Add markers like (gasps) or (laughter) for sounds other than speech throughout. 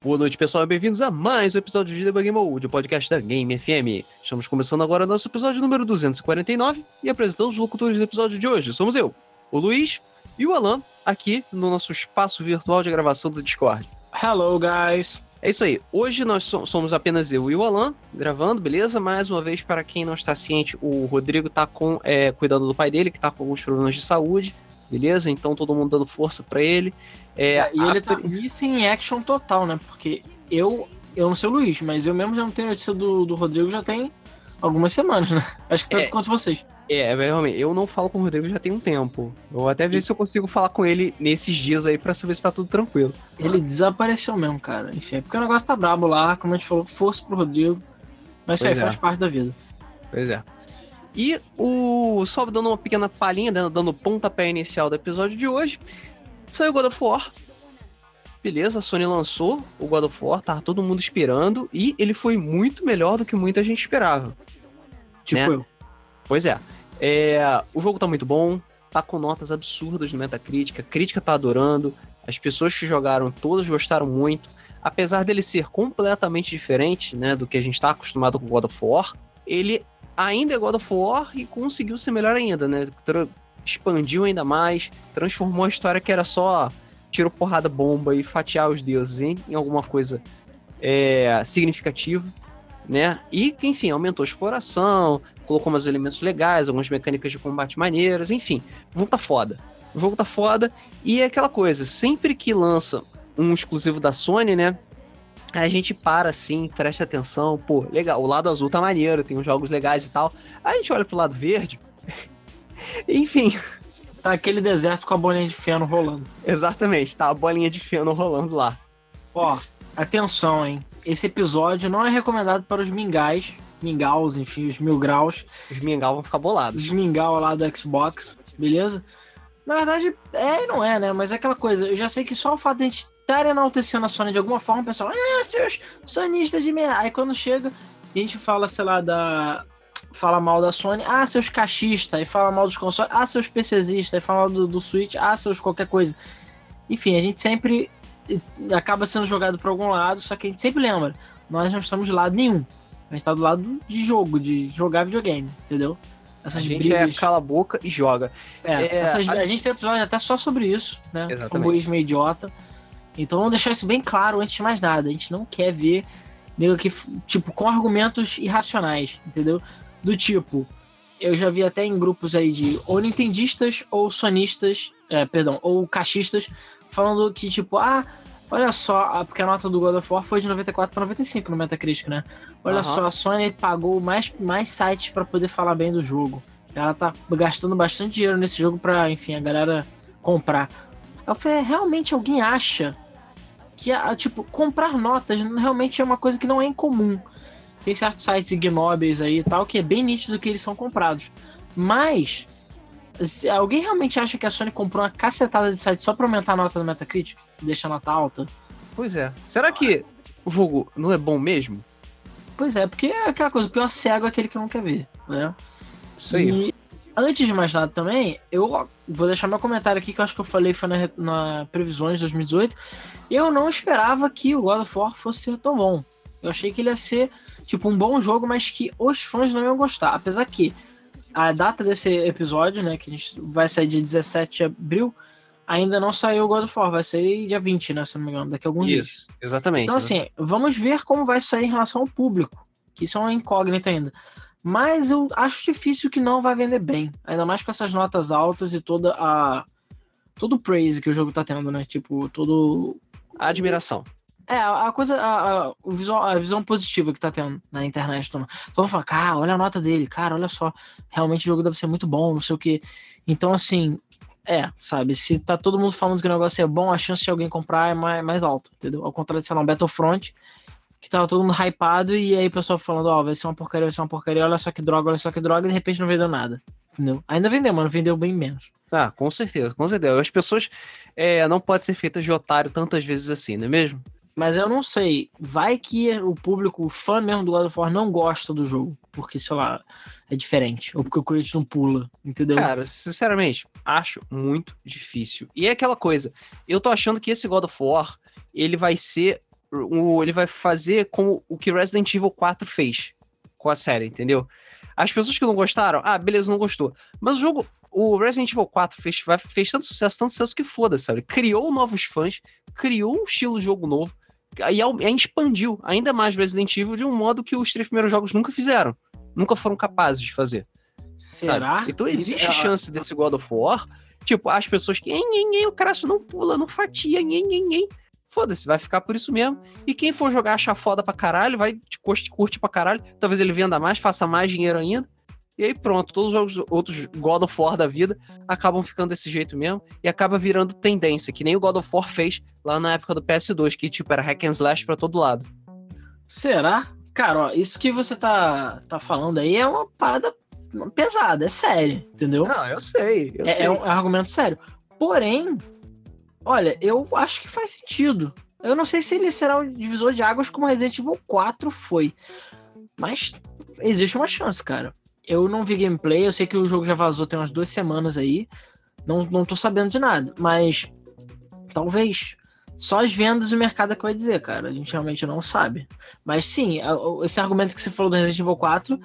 Boa noite, pessoal, e bem-vindos a mais um episódio de Debug Mode, o podcast da Game FM. Estamos começando agora nosso episódio número 249 e apresentando os locutores do episódio de hoje. Somos eu, o Luiz e o Alan, aqui no nosso espaço virtual de gravação do Discord. Hello, guys! É isso aí. Hoje nós somos apenas eu e o Alan gravando, beleza? Mais uma vez, para quem não está ciente, o Rodrigo está com, é, cuidando do pai dele, que está com alguns problemas de saúde, beleza? Então todo mundo dando força para ele. É, e ele tá nisso em action total, né? Porque eu, eu não sei o Luiz, mas eu mesmo já não tenho notícia do, do Rodrigo já tem algumas semanas, né? Acho que tanto é, quanto vocês. É, realmente, eu não falo com o Rodrigo já tem um tempo. Eu vou até ver e... se eu consigo falar com ele nesses dias aí pra saber se tá tudo tranquilo. Ele desapareceu mesmo, cara. Enfim, é porque o negócio tá brabo lá, como a gente falou, força pro Rodrigo. Mas isso aí é. faz parte da vida. Pois é. E o. Só dando uma pequena palhinha, dando o pontapé inicial do episódio de hoje. Saiu God of War. Beleza, a Sony lançou o God of War, tava todo mundo esperando, e ele foi muito melhor do que muita gente esperava. Tipo né? eu. Pois é. é. O jogo tá muito bom, tá com notas absurdas no Metacritic, a crítica tá adorando, as pessoas que jogaram todas gostaram muito. Apesar dele ser completamente diferente né, do que a gente tá acostumado com God of War, ele ainda é God of War e conseguiu ser melhor ainda, né? expandiu ainda mais, transformou a história que era só tiro porrada bomba e fatiar os deuses em, em alguma coisa é, significativa, né? E, enfim, aumentou a exploração, colocou mais elementos legais, algumas mecânicas de combate maneiras, enfim, o jogo tá foda. O jogo tá foda e é aquela coisa, sempre que lança um exclusivo da Sony, né? A gente para assim, presta atenção, pô, legal, o lado azul tá maneiro, tem uns jogos legais e tal. Aí a gente olha pro lado verde, (laughs) enfim. Tá aquele deserto com a bolinha de feno rolando. Exatamente, tá a bolinha de feno rolando lá. Ó, atenção, hein? Esse episódio não é recomendado para os mingais, mingaus, enfim, os mil graus. Os mingau vão ficar bolados. Os mingau lá do Xbox, beleza? Na verdade, é e não é, né? Mas é aquela coisa, eu já sei que só o fato de a gente estar enaltecendo a Sony de alguma forma, o pessoal, ah, seus sonistas de merda. Aí quando chega, a gente fala, sei lá, da fala mal da Sony, ah, seus cachistas, e fala mal dos consoles, ah, seus PCzistas, e fala mal do, do Switch, ah, seus qualquer coisa. Enfim, a gente sempre acaba sendo jogado para algum lado, só que a gente sempre lembra, nós não estamos de lado nenhum. A gente tá do lado de jogo, de jogar videogame, entendeu? Essas a gente é brigas... é cala a boca e joga. É, é essas... a... a... gente tem episódio até só sobre isso, né? Exatamente. meio idiota. Então vamos deixar isso bem claro antes de mais nada. A gente não quer ver nego que, tipo, com argumentos irracionais, entendeu? Do tipo, eu já vi até em grupos aí de ou nintendistas ou sonistas, é, perdão, ou caixistas, falando que, tipo, ah, olha só, porque a nota do God of War foi de 94 para 95 no Metacritic, né? Olha uhum. só, a Sony pagou mais, mais sites para poder falar bem do jogo. Ela tá gastando bastante dinheiro nesse jogo pra, enfim, a galera comprar. Eu falei, realmente alguém acha que, tipo, comprar notas realmente é uma coisa que não é incomum. Tem certos sites ignóbeis aí e tal, que é bem nítido que eles são comprados. Mas, alguém realmente acha que a Sony comprou uma cacetada de site só pra aumentar a nota do Metacritic? Deixa a alta? Pois é. Será que o jogo não é bom mesmo? Pois é, porque é aquela coisa, o pior cego é aquele que não quer ver, né? Isso aí. E, antes de mais nada também, eu vou deixar meu comentário aqui, que eu acho que eu falei foi na, na previsões de 2018. Eu não esperava que o God of War fosse ser tão bom. Eu achei que ele ia ser tipo, um bom jogo, mas que os fãs não iam gostar. Apesar que a data desse episódio, né, que a gente vai sair dia 17 de abril, ainda não saiu o God of War, vai sair dia 20, né, se não me engano, daqui a alguns isso, dias. exatamente. Então, assim, vamos ver como vai sair em relação ao público, que isso é uma incógnita ainda. Mas eu acho difícil que não vai vender bem, ainda mais com essas notas altas e toda a todo o praise que o jogo tá tendo, né? Tipo, todo a admiração. É, a coisa, a, a, o visual, a visão positiva que tá tendo na internet. Então, vamos falar, cara, olha a nota dele, cara, olha só, realmente o jogo deve ser muito bom, não sei o que. Então, assim, é, sabe, se tá todo mundo falando que o negócio é bom, a chance de alguém comprar é mais, mais alta, entendeu? Ao contrário de, sei lá, um Battlefront, que tava todo mundo hypado, e aí o pessoal falando, ó, oh, vai ser uma porcaria, vai ser uma porcaria, olha só que droga, olha só que droga, e de repente não vendeu nada, entendeu? Ainda vendeu, mano, vendeu bem menos. Ah, com certeza, com certeza. As pessoas é, não podem ser feitas de otário tantas vezes assim, não é mesmo? Mas eu não sei. Vai que o público, o fã mesmo do God of War, não gosta do jogo. Porque, sei lá, é diferente. Ou porque o Kratos não pula, entendeu? Cara, sinceramente, acho muito difícil. E é aquela coisa. Eu tô achando que esse God of War, ele vai ser ele vai fazer como o que Resident Evil 4 fez com a série, entendeu? As pessoas que não gostaram, ah, beleza, não gostou. Mas o jogo, o Resident Evil 4 fez, fez tanto sucesso, tanto sucesso que foda, sabe? Criou novos fãs, criou um estilo de jogo novo, e aí expandiu ainda mais Resident Evil de um modo que os três primeiros jogos nunca fizeram. Nunca foram capazes de fazer. Será? Sabe? Então existe é... chance desse God of War. Tipo, as pessoas que. O cara não pula, não fatia. Foda-se, vai ficar por isso mesmo. E quem for jogar achar foda pra caralho, vai te curte, curte pra caralho. Talvez ele venda mais, faça mais dinheiro ainda. E aí pronto, todos os outros God of War da vida acabam ficando desse jeito mesmo e acaba virando tendência, que nem o God of War fez lá na época do PS2, que tipo era hack and slash pra todo lado. Será? Cara, ó, isso que você tá, tá falando aí é uma parada pesada, é sério, entendeu? Não, eu sei. Eu é, sei. é um argumento sério. Porém, olha, eu acho que faz sentido. Eu não sei se ele será um divisor de águas como Resident Evil 4 foi. Mas existe uma chance, cara. Eu não vi gameplay, eu sei que o jogo já vazou tem umas duas semanas aí. Não, não tô sabendo de nada, mas talvez. Só as vendas e o mercado é que vai dizer, cara. A gente realmente não sabe. Mas sim, esse argumento que você falou do Resident Evil 4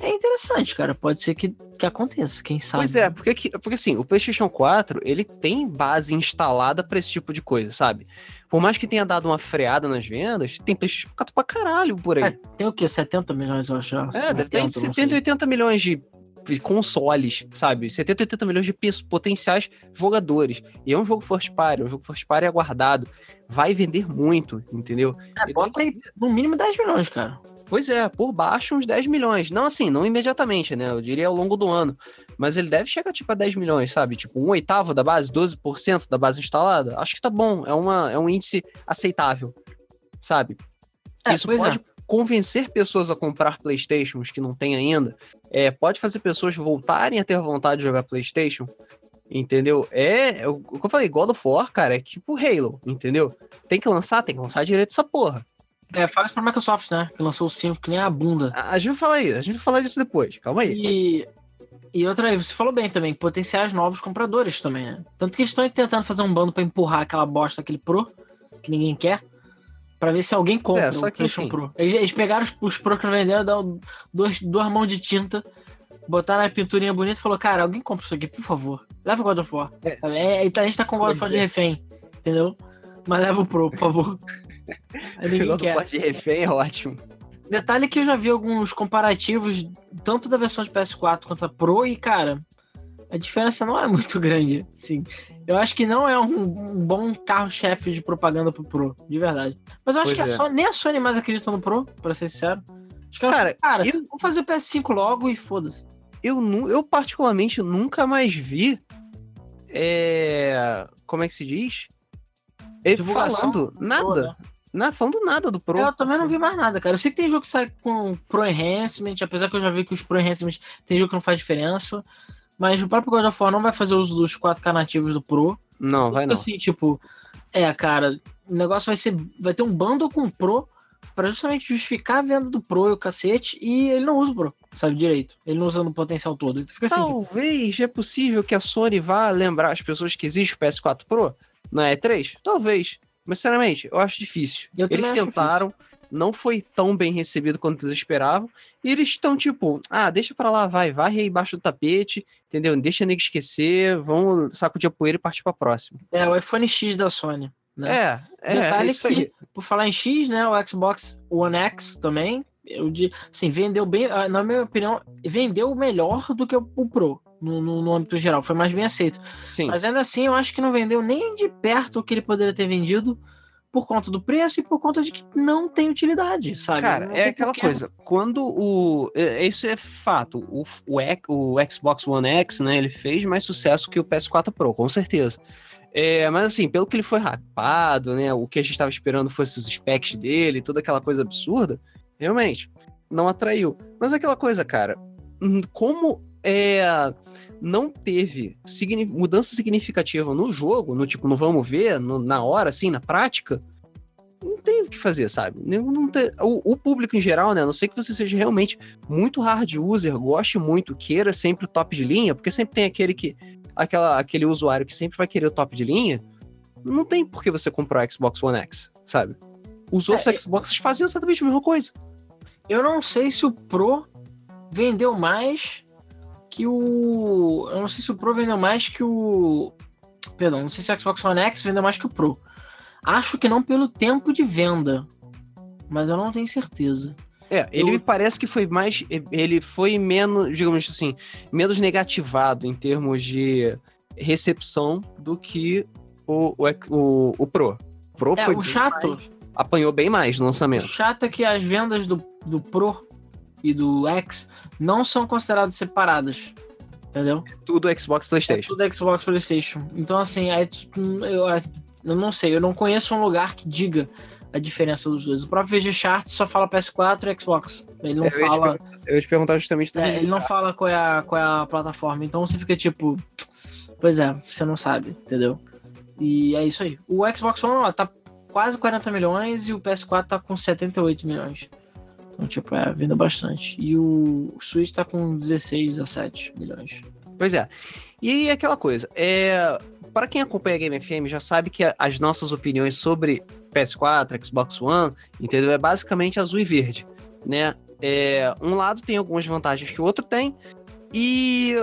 é interessante, cara. Pode ser que, que aconteça, quem sabe. Pois é, porque, porque assim, o PlayStation 4 ele tem base instalada para esse tipo de coisa, sabe? Por mais que tenha dado uma freada nas vendas, tem PlayStation 4 pra caralho por aí. É, tem o quê? 70 milhões, eu acho. É, deve ter 70, 80 milhões de consoles, sabe? 70, 80 milhões de potenciais jogadores. E é um jogo first party, é um jogo first party aguardado. Vai vender muito, entendeu? É, bota aí no mínimo 10 milhões, cara. Pois é, por baixo uns 10 milhões. Não assim, não imediatamente, né? Eu diria ao longo do ano. Mas ele deve chegar tipo a 10 milhões, sabe? Tipo, um oitavo da base, 12% da base instalada. Acho que tá bom. É, uma, é um índice aceitável, sabe? É, Isso pode é. convencer pessoas a comprar Playstations que não tem ainda. É, pode fazer pessoas voltarem a ter vontade de jogar Playstation. Entendeu? É, é o que eu falei, God of War, cara, é tipo Halo, entendeu? Tem que lançar, tem que lançar direito essa porra. É, fala isso pra Microsoft, né? Que lançou o 5 que nem a bunda. A, a gente vai falar isso, a gente vai falar disso depois. Calma aí. E, e outra aí, você falou bem também, potenciais novos compradores também, né? Tanto que eles estão tentando fazer um bando pra empurrar aquela bosta, aquele Pro, que ninguém quer, pra ver se alguém compra é, o PlayStation assim. Pro. Eles, eles, pegaram os, os Pro que não venderam, deram duas, duas mãos de tinta, botaram a pinturinha bonita e falou, cara, alguém compra isso aqui, por favor. Leva o God of War. É. Sabe? É, a gente tá com o God of War de é. refém, entendeu? Mas leva o Pro, por favor. (laughs) Aí ninguém quer. de refém é ótimo. Detalhe que eu já vi alguns comparativos, tanto da versão de PS4 quanto a Pro, e, cara, a diferença não é muito (laughs) grande, sim. Eu acho que não é um, um bom carro-chefe de propaganda pro Pro, de verdade. Mas eu acho pois que a é. Sony, nem a Sony mais acredita no Pro, pra ser sincero. Acho que ela cara, cara eu... vamos fazer o PS5 logo e foda-se. Eu, eu particularmente nunca mais vi. É... Como é que se diz? Ele falando nada. Boa, né? Não, falando nada do Pro. Eu também não vi mais nada, cara. Eu sei que tem jogo que sai com Pro Enhancement, apesar que eu já vi que os Pro Enhancement tem jogo que não faz diferença. Mas o próprio God of War não vai fazer uso dos 4K nativos do Pro. Não, vai não. Assim, tipo, é, cara, o negócio vai ser. Vai ter um bundle com o Pro para justamente justificar a venda do Pro e o cacete, e ele não usa o Pro, sabe, direito. Ele não usa no potencial todo. Então fica assim, Talvez tipo... é possível que a Sony vá lembrar as pessoas que existe o PS4 Pro na E3? Talvez. Mas, sinceramente, eu acho difícil. Eu eles tentaram, difícil. não foi tão bem recebido quanto eles esperavam. E eles estão tipo, ah, deixa pra lá, vai, varre aí embaixo do tapete, entendeu? Deixa nego esquecer, vamos sacudir a poeira e partir pra próxima. É, o iPhone X da Sony. Né? É, é, Detalhe é isso que, aí. por falar em X, né, o Xbox One X também, eu assim, vendeu bem, ah, na minha opinião, vendeu melhor do que o Pro no, no, no, âmbito geral, foi mais bem aceito. Sim. Mas ainda assim, eu acho que não vendeu nem de perto o que ele poderia ter vendido por conta do preço e por conta de que não tem utilidade, sabe? Cara, é aquela coisa. Quando o. É, isso é fato. O, o, o Xbox One X, né? Ele fez mais sucesso que o PS4 Pro, com certeza. É, mas assim, pelo que ele foi rapado, né? O que a gente estava esperando fosse os specs dele, toda aquela coisa absurda, realmente, não atraiu. Mas aquela coisa, cara, hum, como é, não teve mudança significativa no jogo, no tipo, não vamos ver, no, na hora, assim, na prática, não tem o que fazer, sabe? Tem, o, o, público em geral, né? A não sei que você seja realmente muito hard user, goste muito, queira sempre o top de linha, porque sempre tem aquele que. Aquela, aquele usuário que sempre vai querer o top de linha. Não tem por que você comprar o Xbox One X, sabe? Os outros é, Xboxes faziam exatamente a mesma coisa. Eu não sei se o Pro vendeu mais que o. Eu não sei se o Pro vendeu mais que o. Perdão, não sei se o Xbox One X vendeu mais que o Pro. Acho que não pelo tempo de venda. Mas eu não tenho certeza. É, ele eu... me parece que foi mais. Ele foi menos, digamos assim, menos negativado em termos de recepção do que o, o, o, o Pro. Pro é, foi o chato. Mais, apanhou bem mais no lançamento. O chato é que as vendas do, do Pro e do X não são consideradas separadas. Entendeu? É tudo Xbox PlayStation. É tudo Xbox PlayStation. Então, assim, aí, eu, eu não sei, eu não conheço um lugar que diga a diferença dos dois. O próprio VG Chart só fala PS4 e Xbox. Ele não eu fala. Te, eu ia te perguntar justamente do é, Ele não fala qual é, a, qual é a plataforma. Então você fica tipo. Pois é, você não sabe, entendeu? E é isso aí. O Xbox One ó, tá quase 40 milhões e o PS4 tá com 78 milhões. Então, tipo, é, vendo bastante. E o Switch tá com 16 a 7 milhões. Pois é. E aquela coisa, é, para quem acompanha a Game FM já sabe que as nossas opiniões sobre PS4, Xbox One, entendeu? É basicamente azul e verde, né? É, um lado tem algumas vantagens que o outro tem, e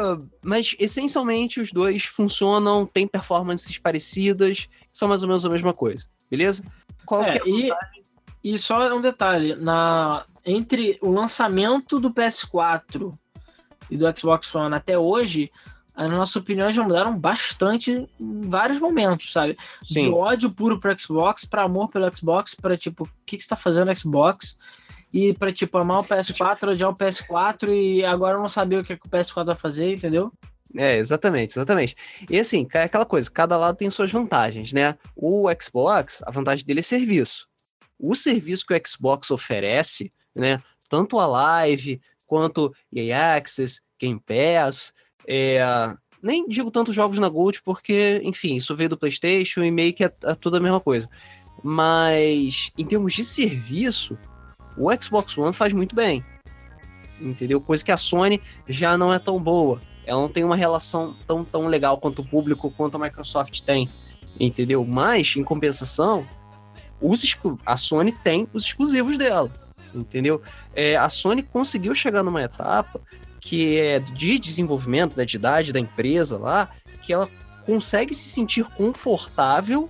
mas essencialmente os dois funcionam, têm performances parecidas, são mais ou menos a mesma coisa, beleza? Qual é, é e, e só um detalhe, na entre o lançamento do PS4 e do Xbox One até hoje, as nossas opiniões já mudaram bastante em vários momentos, sabe? Sim. De ódio puro pro Xbox, para amor pelo Xbox, para tipo, o que, que você tá fazendo no Xbox? E pra, tipo, amar o PS4, odiar o PS4 e agora não saber o que, que o PS4 vai fazer, entendeu? É, exatamente, exatamente. E assim, é aquela coisa, cada lado tem suas vantagens, né? O Xbox, a vantagem dele é serviço. O serviço que o Xbox oferece, né? Tanto a Live, quanto EA Access, Game Pass, é, nem digo tantos jogos na Gold, porque, enfim, isso veio do PlayStation e meio que é, é tudo a mesma coisa. Mas, em termos de serviço, o Xbox One faz muito bem. Entendeu? Coisa que a Sony já não é tão boa. Ela não tem uma relação tão, tão legal quanto o público, quanto a Microsoft tem. Entendeu? Mas, em compensação, os, a Sony tem os exclusivos dela. Entendeu? É, a Sony conseguiu chegar numa etapa que é de desenvolvimento, da idade da empresa lá, que ela consegue se sentir confortável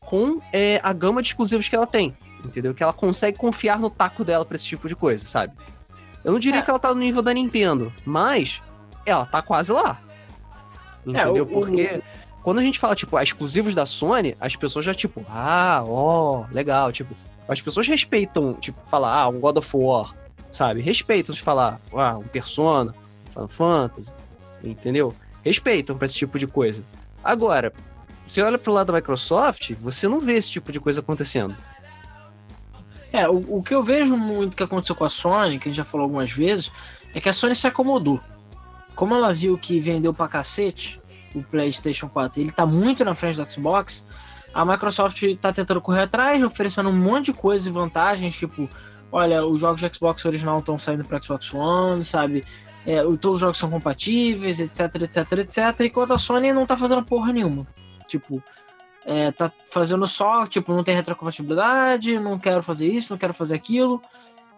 com é, a gama de exclusivos que ela tem, entendeu? Que ela consegue confiar no taco dela para esse tipo de coisa, sabe? Eu não diria é. que ela tá no nível da Nintendo, mas ela tá quase lá. Entendeu? É, o, Porque o... quando a gente fala, tipo, exclusivos da Sony, as pessoas já, tipo, ah, ó, oh, legal, tipo, as pessoas respeitam, tipo, falar, ah, um God of War, sabe? Respeitam de falar, ah, um Persona, Final Fantasy, entendeu? Respeitam pra esse tipo de coisa. Agora, você olha pro lado da Microsoft, você não vê esse tipo de coisa acontecendo. É, o, o que eu vejo muito que aconteceu com a Sony, que a gente já falou algumas vezes, é que a Sony se acomodou. Como ela viu que vendeu pra cacete o PlayStation 4, ele tá muito na frente do Xbox, a Microsoft tá tentando correr atrás, oferecendo um monte de coisas e vantagens, tipo, olha, os jogos de Xbox original estão saindo para Xbox One, sabe? É, todos os jogos são compatíveis, etc, etc, etc. Enquanto a Sony não tá fazendo porra nenhuma. Tipo, é, tá fazendo só, tipo, não tem retrocompatibilidade, não quero fazer isso, não quero fazer aquilo.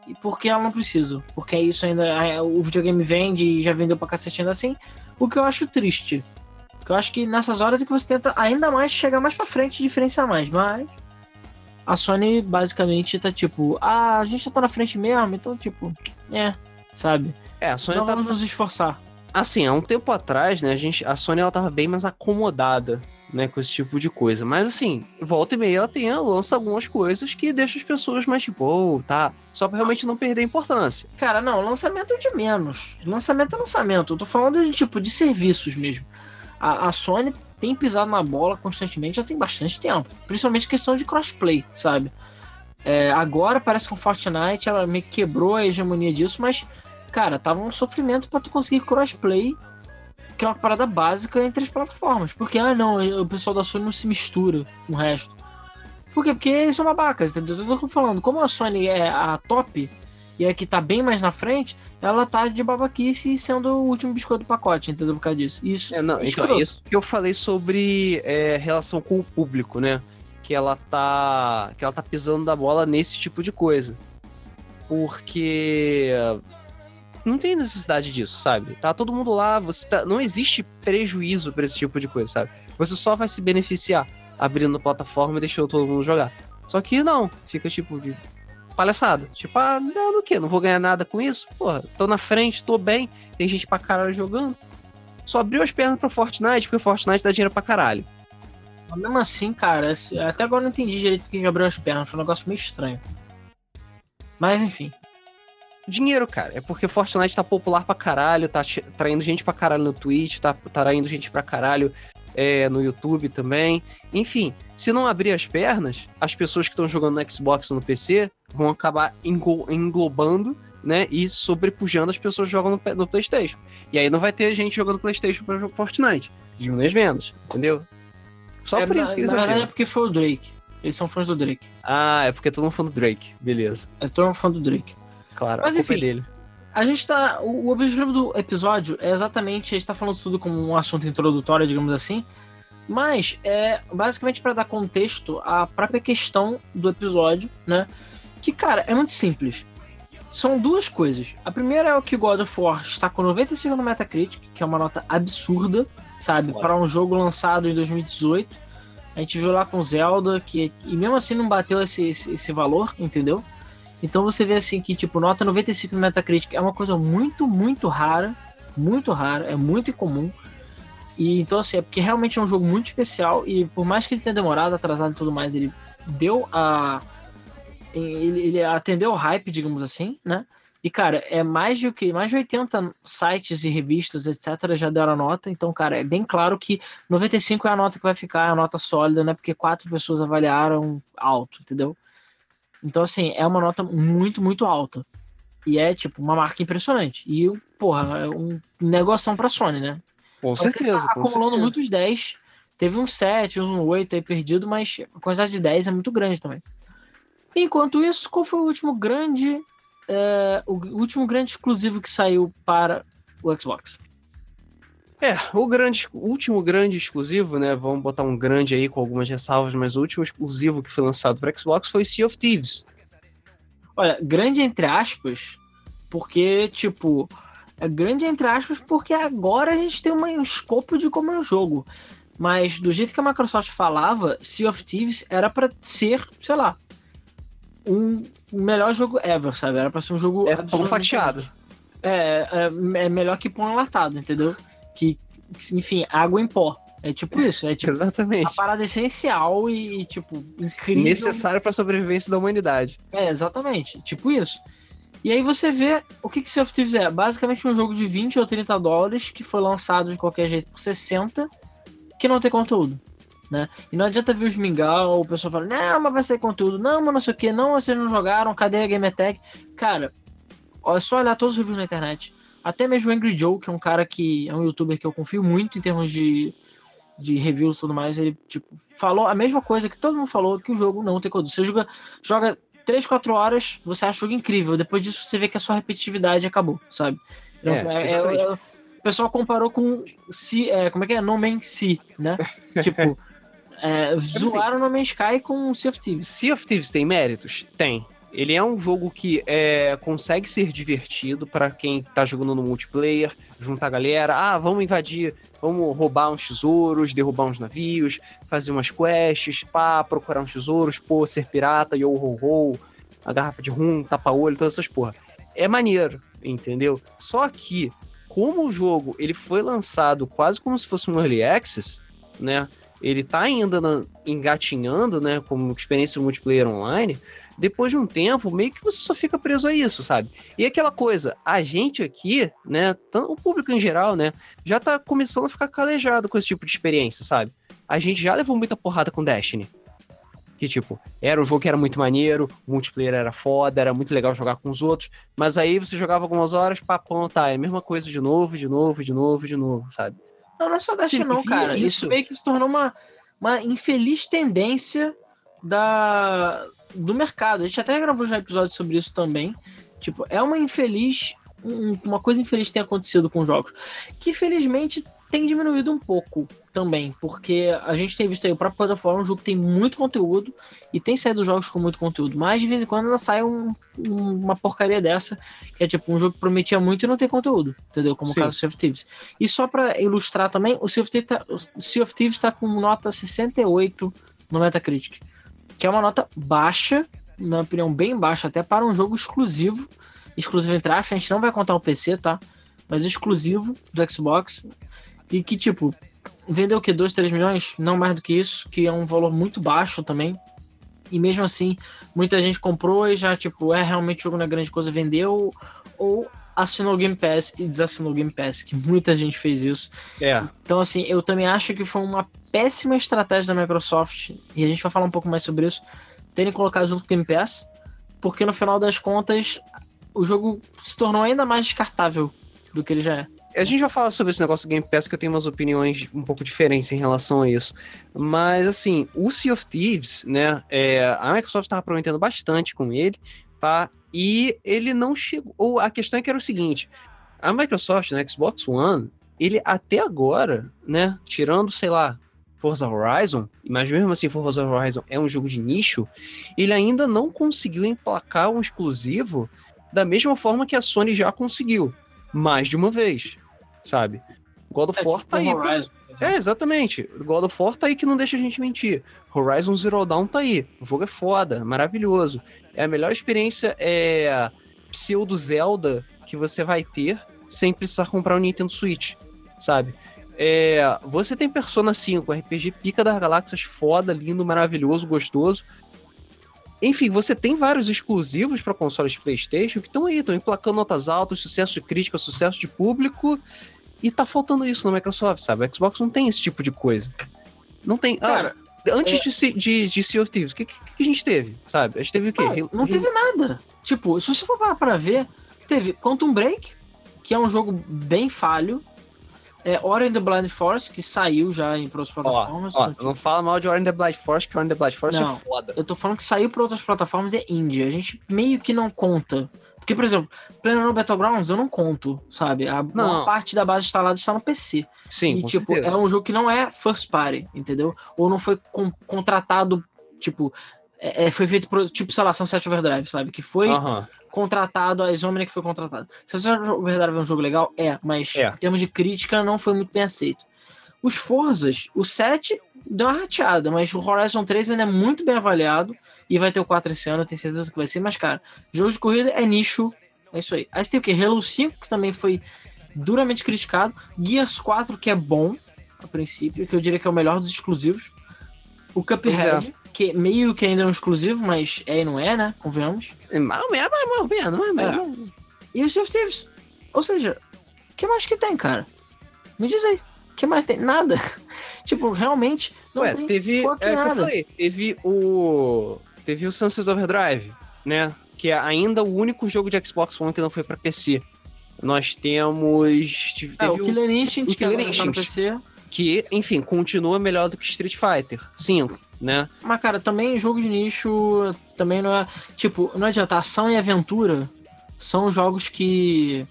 E porque ela não precisa. Porque isso ainda. O videogame vende e já vendeu pra cacete ainda assim. O que eu acho triste. Eu acho que nessas horas é que você tenta ainda mais chegar mais pra frente e diferenciar mais. Mas a Sony basicamente tá tipo, ah, a gente já tá na frente mesmo, então tipo, é, sabe? É, a Sony tá... vamos nos esforçar. Assim, há um tempo atrás, né, a, gente, a Sony ela tava bem mais acomodada, né, com esse tipo de coisa. Mas assim, volta e meia ela tem, ela lança algumas coisas que deixam as pessoas mais tipo, oh, tá, só pra realmente não perder importância. Cara, não, lançamento de menos. Lançamento é lançamento. Eu tô falando de tipo de serviços mesmo. A, a Sony tem pisado na bola constantemente já tem bastante tempo. Principalmente questão de crossplay, sabe? É, agora parece que o Fortnite ela me quebrou a hegemonia disso, mas, cara, tava um sofrimento para tu conseguir crossplay, que é uma parada básica entre as plataformas. Porque, ah, não, o pessoal da Sony não se mistura com o resto. Por quê? Porque eles são babacas, entendeu? Eu tô falando, como a Sony é a top e é que tá bem mais na frente, ela tá de babaquice sendo o último biscoito do pacote, entendeu? Por causa disso. Isso. É, não, é então, é isso que eu falei sobre é, relação com o público, né? que ela tá que ela tá pisando da bola nesse tipo de coisa. Porque não tem necessidade disso, sabe? Tá todo mundo lá, você tá, não existe prejuízo para esse tipo de coisa, sabe? Você só vai se beneficiar abrindo a plataforma e deixando todo mundo jogar. Só que não, fica tipo palhaçada. Tipo, ah, não, no quê? Não vou ganhar nada com isso? Porra, tô na frente, tô bem, tem gente pra caralho jogando. Só abriu as pernas pra Fortnite, porque Fortnite dá dinheiro pra caralho. Mas mesmo assim, cara, até agora eu não entendi direito porque abriu as pernas, foi um negócio meio estranho. Mas enfim. Dinheiro, cara. É porque Fortnite tá popular pra caralho, tá traindo gente pra caralho no Twitch, tá traindo gente pra caralho é, no YouTube também. Enfim, se não abrir as pernas, as pessoas que estão jogando no Xbox e no PC vão acabar englobando né, e sobrepujando as pessoas que jogam no, no, PlayStation. E aí não vai ter gente jogando PlayStation para jogar Fortnite. Diminui as vendas, entendeu? Só é, por isso que eles Na verdade é porque foi o Drake. Eles são fãs do Drake. Ah, é porque todo mundo fã do Drake. Beleza. É todo mundo fã do Drake. Claro, Mas, é enfim, é dele. A gente tá. O, o objetivo do episódio é exatamente. A gente tá falando tudo como um assunto introdutório, digamos assim. Mas é basicamente para dar contexto à própria questão do episódio, né? Que, cara, é muito simples. São duas coisas. A primeira é o que God of War está com 95 no Metacritic, que é uma nota absurda, sabe? Para um jogo lançado em 2018. A gente viu lá com Zelda, que e mesmo assim não bateu esse, esse, esse valor, entendeu? Então você vê assim que, tipo, nota 95 no Metacritic é uma coisa muito, muito rara. Muito rara, é muito incomum. E então, assim, é porque realmente é um jogo muito especial. E por mais que ele tenha demorado, atrasado e tudo mais, ele deu a. Ele, ele atendeu o hype, digamos assim, né? E, cara, é mais de o que? Mais de 80 sites e revistas, etc., já deram a nota. Então, cara, é bem claro que 95 é a nota que vai ficar, é a nota sólida, né? Porque quatro pessoas avaliaram alto, entendeu? Então, assim, é uma nota muito, muito alta. E é, tipo, uma marca impressionante. E, porra, é um negócio pra Sony, né? Com então, certeza. Tá acumulando certeza. muitos 10. Teve um 7, um 8 aí perdido, mas a quantidade de 10 é muito grande também. Enquanto isso, qual foi o último grande. É, o último grande exclusivo que saiu para o Xbox? É, o grande, o último grande exclusivo, né? Vamos botar um grande aí com algumas ressalvas, mas o último exclusivo que foi lançado para Xbox foi Sea of Thieves. Olha, grande entre aspas, porque, tipo, é grande entre aspas, porque agora a gente tem um escopo de como é o jogo. Mas do jeito que a Microsoft falava, Sea of Thieves era para ser, sei lá, um melhor jogo ever, sabe? Era pra ser um jogo. É pão fatiado. É, é, é melhor que pão enlatado, entendeu? que, enfim, água em pó. É tipo isso, é tipo Exatamente. a parada essencial e, tipo, incrível. Necessário para a sobrevivência da humanidade. É, exatamente, tipo isso. E aí você vê o que, que Sea of Thieves é. Basicamente um jogo de 20 ou 30 dólares que foi lançado de qualquer jeito por 60, que não tem conteúdo. Né? E não adianta ver os mingau, o pessoal fala, não, mas vai ser conteúdo, não, mas não sei o que, não, vocês não jogaram, cadê a Game Attack? Cara, é só olhar todos os reviews na internet. Até mesmo o Angry Joe, que é um cara que é um youtuber que eu confio muito em termos de, de reviews e tudo mais, ele tipo, falou a mesma coisa que todo mundo falou, que o jogo não tem conteúdo. Você joga, joga 3, 4 horas, você acha o jogo incrível. Depois disso, você vê que a sua repetitividade acabou, sabe? Então, é, é, é, o pessoal comparou com si, é, como é que é? No Man's Sea, né? (laughs) tipo, é, zoaram No Man's Sky com Sea of Thieves. Sea of Thieves tem méritos? Tem. Ele é um jogo que é, consegue ser divertido para quem tá jogando no multiplayer, juntar a galera, ah, vamos invadir, vamos roubar uns tesouros, derrubar uns navios, fazer umas quests, pá, procurar uns tesouros, pô, ser pirata, yo ho ho, a garrafa de rum, tapa-olho, todas essas porra. É maneiro, entendeu? Só que, como o jogo ele foi lançado quase como se fosse um early access, né? Ele tá ainda na, engatinhando, né, como experiência multiplayer online, depois de um tempo, meio que você só fica preso a isso, sabe? E aquela coisa, a gente aqui, né, o público em geral, né, já tá começando a ficar calejado com esse tipo de experiência, sabe? A gente já levou muita porrada com Destiny. Que, tipo, era um jogo que era muito maneiro, multiplayer era foda, era muito legal jogar com os outros, mas aí você jogava algumas horas, papão, tá, é a mesma coisa de novo, de novo, de novo, de novo, sabe? Não, não é só Destiny não, cara. Isso. isso meio que se tornou uma, uma infeliz tendência da, do mercado. A gente até gravou já episódio sobre isso também. Tipo, é uma infeliz. uma coisa infeliz tem acontecido com jogos. Que felizmente tem diminuído um pouco também, porque a gente tem visto aí o próprio plataforma, um jogo que tem muito conteúdo e tem saído jogos com muito conteúdo, mas de vez em quando ela sai um, uma porcaria dessa, que é tipo um jogo que prometia muito e não tem conteúdo, entendeu? Como Sim. o caso do Sea of Thieves. E só para ilustrar também, o Sea of Thieves tá, sea of Thieves tá com nota 68 no Metacritic, que é uma nota baixa, na minha opinião, bem baixa, até para um jogo exclusivo, exclusivo entre aspas, a gente não vai contar o PC, tá? Mas exclusivo do Xbox, e que, tipo, vendeu o que? 2, 3 milhões? Não mais do que isso, que é um valor muito baixo também. E mesmo assim, muita gente comprou e já, tipo, é realmente jogo na grande coisa, vendeu ou assinou o Game Pass e desassinou o Game Pass, que muita gente fez isso. É. Então, assim, eu também acho que foi uma péssima estratégia da Microsoft, e a gente vai falar um pouco mais sobre isso, terem colocado junto com o Game Pass, porque no final das contas, o jogo se tornou ainda mais descartável do que ele já é. A gente vai falar sobre esse negócio do Game Pass, que eu tenho umas opiniões um pouco diferentes em relação a isso. Mas, assim, o Sea of Thieves, né? É, a Microsoft estava prometendo bastante com ele, tá? E ele não chegou. Ou a questão é que era o seguinte: a Microsoft, né, Xbox One, ele até agora, né, tirando, sei lá, Forza Horizon, mas mesmo assim Forza Horizon é um jogo de nicho, ele ainda não conseguiu emplacar um exclusivo da mesma forma que a Sony já conseguiu, mais de uma vez sabe? God of é, War tipo tá aí. Horizon, É, exatamente. God of War tá aí que não deixa a gente mentir. Horizon Zero Dawn tá aí. O jogo é foda, maravilhoso. É a melhor experiência é pseudo Zelda que você vai ter sem precisar comprar o um Nintendo Switch, sabe? É, você tem Persona 5, RPG pica das galáxias, foda, lindo, maravilhoso, gostoso. Enfim, você tem vários exclusivos para consoles PlayStation que estão aí, estão emplacando notas altas, sucesso de crítica, sucesso de público. E tá faltando isso na Microsoft, sabe? O Xbox não tem esse tipo de coisa. Não tem. Ah, Cara, ah, antes é... de, de, de Sea of Thieves, o que, que, que, a gente teve, sabe? A gente teve o quê? Ah, não teve nada. Tipo, se você for para ver, teve Quantum Break, que é um jogo bem falho, é Ori the Blind Force, que saiu já em outras plataformas. Ó, ó, então, não fala mal de Ori the Blind Force, que Ori the Blind Force é não, é foda. Eu tô falando que saiu para outras plataformas e é indie. A gente meio que não conta. Porque, por exemplo, PlayerUnknown's Battlegrounds eu não conto, sabe? A não. parte da base instalada está no PC. Sim, E, tipo, certeza. é um jogo que não é first party, entendeu? Ou não foi contratado, tipo, é, é, foi feito por, tipo, sei lá, Sunset Overdrive, sabe? Que foi contratado, a Insomnia que foi contratado. Sunset Overdrive é um jogo legal? É, mas é. em termos de crítica não foi muito bem aceito. Os Forzas, o 7 deu uma rateada, mas o Horizon 3 ainda é muito bem avaliado e vai ter o 4 esse ano, eu tenho certeza que vai ser, mas cara, jogo de corrida é nicho, é isso aí. Aí você tem o que? Halo 5, que também foi duramente criticado, Gears 4, que é bom, a princípio, que eu diria que é o melhor dos exclusivos, o Cuphead, é que meio que ainda é um exclusivo, mas é e não é, né? Convenhamos. É mais ou menos, mais ou menos, mais ou menos. É. E o Sea of Thieves. Ou seja, o que mais que tem, cara? Me diz aí. O que mais tem? Nada. (laughs) tipo, realmente não Ué, tem teve, é, nada. Falei, teve o... Teve o Sunset Overdrive, né? Que é ainda o único jogo de Xbox One que não foi pra PC. Nós temos... É, o Killer Instinct, o Killer que Instinct, tá PC. Que, enfim, continua melhor do que Street Fighter 5 né? Mas, cara, também jogo de nicho também não é. Tipo, não adianta. Ação e aventura são jogos que.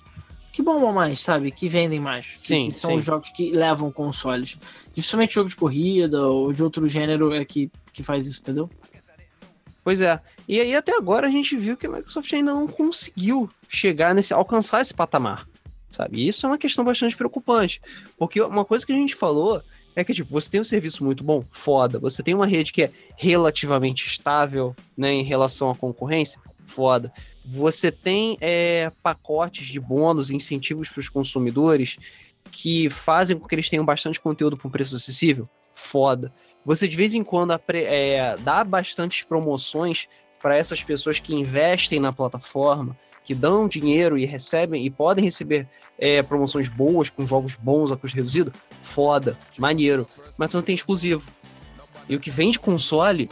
que bombam mais, sabe? Que vendem mais. Sim. Que, são sim. os jogos que levam consoles. Dificilmente jogo de corrida ou de outro gênero é que, que faz isso, entendeu? Pois é. E aí até agora a gente viu que a Microsoft ainda não conseguiu chegar nesse. alcançar esse patamar. Sabe? E isso é uma questão bastante preocupante. Porque uma coisa que a gente falou é que, tipo, você tem um serviço muito bom, foda. Você tem uma rede que é relativamente estável, né, em relação à concorrência, foda. Você tem é, pacotes de bônus, incentivos para os consumidores que fazem com que eles tenham bastante conteúdo por um preço acessível, foda. Você de vez em quando é, dá bastantes promoções para essas pessoas que investem na plataforma, que dão dinheiro e recebem e podem receber é, promoções boas com jogos bons a custo reduzido, foda, maneiro. Mas não tem exclusivo. E o que vem de console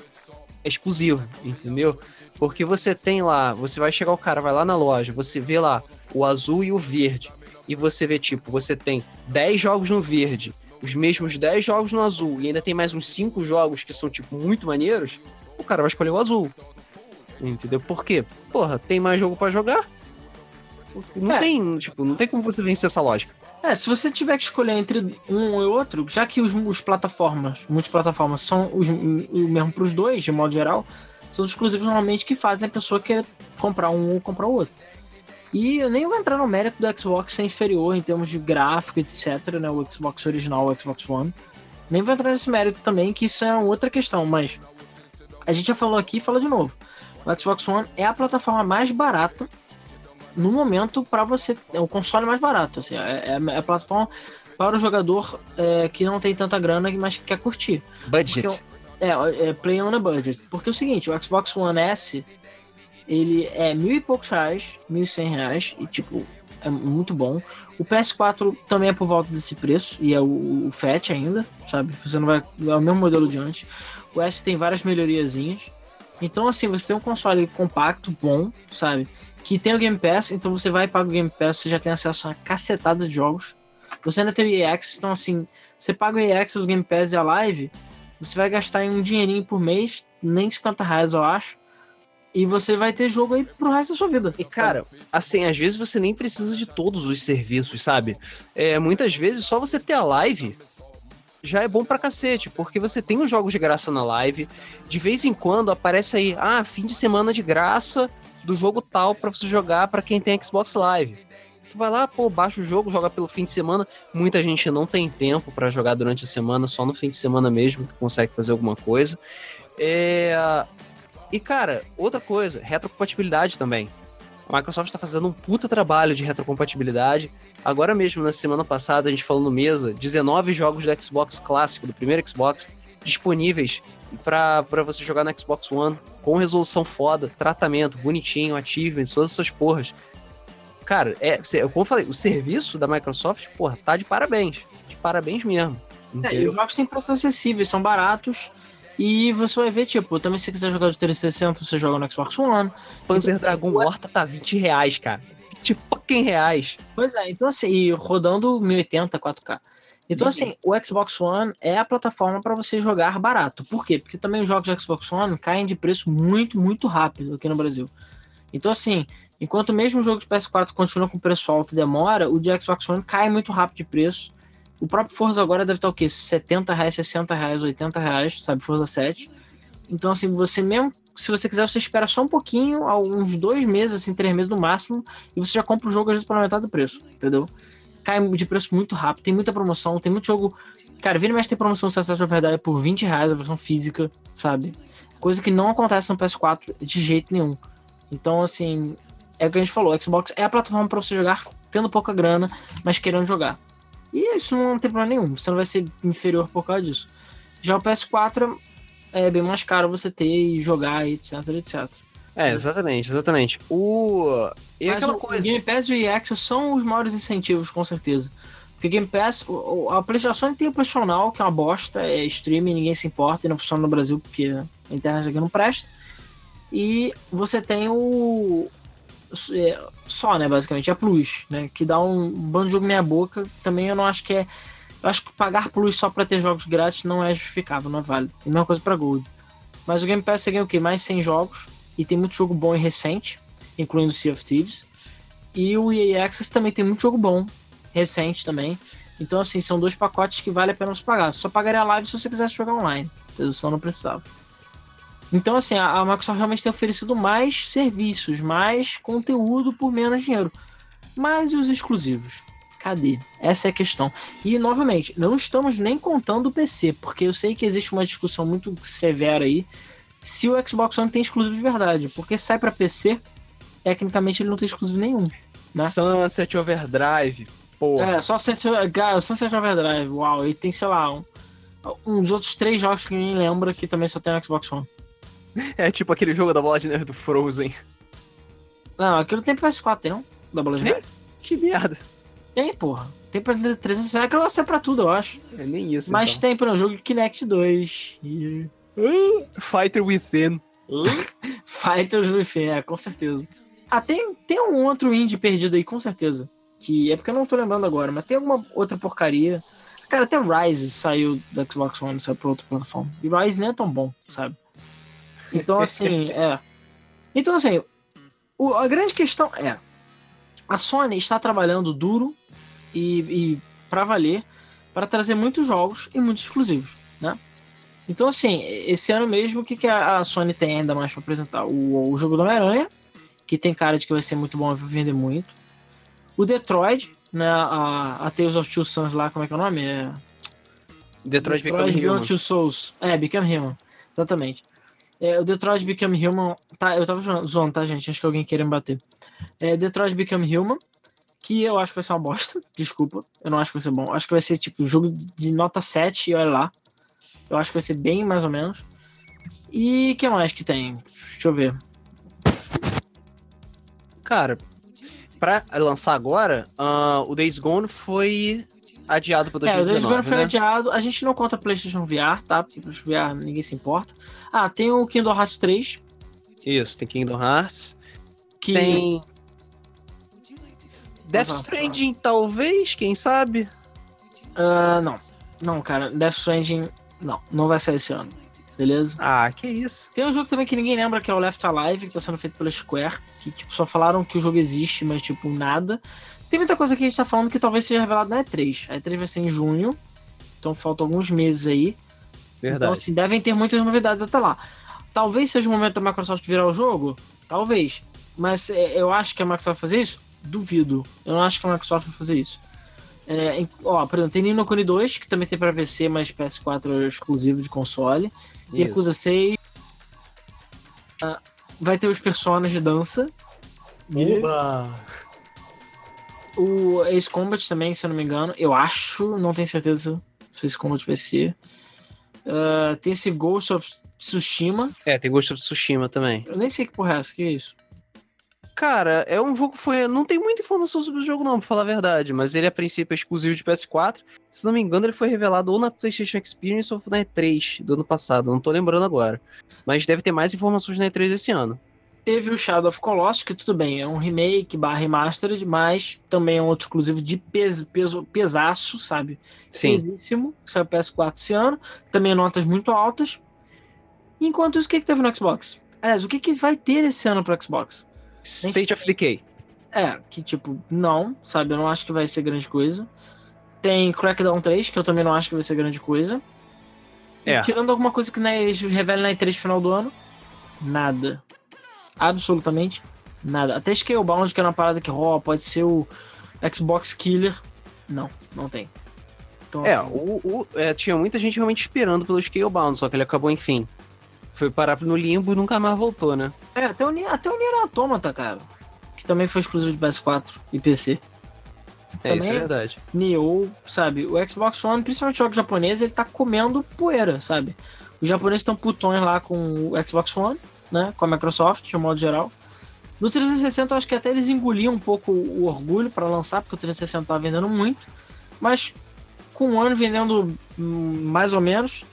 é exclusivo, entendeu? Porque você tem lá, você vai chegar o cara, vai lá na loja, você vê lá o azul e o verde. E você vê, tipo, você tem 10 jogos no verde, os mesmos 10 jogos no azul, e ainda tem mais uns 5 jogos que são, tipo, muito maneiros, o cara vai escolher o azul. Entendeu? Por quê? Porra, tem mais jogo para jogar? Não é. tem, tipo, não tem como você vencer essa lógica. É, se você tiver que escolher entre um e outro, já que os, os plataformas, muitas plataformas são os, o mesmo para os dois, de modo geral, são os exclusivos normalmente que fazem a pessoa querer comprar um ou comprar o outro. E eu nem vou entrar no mérito do Xbox ser inferior em termos de gráfico, etc, né, o Xbox original, o Xbox One. Nem vou entrar nesse mérito também, que isso é outra questão, mas a gente já falou aqui e fala de novo. O Xbox One é a plataforma mais barata no momento para você. É o console mais barato. Assim, é, é, é a plataforma para o jogador é, que não tem tanta grana, mas que quer curtir. Budget. Porque, é, é, play on a budget. Porque é o seguinte, o Xbox One S, ele é mil e poucos reais, mil e cem reais, e tipo, é muito bom. O PS4 também é por volta desse preço, e é o, o FAT ainda, sabe? Você não vai. É o mesmo modelo de antes. O S tem várias melhoriazinhas. Então, assim, você tem um console compacto, bom, sabe? Que tem o Game Pass, então você vai pagar o Game Pass, você já tem acesso a uma cacetada de jogos. Você ainda tem o Access, então assim, você paga o Access, o Game Pass e a Live, você vai gastar um dinheirinho por mês, nem 50 reais, eu acho. E você vai ter jogo aí pro resto da sua vida. E, cara, assim, às vezes você nem precisa de todos os serviços, sabe? É, muitas vezes só você ter a live já é bom pra cacete, porque você tem os jogos de graça na live. De vez em quando aparece aí, ah, fim de semana de graça do jogo tal para você jogar para quem tem Xbox Live. Tu vai lá, pô, baixa o jogo, joga pelo fim de semana. Muita gente não tem tempo para jogar durante a semana, só no fim de semana mesmo que consegue fazer alguma coisa. É... E cara, outra coisa, retrocompatibilidade também. A Microsoft está fazendo um puta trabalho de retrocompatibilidade. Agora mesmo, na semana passada, a gente falou no mesa, 19 jogos do Xbox clássico, do primeiro Xbox, disponíveis para você jogar no Xbox One, com resolução foda, tratamento bonitinho, achievements, todas essas porras. Cara, é, como eu falei, o serviço da Microsoft, porra, tá de parabéns. De parabéns mesmo. É, e os jogos têm preços acessíveis, são baratos. E você vai ver, tipo, também se você quiser jogar de 360, você joga no Xbox One. Panzer então, Dragon Horta tá 20 reais, cara. 20 fucking reais. Pois é, então assim, rodando 1080, 4K. Então, assim, o Xbox One é a plataforma para você jogar barato. Por quê? Porque também os jogos de Xbox One caem de preço muito, muito rápido aqui no Brasil. Então, assim, enquanto mesmo o jogo de PS4 continua com preço alto e demora, o de Xbox One cai muito rápido de preço. O próprio Forza agora deve estar o quê? 70 reais, 60 reais, 80 reais, sabe? Forza 7. Então, assim, você mesmo, se você quiser, você espera só um pouquinho, uns dois meses, assim, três meses no máximo, e você já compra o jogo às vezes pela metade do preço, entendeu? Cai de preço muito rápido, tem muita promoção, tem muito jogo. Cara, vira mais tem promoção se de verdade por 20 reais a versão física, sabe? Coisa que não acontece no PS4 de jeito nenhum. Então, assim, é o que a gente falou, Xbox é a plataforma para você jogar tendo pouca grana, mas querendo jogar. E isso não tem problema nenhum, você não vai ser inferior por causa disso. Já o PS4 é bem mais caro você ter e jogar, etc, etc. É, exatamente, exatamente. O. E Mas aquela o coisa. Game Pass e o EA são os maiores incentivos, com certeza. Porque Game Pass, a PlayStation tem o PlayStation Now, que é uma bosta, é streaming, ninguém se importa e não funciona no Brasil porque a internet aqui não presta. E você tem o. É, só, né, basicamente, a Plus, né? Que dá um bando de jogo meia boca. Também eu não acho que é. Eu acho que pagar Plus só pra ter jogos grátis não é justificável, não é válido. a mesma coisa pra Gold. Mas o Game Pass você ganha o quê? Mais 100 jogos. E tem muito jogo bom e recente, incluindo Sea of Thieves. E o EA Access também tem muito jogo bom, recente também. Então, assim, são dois pacotes que vale a pena você pagar. Só pagaria a live se você quisesse jogar online. Eu só não precisava. Então, assim, a, Microsoft realmente tem oferecido mais serviços, mais conteúdo por menos dinheiro. Mas e os exclusivos? Cadê? Essa é a questão. E, novamente, não estamos nem contando o PC, porque eu sei que existe uma discussão muito severa aí se o Xbox One tem exclusivo de verdade. Porque sai para PC, tecnicamente ele não tem exclusivo nenhum. Né? Sunset Overdrive, porra. É, só Sunset, Sunset Overdrive, uau. E tem, sei lá, um, uns outros três jogos que ninguém lembra que também só tem no Xbox One. (laughs) É tipo aquele jogo da bola de neve do Frozen. Não, aquilo tem PS4, tem não? Da bola de neve? Que merda. Tem, porra. Tem pra 360, aquilo ser pra tudo, eu acho. É nem isso. Mas então. tem para o jogo Kinect 2. E... Fighter Within. (laughs) Fighters Within, é, com certeza. Ah, tem, tem um outro indie perdido aí, com certeza. Que é porque eu não tô lembrando agora, mas tem alguma outra porcaria. Cara, até Rise saiu do Xbox One, saiu pra outra plataforma. E Rise nem é tão bom, sabe? Então, assim, (laughs) é. Então, assim, o, a grande questão é: a Sony está trabalhando duro e, e para valer, para trazer muitos jogos e muitos exclusivos, né? Então, assim, esse ano mesmo, o que, que a Sony tem ainda mais para apresentar? O, o jogo do Homem-Aranha, que tem cara de que vai ser muito bom, vai vender muito. O Detroit, né? A, a Tales of Two Sons lá, como é que é o nome? É... Detroit, Detroit Become Human. Two Souls. É, Become Human. Exatamente. É, o Detroit Become Human. Tá, eu tava zoando, tá, gente? Acho que alguém queria me bater. É, Detroit Become Human. Que eu acho que vai ser uma bosta. (laughs) Desculpa. Eu não acho que vai ser bom. Acho que vai ser tipo jogo de nota 7 e olha lá. Eu acho que vai ser bem mais ou menos. E que mais que tem? Deixa eu ver. Cara, pra lançar agora, uh, o Days Gone foi adiado para 2019. É, o Days Gone foi né? adiado. A gente não conta PlayStation VR, tá? Porque PlayStation VR ninguém se importa. Ah, tem o Kingdom Hearts 3. Isso, tem Kingdom Hearts. Que... Tem. Death Stranding, talvez, quem sabe? Uh, não. Não, cara, Death Stranding, não. Não vai sair esse ano. Beleza? Ah, que isso. Tem um jogo também que ninguém lembra, que é o Left Alive, que tá sendo feito pela Square. Que, tipo, só falaram que o jogo existe, mas, tipo, nada. Tem muita coisa que a gente tá falando que talvez seja revelado na E3. A E3 vai ser em junho. Então faltam alguns meses aí. Verdade. Então, assim, devem ter muitas novidades até lá. Talvez seja o momento da Microsoft virar o jogo. Talvez. Mas é, eu acho que a Microsoft vai fazer isso? Duvido. Eu não acho que a Microsoft vai fazer isso. É, ó, por exemplo, tem Nino Kuni 2, que também tem pra PC, mas PS4 é exclusivo de console. E Yakuza 6. Uh, vai ter os personagens de dança. Oba! O Ace Combat também, se eu não me engano. Eu acho, não tenho certeza se o Ace Combat vai ser. Uh, tem esse Ghost of Tsushima. É, tem Ghost of Tsushima também. Eu nem sei que porra é essa, que é isso? Cara, é um jogo que foi. Não tem muita informação sobre o jogo, não, pra falar a verdade. Mas ele, a princípio, é exclusivo de PS4. Se não me engano, ele foi revelado ou na PlayStation Experience ou na E3 do ano passado. Não tô lembrando agora. Mas deve ter mais informações na E3 esse ano. Teve o Shadow of Colossus, que tudo bem, é um remake barra remastered, mas também é um outro exclusivo de peso, peso pesaço, sabe? Sim. Pesíssimo, que saiu PS4 esse ano. Também notas muito altas. Enquanto isso, o que, que teve no Xbox? Aliás, o que, que vai ter esse ano pro Xbox? State of Decay. É, que tipo, não, sabe? Eu não acho que vai ser grande coisa. Tem Crackdown 3, que eu também não acho que vai ser grande coisa. É. E tirando alguma coisa que né, eles revelam na E3 final do ano, nada. Absolutamente nada. Até Scalebound, que era uma parada que oh, pode ser o Xbox Killer. Não, não tem. Então, é, assim... o, o é, tinha muita gente realmente esperando pelo Scalebound, só que ele acabou, enfim. Foi parar no limbo e nunca mais voltou, né? É, até o, até o Nier Automata, cara. Que também foi exclusivo de PS4 e PC. É, também, isso é verdade. Nioh, sabe? O Xbox One, principalmente jogos japoneses, ele tá comendo poeira, sabe? Os japoneses estão putões lá com o Xbox One, né? Com a Microsoft, de um modo geral. No 360, eu acho que até eles engoliam um pouco o orgulho para lançar, porque o 360 tá vendendo muito. Mas com um ano vendendo hum, mais ou menos,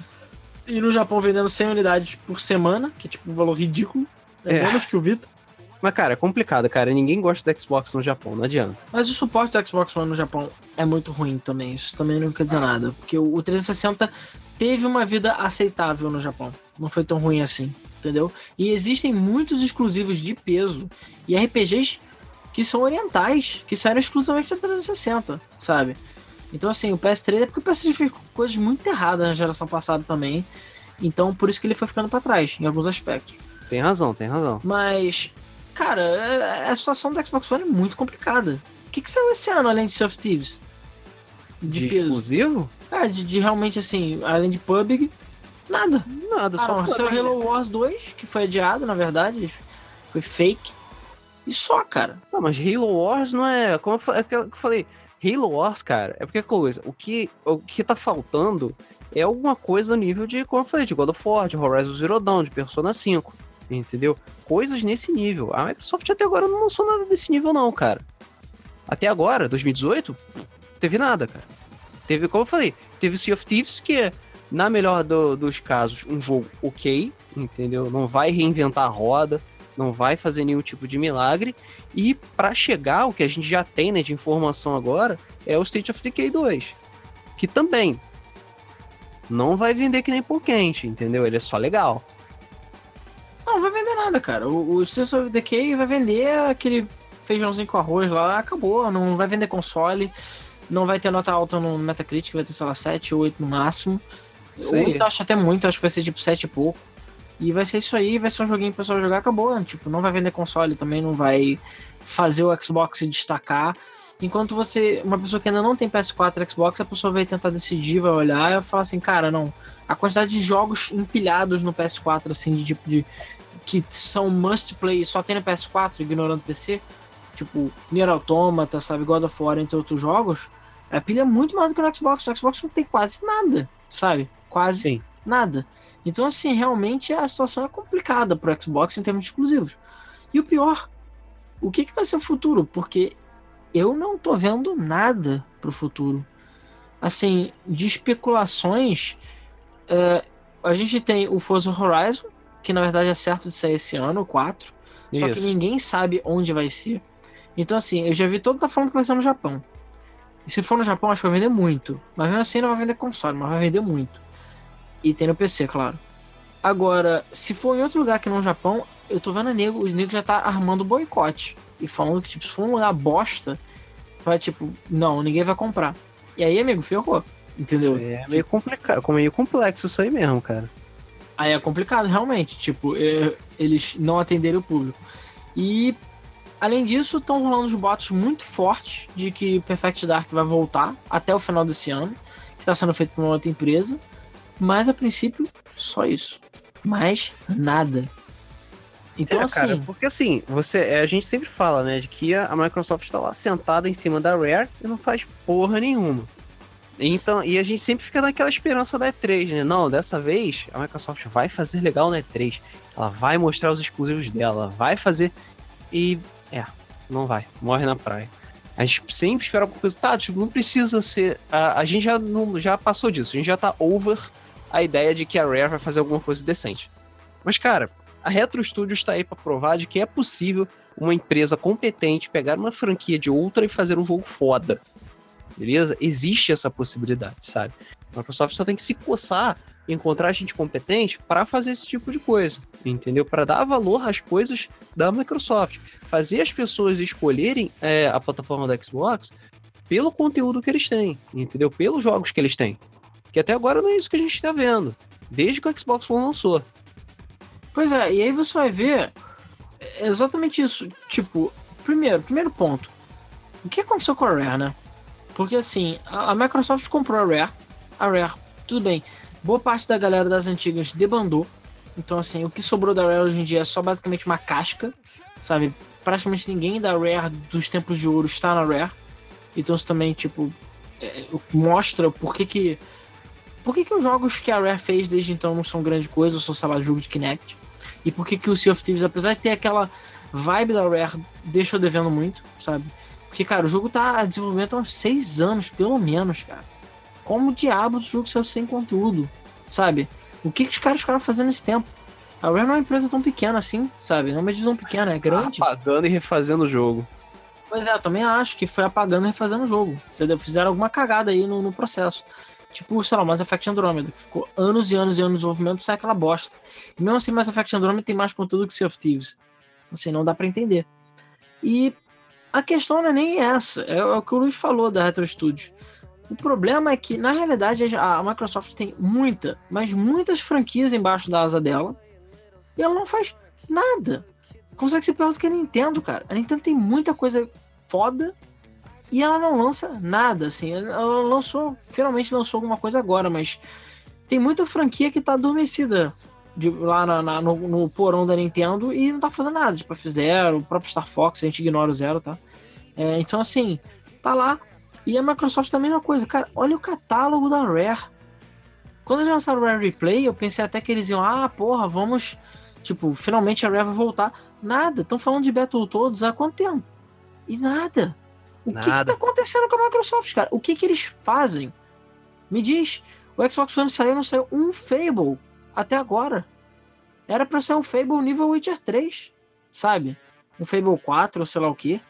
e no Japão vendendo 100 unidades por semana, que é tipo um valor ridículo. É, é. menos que o Vita. Mas, cara, é complicado, cara. Ninguém gosta do Xbox no Japão, não adianta. Mas o suporte do Xbox One no Japão é muito ruim também. Isso também não quer dizer nada. Porque o 360 teve uma vida aceitável no Japão. Não foi tão ruim assim, entendeu? E existem muitos exclusivos de peso e RPGs que são orientais, que saíram exclusivamente do 360, sabe? Então, assim, o PS3 é porque o PS3 fez coisas muito erradas na geração passada também. Então, por isso que ele foi ficando para trás, em alguns aspectos. Tem razão, tem razão. Mas, cara, é, a situação do Xbox One é muito complicada. O que, que saiu esse ano, além de Sea of Thieves? De, de exclusivo? É, de, de, realmente, assim, além de PUBG, nada. Nada, ah, só não, Saiu Halo Wars 2, que foi adiado, na verdade. Foi fake. E só, cara. Não, mas Halo Wars não é. Como eu, é que eu falei, Halo Wars, cara, é porque coisa, o que, o que tá faltando é alguma coisa no nível de, como eu falei, de God of War, de Horizon Zero Dawn, de Persona 5, entendeu? Coisas nesse nível. A Microsoft até agora não lançou nada desse nível não, cara. Até agora, 2018, teve nada, cara. Teve, como eu falei, teve Sea of Thieves, que é, na melhor do, dos casos, um jogo ok, entendeu? Não vai reinventar a roda, não vai fazer nenhum tipo de milagre. E para chegar, o que a gente já tem né, de informação agora é o State of Decay 2, que também não vai vender que nem pão quente, entendeu? Ele é só legal. Não, não vai vender nada, cara. O, o State of Decay vai vender aquele feijãozinho com arroz lá, acabou, não vai vender console. Não vai ter nota alta no Metacritic, vai ter, sei lá, 7 ou 8 no máximo. Oito acho até muito, acho que vai ser tipo 7 e pouco. E vai ser isso aí, vai ser um joguinho pro pessoal jogar, acabou. Tipo, não vai vender console também, não vai fazer o Xbox se destacar. Enquanto você, uma pessoa que ainda não tem PS4 Xbox, a pessoa vai tentar decidir, vai olhar e vai falar assim, cara, não. A quantidade de jogos empilhados no PS4, assim, de tipo de. que são must play só tem no PS4, ignorando o PC, tipo, Nier Automata, sabe, God of War, entre outros jogos, a pilha é muito mais do que no Xbox. O Xbox não tem quase nada, sabe? Quase Sim. Nada. Então, assim, realmente a situação é complicada pro Xbox em termos de exclusivos. E o pior, o que, que vai ser o futuro? Porque eu não tô vendo nada pro futuro. Assim, de especulações, é, a gente tem o Forza Horizon, que na verdade é certo de sair esse ano, o 4. Isso. Só que ninguém sabe onde vai ser. Então, assim, eu já vi todo mundo tá falando que vai ser no Japão. E se for no Japão, acho que vai vender muito. Mas mesmo assim não vai vender console, mas vai vender muito. E tem no PC, claro. Agora, se for em outro lugar que não no Japão, eu tô vendo nego, os negros já tá armando boicote. E falando que, tipo, se for um lugar bosta, vai tipo, não, ninguém vai comprar. E aí, amigo, ferrou. Entendeu? É meio complicado, meio complexo isso aí mesmo, cara. Aí é complicado, realmente. Tipo, eles não atenderem o público. E, além disso, estão rolando os bots muito fortes de que Perfect Dark vai voltar até o final desse ano, que está sendo feito por uma outra empresa. Mas a princípio, só isso. Mais nada. Então, é, assim. Cara, porque assim, você, é, a gente sempre fala, né, de que a Microsoft está lá sentada em cima da Rare e não faz porra nenhuma. Então, e a gente sempre fica naquela esperança da E3, né? Não, dessa vez a Microsoft vai fazer legal na E3. Ela vai mostrar os exclusivos dela, vai fazer. E. É, não vai. Morre na praia. A gente sempre espera alguma coisa. Tá, tipo, não precisa ser. A, a gente já, não, já passou disso. A gente já tá over a ideia de que a Rare vai fazer alguma coisa decente. Mas, cara, a Retro Studios está aí para provar de que é possível uma empresa competente pegar uma franquia de outra e fazer um jogo foda. Beleza? Existe essa possibilidade, sabe? A Microsoft só tem que se coçar e encontrar gente competente para fazer esse tipo de coisa, entendeu? Para dar valor às coisas da Microsoft. Fazer as pessoas escolherem é, a plataforma da Xbox pelo conteúdo que eles têm, entendeu? Pelos jogos que eles têm. Que até agora não é isso que a gente está vendo. Desde que o Xbox One lançou. Pois é, e aí você vai ver exatamente isso. Tipo, primeiro, primeiro ponto. O que aconteceu com a Rare, né? Porque assim, a, a Microsoft comprou a Rare. A Rare, tudo bem. Boa parte da galera das antigas debandou. Então, assim, o que sobrou da Rare hoje em dia é só basicamente uma casca, sabe? Praticamente ninguém da Rare dos tempos de ouro está na Rare. Então, isso também, tipo, é, mostra por que que por que, que os jogos que a Rare fez desde então não são grande coisa, ou são, sei lá, jogo de Kinect? E por que, que o Sea of Thieves, apesar de ter aquela vibe da Rare, deixou devendo muito, sabe? Porque, cara, o jogo tá a desenvolvimento há uns seis anos, pelo menos, cara. Como diabos o jogo saiu sem conteúdo, sabe? O que, que os caras ficaram fazendo nesse tempo? A Rare não é uma empresa tão pequena assim, sabe? Não é uma divisão pequena, é grande. Apagando e refazendo o jogo. Pois é, eu também acho que foi apagando e refazendo o jogo, entendeu? Fizeram alguma cagada aí no, no processo. Tipo, sei lá, Mass Effect Andromeda, que ficou anos e anos e anos de desenvolvimento sair aquela bosta. E mesmo assim, Mass Effect Andromeda tem mais conteúdo que Sea of Thieves. Assim, não dá para entender. E a questão não é nem essa, é, é o que o Luiz falou da Retro Studios. O problema é que, na realidade, a Microsoft tem muita, mas muitas franquias embaixo da asa dela, e ela não faz nada. Consegue ser pior do que a Nintendo, cara. A Nintendo tem muita coisa foda e ela não lança nada, assim. Ela lançou, finalmente lançou alguma coisa agora, mas tem muita franquia que tá adormecida de, lá na, na, no, no, porão da Nintendo e não tá fazendo nada. Tipo, fizeram, o próprio Star Fox, a gente ignora o zero, tá? É, então, assim, tá lá. E a Microsoft também é uma coisa, cara, olha o catálogo da Rare. Quando eles lançaram o Rare Replay, eu pensei até que eles iam, ah, porra, vamos. Tipo, finalmente a Rare vai voltar. Nada, estão falando de Battletoads há quanto tempo? E nada. O que, que tá acontecendo com a Microsoft, cara? O que que eles fazem? Me diz. O Xbox One saiu, não saiu um Fable até agora. Era pra ser um Fable nível Witcher 3, sabe? Um Fable 4 ou sei lá o que.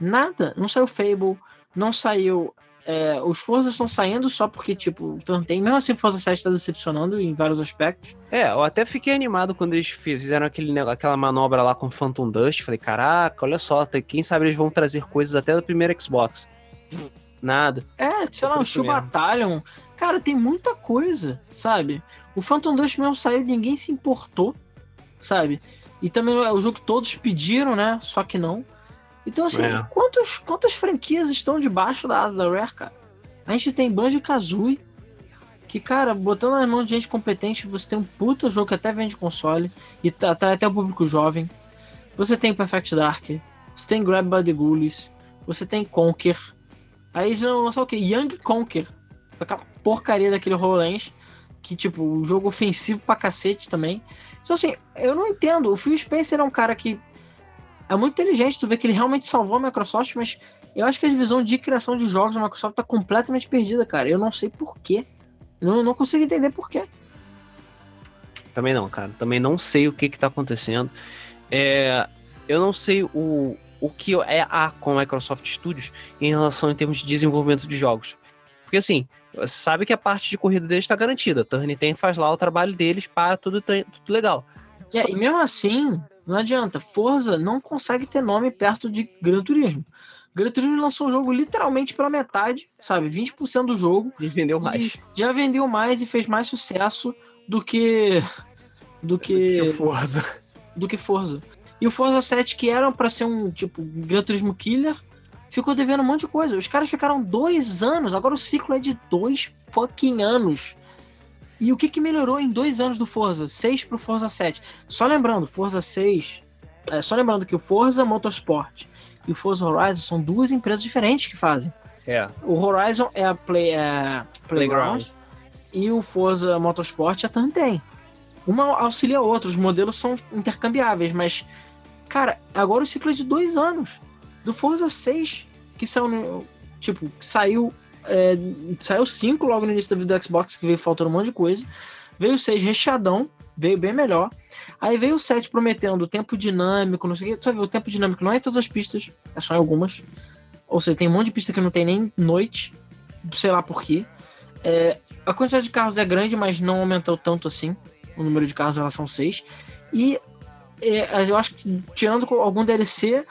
Nada. Não saiu Fable, não saiu é, os Forzas estão saindo só porque, tipo, tem mesmo assim Forza 7 está decepcionando em vários aspectos. É, eu até fiquei animado quando eles fizeram aquele, aquela manobra lá com Phantom Dust. Falei, caraca, olha só, quem sabe eles vão trazer coisas até da primeira Xbox. Nada. É, sei lá, o Shoe Battalion. Cara, tem muita coisa, sabe? O Phantom Dust mesmo saiu ninguém se importou, sabe? E também é o jogo que todos pediram, né? Só que não. Então, assim, é. quantos, quantas franquias estão debaixo da asa da Rare, cara? A gente tem Banjo Kazooie, que, cara, botando nas mãos de gente competente, você tem um puta jogo que até vende console e atrai tá, até o público jovem. Você tem Perfect Dark, você tem Grab by the Ghoulies, você tem Conquer. Aí já lançou o quê? Young Conquer. Aquela porcaria daquele HoloLens. Que, tipo, um jogo ofensivo pra cacete também. Então, assim, eu não entendo. O Phil Spencer é um cara que é muito inteligente. Tu vê que ele realmente salvou a Microsoft, mas eu acho que a divisão de criação de jogos da Microsoft tá completamente perdida, cara. Eu não sei porquê. Não, não consigo entender por quê. Também não, cara. Também não sei o que que tá acontecendo. É, eu não sei o, o que é a com a Microsoft Studios em relação em termos de desenvolvimento de jogos. Porque assim, você sabe que a parte de corrida deles está garantida. Turn tem faz lá o trabalho deles, para tudo, tudo legal. É, Só... E mesmo assim, não adianta. Forza não consegue ter nome perto de Gran Turismo. Gran Turismo lançou o jogo literalmente pela metade, sabe? 20% do jogo. E vendeu mais. E já vendeu mais e fez mais sucesso do que. Do que. Do que Forza. Do que Forza. E o Forza 7, que era para ser um tipo Gran Turismo Killer, ficou devendo um monte de coisa. Os caras ficaram dois anos, agora o ciclo é de dois fucking anos. E o que, que melhorou em dois anos do Forza? 6 pro Forza 7. Só lembrando, Forza 6. É, só lembrando que o Forza Motorsport e o Forza Horizon são duas empresas diferentes que fazem. É. O Horizon é a Play, é, Playground, Playground e o Forza Motorsport é a Turn Uma auxilia a outra, os modelos são intercambiáveis, mas, cara, agora o ciclo é de dois anos. Do Forza 6, que no, Tipo, saiu. É, saiu 5 logo no início da vida do Xbox, que veio faltando um monte de coisa. Veio o 6 recheadão, veio bem melhor. Aí veio o 7 prometendo tempo dinâmico, não sei o que. Sabe, o tempo dinâmico não é em todas as pistas, é só em algumas. Ou seja, tem um monte de pista que não tem nem noite, sei lá por quê. É, a quantidade de carros é grande, mas não aumentou tanto assim o número de carros em relação ao 6. E é, eu acho que, tirando algum DLC,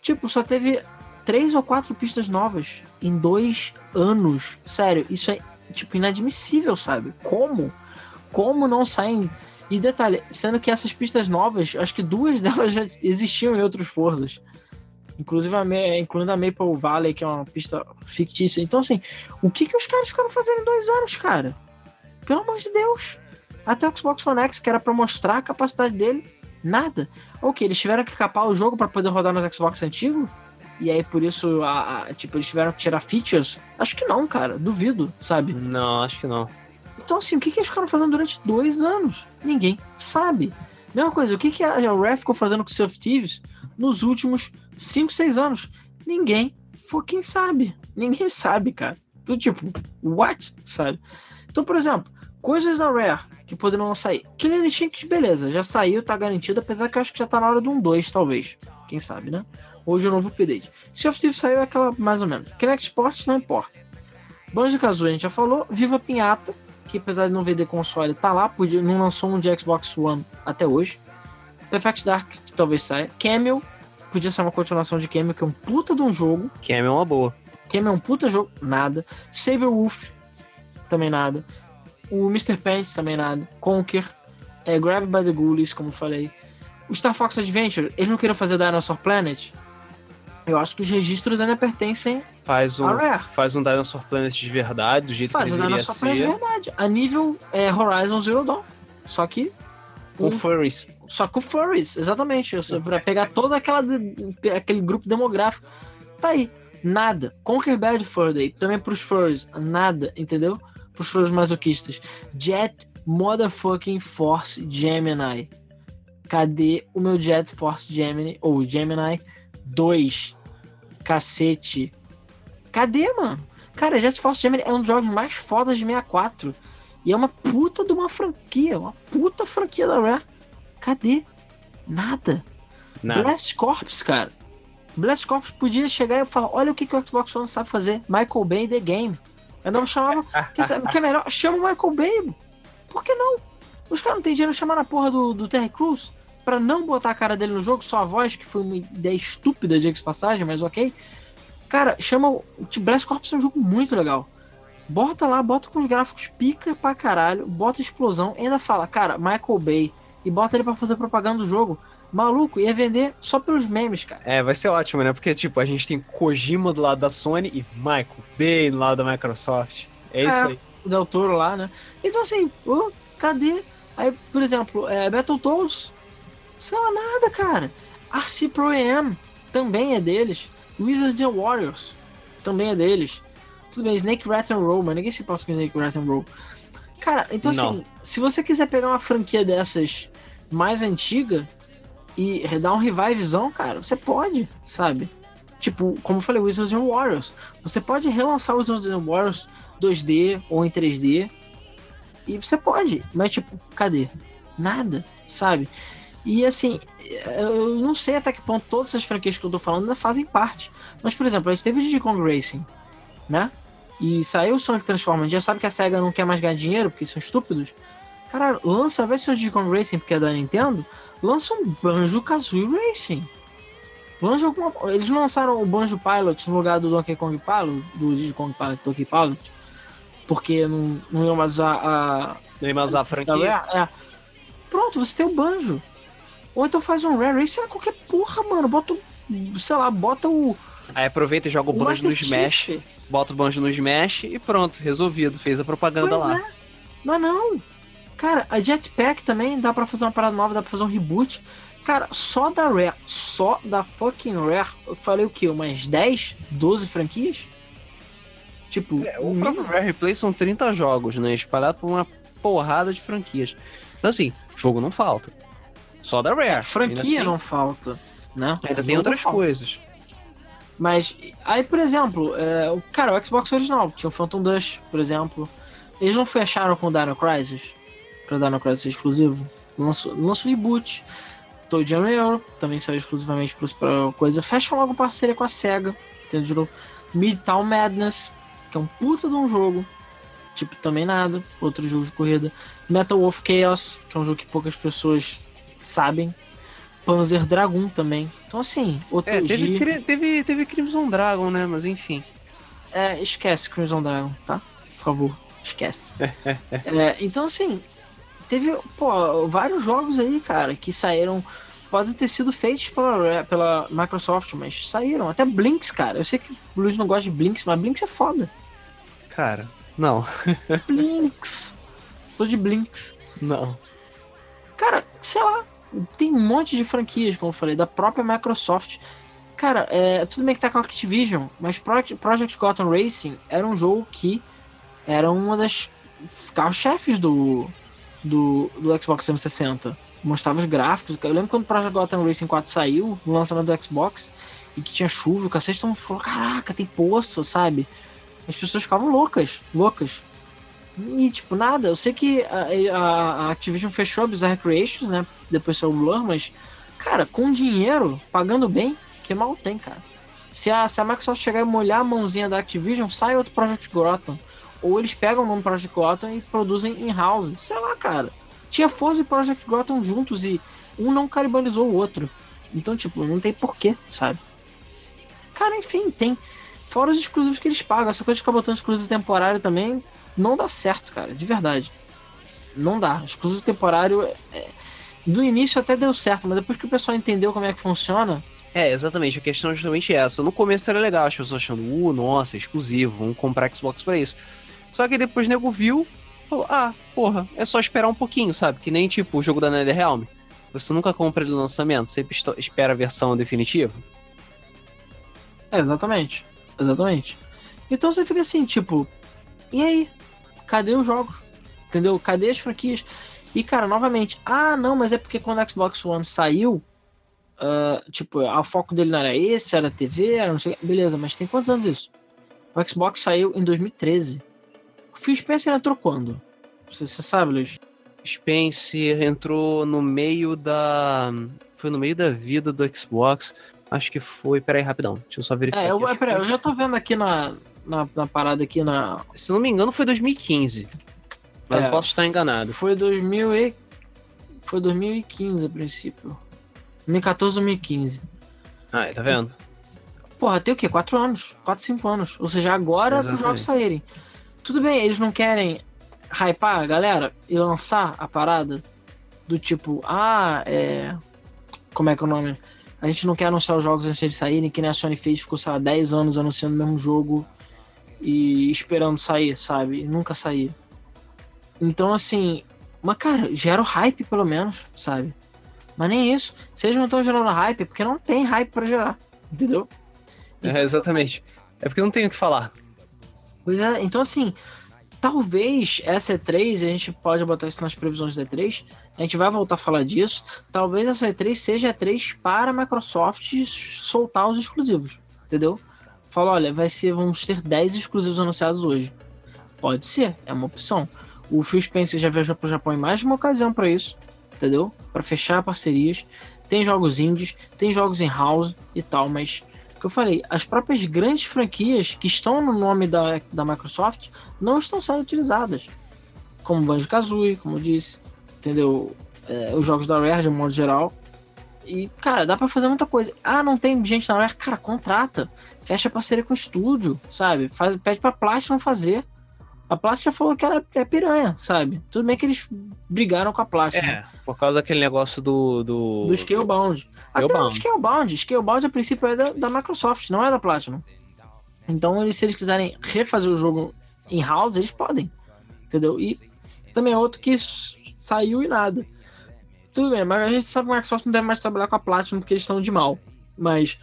tipo, só teve três ou quatro pistas novas em dois anos. Sério, isso é, tipo, inadmissível, sabe? Como? Como não saem e detalhe, sendo que essas pistas novas, acho que duas (laughs) delas já existiam em outros Forzas. Inclusive a, incluindo a Maple Valley, que é uma pista fictícia. Então, assim, o que, que os caras ficaram fazendo em dois anos, cara? Pelo amor de Deus. Até o Xbox One X, que era pra mostrar a capacidade dele, nada. Ok, eles tiveram que capar o jogo para poder rodar nos Xbox antigos? E aí, por isso, a, a, tipo, eles tiveram que tirar features? Acho que não, cara. Duvido, sabe? Não, acho que não. Então, assim, o que, que eles ficaram fazendo durante dois anos? Ninguém sabe. Mesma coisa, o que, que a Rare ficou fazendo com o Sea of Thieves nos últimos 5, 6 anos? Ninguém fucking sabe. Ninguém (laughs) sabe, cara. Tu tipo, what? Sabe? Então, por exemplo, coisas da Rare que poderiam sair. Killer Instinct, beleza, já saiu, tá garantido, apesar que eu acho que já tá na hora de um 2, talvez. Quem sabe, né? Hoje o novo update. Sea of Thieves saiu aquela mais ou menos. Kinect Sports não importa. Banjo Kazooie a gente já falou. Viva Pinhata, que apesar de não vender console, tá lá, podia, não lançou um de Xbox One até hoje. Perfect Dark, que talvez saia. Camel, podia ser uma continuação de Camel, que é um puta de um jogo. Camel é uma boa. Camel é um puta jogo, nada. Saber Wolf, também nada. O Mr. Pants, também nada. Conquer, é, Grab by the Ghoulies, como falei. O Star Fox Adventure, eles não queriam fazer Dinosaur Planet? Eu acho que os registros ainda pertencem Faz um, faz um Dinosaur Planet de verdade, do jeito faz que deveria ser. Faz um Dinosaur Planet de verdade. A nível é, Horizon Zero Dawn. Só que... Com um, furries. Só com furries, exatamente. Pra pegar todo aquele grupo demográfico. Tá aí. Nada. Conquer Bad Fur Day. Também pros furries. Nada, entendeu? Pros furries masoquistas. Jet Motherfucking Force Gemini. Cadê o meu Jet Force Gemini? Ou Gemini 2? Cacete. Cadê, mano? Cara, Jet Force Gemini é um dos jogos mais fodas de 64. E é uma puta de uma franquia. Uma puta franquia da Rare. Cadê? Nada. Nada. Blast Corps, cara. Blast Corps podia chegar e falar: olha o que, que o Xbox One sabe fazer. Michael Bay The Game. Eu não chamava. (laughs) que, que é melhor? Chama o Michael Bay. Por que não? Os caras não tem dinheiro de chamar na porra do, do Terry Crews pra não botar a cara dele no jogo, só a voz, que foi uma ideia estúpida de passagem, mas ok. Cara, chama. O Blast Corps é um jogo muito legal. Bota lá, bota com os gráficos pica pra caralho, bota explosão, ainda fala, cara, Michael Bay, e bota ele pra fazer propaganda do jogo. Maluco, ia vender só pelos memes, cara. É, vai ser ótimo, né? Porque, tipo, a gente tem Kojima do lado da Sony e Michael Bay do lado da Microsoft. É isso é, aí. O Del Toro lá, né? Então, assim, oh, cadê? Aí, por exemplo, é, Battletoads, sei lá nada, cara. RC Pro EM também é deles. Wizard Warriors também é deles. Tudo bem, Snake Rat and Roll, mas ninguém se importa com Snake Rat and Roll. Cara, então Não. assim, se você quiser pegar uma franquia dessas mais antiga e dar um revivezão, cara, você pode, sabe? Tipo, como eu falei, Wizards and Warriors. Você pode relançar Wizards and Warriors 2D ou em 3D. E você pode, mas tipo, cadê? Nada, sabe? E assim, eu não sei até que ponto todas essas franquias que eu tô falando ainda fazem parte. Mas, por exemplo, a gente teve o Digicon Racing, né? E saiu o Sonic Transformers, já sabe que a SEGA não quer mais ganhar dinheiro, porque são estúpidos. Cara, lança, vai ser o Digicon Racing, porque é da Nintendo, lança um Banjo Kazooie Racing. Lança alguma... Eles lançaram o Banjo Pilot no lugar do Donkey Kong Pilot, do Diddy Kong Pilot, Donkey Pilot, porque não, não iam mais usar a. Não iam mais usar a franquia. É. Pronto, você tem o Banjo. Ou então faz um Rare Race, é qualquer porra, mano. Bota, sei lá, bota o. Aí aproveita e joga o, o banjo no Smash, Chief. bota o banjo no Smash e pronto, resolvido. Fez a propaganda pois lá. É. Mas não. Cara, a Jetpack também dá pra fazer uma parada nova, dá pra fazer um reboot. Cara, só da Rare, só da fucking Rare, eu falei o quê? Umas 10, 12 franquias? Tipo, é, o próprio Rare Replay são 30 jogos, né? Espalhado por uma porrada de franquias. Então, assim, jogo não falta. Só da Rare. É, franquia tem... não falta, né? Ainda tem outras coisas. Mas, aí, por exemplo, é, o cara, o Xbox original tinha o Phantom Dust, por exemplo. Eles não fecharam com o Dino Crisis pra Dino Crisis ser exclusivo. Lançou, lançou reboot. Toad Euro também saiu exclusivamente pra coisa. Fecham logo parceria com a SEGA. Entendeu? Midtown Madness, que é um puta de um jogo. Tipo, também nada. Outro jogo de corrida. Metal Wolf Chaos, que é um jogo que poucas pessoas sabem. Panzer Dragon também. Então, assim, outro é, teve, teve, teve Crimson Dragon, né? Mas enfim. É, esquece Crimson Dragon, tá? Por favor, esquece. é, então, assim, teve, pô, vários jogos aí, cara, que saíram. Podem ter sido feitos pela, pela Microsoft, mas saíram. Até Blinks, cara. Eu sei que o Luiz não gosta de Blinks, mas Blinks é foda. Cara, não. Blinks. (laughs) Tô de Blinks. Não. Cara, sei lá, tem um monte de franquias, como eu falei, da própria Microsoft. Cara, é, tudo bem que tá com a Activision, mas Project Gotham Racing era um jogo que era uma das carros-chefes do, do, do Xbox 360. Mostrava os gráficos. Eu lembro quando Project Gotham Racing 4 saiu, no lançamento do Xbox, e que tinha chuva, o cacete, todo mundo falou, caraca, tem poço, sabe? As pessoas ficavam loucas, loucas. E, tipo, nada. Eu sei que a, a, Activision fechou a Bizarre Creations, né? Depois saiu o Blur, mas, cara, com dinheiro, pagando bem, que mal tem, cara. Se a, se a Microsoft chegar e molhar a mãozinha da Activision, sai outro Project Gotham. Ou eles pegam o nome Project Gotham e produzem in-house. Sei lá, cara. Tinha Forza e Project Gotham juntos e um não canibalizou o outro. Então, tipo, não tem porquê, sabe? Cara, enfim, tem. Fora os exclusivos que eles pagam. Essa coisa de ficar botando exclusivo temporário também não dá certo, cara, de verdade. Não dá. Exclusivo temporário. É... Do início até deu certo, mas depois que o pessoal entendeu como é que funciona. É, exatamente. A questão é justamente essa. No começo era legal, as pessoas achando, uh, nossa, é exclusivo, vamos comprar Xbox pra isso. Só que depois o nego viu, falou, ah, porra, é só esperar um pouquinho, sabe? Que nem tipo o jogo da NetherRealm. Você nunca compra ele no lançamento, sempre espera a versão definitiva. É, exatamente. Exatamente. Então você fica assim, tipo, e aí? Cadê os jogos? Entendeu? Cadê as franquias? E, cara, novamente, ah, não, mas é porque quando o Xbox One saiu, uh, tipo, o foco dele não era esse, era TV, era não sei Beleza, mas tem quantos anos isso? O Xbox saiu em 2013. O Phil Spencer entrou quando? Você, você sabe, Luiz? Spencer entrou no meio da. Foi no meio da vida do Xbox. Acho que foi. Peraí, rapidão. Deixa eu só verificar. É, eu, peraí, eu já tô vendo aqui na, na, na parada aqui na. Se não me engano, foi 2015. Mas é, posso estar enganado. Foi 2000 e... Foi 2015 a princípio. 2014, 2015. Ah, tá vendo? porra, tem o quê? Quatro anos, quatro, cinco anos. Ou seja, agora os jogos saírem. Tudo bem, eles não querem hypar a galera e lançar a parada do tipo, ah, é. Como é que é o nome? A gente não quer anunciar os jogos antes de saírem, que nem a Sony fez, ficou, sei lá, 10 anos anunciando o mesmo jogo e esperando sair, sabe? E nunca sair. Então, assim, mas cara, gera o hype pelo menos, sabe? Mas nem isso. Se eles não estão gerando hype, é porque não tem hype para gerar, entendeu? Então, é, exatamente. É porque não tem o que falar. Pois é, então assim, talvez essa E3, a gente pode botar isso nas previsões da E3, a gente vai voltar a falar disso. Talvez essa E3 seja a E3 para a Microsoft soltar os exclusivos, entendeu? Fala, olha, vai ser, vamos ter 10 exclusivos anunciados hoje. Pode ser, é uma opção. O Phil Spencer já viajou para o Japão em mais de uma ocasião para isso, entendeu? Para fechar parcerias. Tem jogos indies, tem jogos em house e tal, mas que eu falei, as próprias grandes franquias que estão no nome da, da Microsoft não estão sendo utilizadas. Como Banjo-Kazooie, como eu disse, entendeu? É, os jogos da Rare, de um modo geral. E, cara, dá para fazer muita coisa. Ah, não tem gente na Rare? Cara, contrata. Fecha parceria com o estúdio, sabe? Faz, pede pra Platinum fazer. A Platinum já falou que ela é piranha, sabe? Tudo bem que eles brigaram com a Platinum. É, por causa daquele negócio do... Do, do Scalebound. Até Scalebound. o Scalebound. Scalebound, a princípio, é da, da Microsoft, não é da Platinum. Então, eles, se eles quiserem refazer o jogo em house, eles podem. Entendeu? E também é outro que saiu e nada. Tudo bem, mas a gente sabe que a Microsoft não deve mais trabalhar com a Platinum porque eles estão de mal. Mas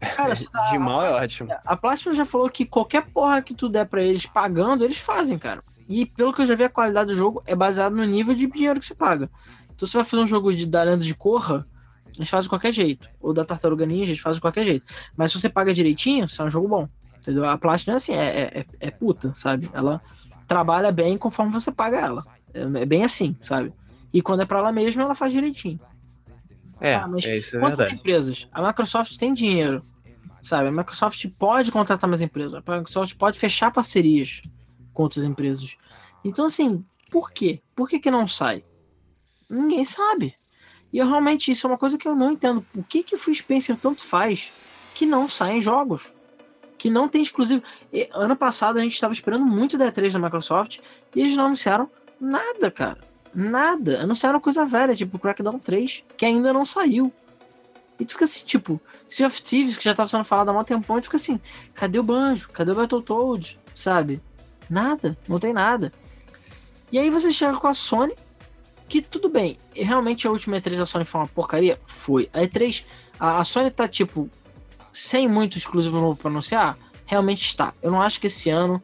Cara, (laughs) a, de mal é ótimo. A Platinum já falou que qualquer porra que tu der pra eles pagando, eles fazem, cara. E pelo que eu já vi, a qualidade do jogo é baseada no nível de dinheiro que você paga. Então, se você vai fazer um jogo de da lenda de Corra, eles fazem de qualquer jeito. Ou da Tartaruga Ninja, eles fazem de qualquer jeito. Mas se você paga direitinho, você é um jogo bom. Entendeu? A Platinum é assim, é, é, é puta, sabe? Ela trabalha bem conforme você paga ela. É, é bem assim, sabe? E quando é pra ela mesma, ela faz direitinho. É, ah, mas é isso é quantas verdade. empresas? A Microsoft tem dinheiro, sabe? A Microsoft pode contratar mais empresas, a Microsoft pode fechar parcerias com outras empresas. Então, assim, por quê? Por que, que não sai? Ninguém sabe. E eu, realmente isso é uma coisa que eu não entendo. O que que o Phil Spencer tanto faz que não saem jogos? Que não tem exclusivo. E, ano passado a gente estava esperando muito da E3 da Microsoft e eles não anunciaram nada, cara. Nada. Anunciaram coisa velha, tipo Crackdown 3, que ainda não saiu. E tu fica assim, tipo, Sea of Thieves, que já tava sendo falado há um tempão, e tu fica assim, cadê o Banjo? Cadê o Battletoads? Sabe? Nada, não tem nada. E aí você chega com a Sony, que tudo bem, realmente a última E3 da Sony foi uma porcaria? Foi. A E3, a, a Sony tá, tipo, sem muito exclusivo novo para anunciar? Realmente está. Eu não acho que esse ano,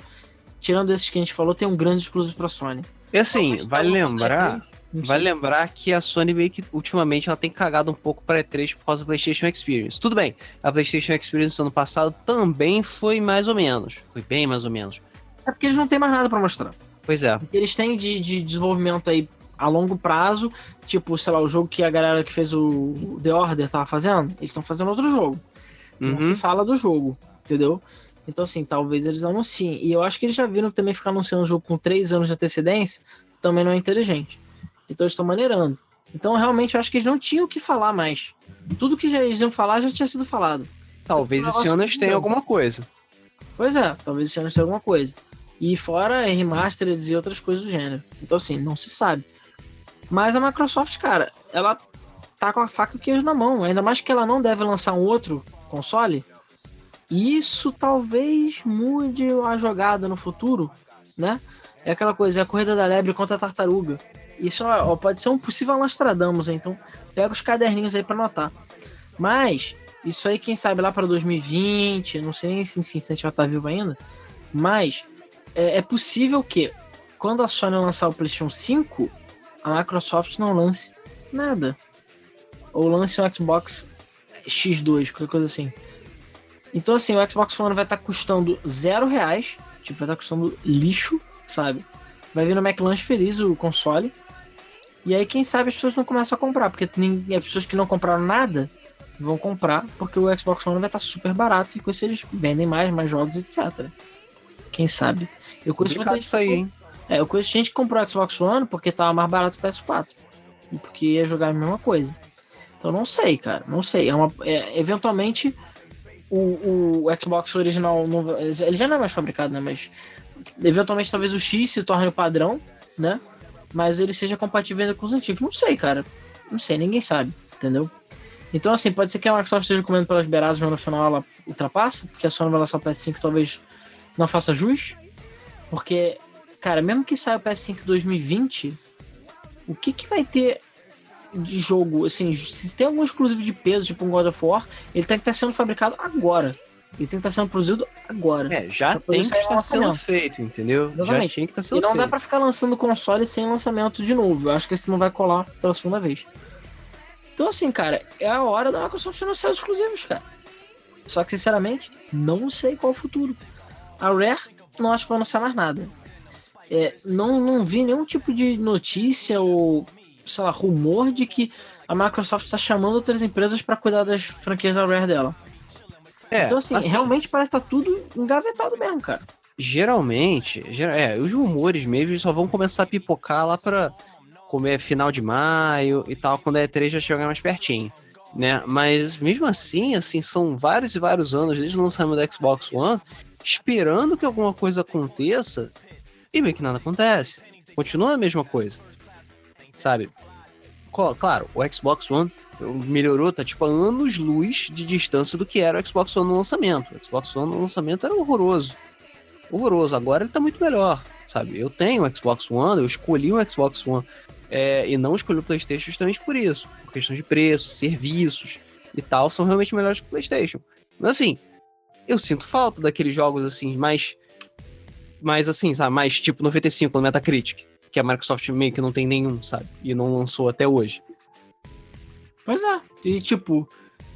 tirando esses que a gente falou, tem um grande exclusivo pra Sony. E assim, vale lembrar. Vale lembrar que a Sony meio que ultimamente ela tem cagado um pouco para E3 por causa do PlayStation Experience. Tudo bem, a PlayStation Experience do ano passado também foi mais ou menos. Foi bem mais ou menos. É porque eles não têm mais nada para mostrar. Pois é. Eles têm de, de desenvolvimento aí a longo prazo, tipo, sei lá, o jogo que a galera que fez o The Order tava fazendo, eles estão fazendo outro jogo. Uhum. Não se fala do jogo, entendeu? Então, assim, talvez eles anunciem. E eu acho que eles já viram também ficar anunciando um jogo com três anos de antecedência também não é inteligente. Então eles estão maneirando. Então, realmente, eu acho que eles não tinham o que falar mais. Tudo que já eles iam falar já tinha sido falado. Talvez então, esse ano eles tenham alguma coisa. Pois é, talvez esse ano eles tenham alguma coisa. E fora remastered e outras coisas do gênero. Então, assim, não se sabe. Mas a Microsoft, cara, ela tá com a faca e o queijo na mão. Ainda mais que ela não deve lançar um outro console isso talvez mude a jogada no futuro, né? É aquela coisa, é a corrida da lebre contra a tartaruga. Isso ó, pode ser um possível Nostradamus, então pega os caderninhos aí para anotar. Mas, isso aí, quem sabe lá para 2020, não sei nem se, enfim, se a gente vai estar tá vivo ainda, mas é, é possível que quando a Sony lançar o PlayStation 5, a Microsoft não lance nada. Ou lance um Xbox X2, qualquer coisa assim. Então, assim, o Xbox One vai estar tá custando zero reais. Tipo, vai estar tá custando lixo, sabe? Vai vir no McLanche feliz o console. E aí, quem sabe as pessoas não começam a comprar. Porque as pessoas que não compraram nada vão comprar. Porque o Xbox One vai estar tá super barato. E com isso eles vendem mais, mais jogos, etc. Quem sabe? Eu conheço muita gente. Isso aí, hein? É, eu conheço gente que comprou o Xbox One porque tava mais barato o PS4. E porque ia jogar a mesma coisa. Então não sei, cara. Não sei. É uma, é, eventualmente o, o Xbox original, não, ele já não é mais fabricado, né? Mas eventualmente talvez o X se torne o padrão, né? Mas ele seja compatível ainda com os antigos. Não sei, cara. Não sei, ninguém sabe, entendeu? Então, assim, pode ser que a Microsoft esteja comendo pelas beiradas, mas no final ela ultrapassa, porque a Sony vai lançar o PS5 talvez não faça jus. Porque, cara, mesmo que saia o PS5 2020, o que que vai ter de jogo, assim, se tem algum exclusivo de peso, tipo um God of War, ele tem que estar sendo fabricado agora. Ele tem que estar sendo produzido agora. É, já tem que estar sendo feito, entendeu? Exatamente. Já tinha que estar sendo feito. E não feito. dá pra ficar lançando console sem lançamento de novo. Eu acho que esse não vai colar pela segunda vez. Então, assim, cara, é a hora da Microsoft anunciar os exclusivos, cara. Só que, sinceramente, não sei qual é o futuro. A Rare, não acho que vai anunciar mais nada. É, não, não vi nenhum tipo de notícia ou, sei lá, rumor de que a Microsoft está chamando outras empresas para cuidar das franquias da Rare dela. É, então, assim, assim, realmente parece que tá tudo engavetado mesmo, cara. Geralmente, é, os rumores mesmo só vão começar a pipocar lá pra comer final de maio e tal, quando a E3 já chegar mais pertinho, né? Mas mesmo assim, assim, são vários e vários anos desde o lançamento do Xbox One, esperando que alguma coisa aconteça e meio que nada acontece. Continua a mesma coisa, sabe? Claro, o Xbox One melhorou, tá tipo a anos luz de distância do que era o Xbox One no lançamento. O Xbox One no lançamento era horroroso. Horroroso. Agora ele tá muito melhor, sabe? Eu tenho o Xbox One, eu escolhi o Xbox One é, e não escolhi o PlayStation justamente por isso. Por questão de preço, serviços e tal, são realmente melhores que o PlayStation. Mas assim, eu sinto falta daqueles jogos assim, mais. Mais assim, sabe? Mais tipo 95 no Metacritic. Que a Microsoft meio que não tem nenhum, sabe? E não lançou até hoje. Pois é. E tipo, o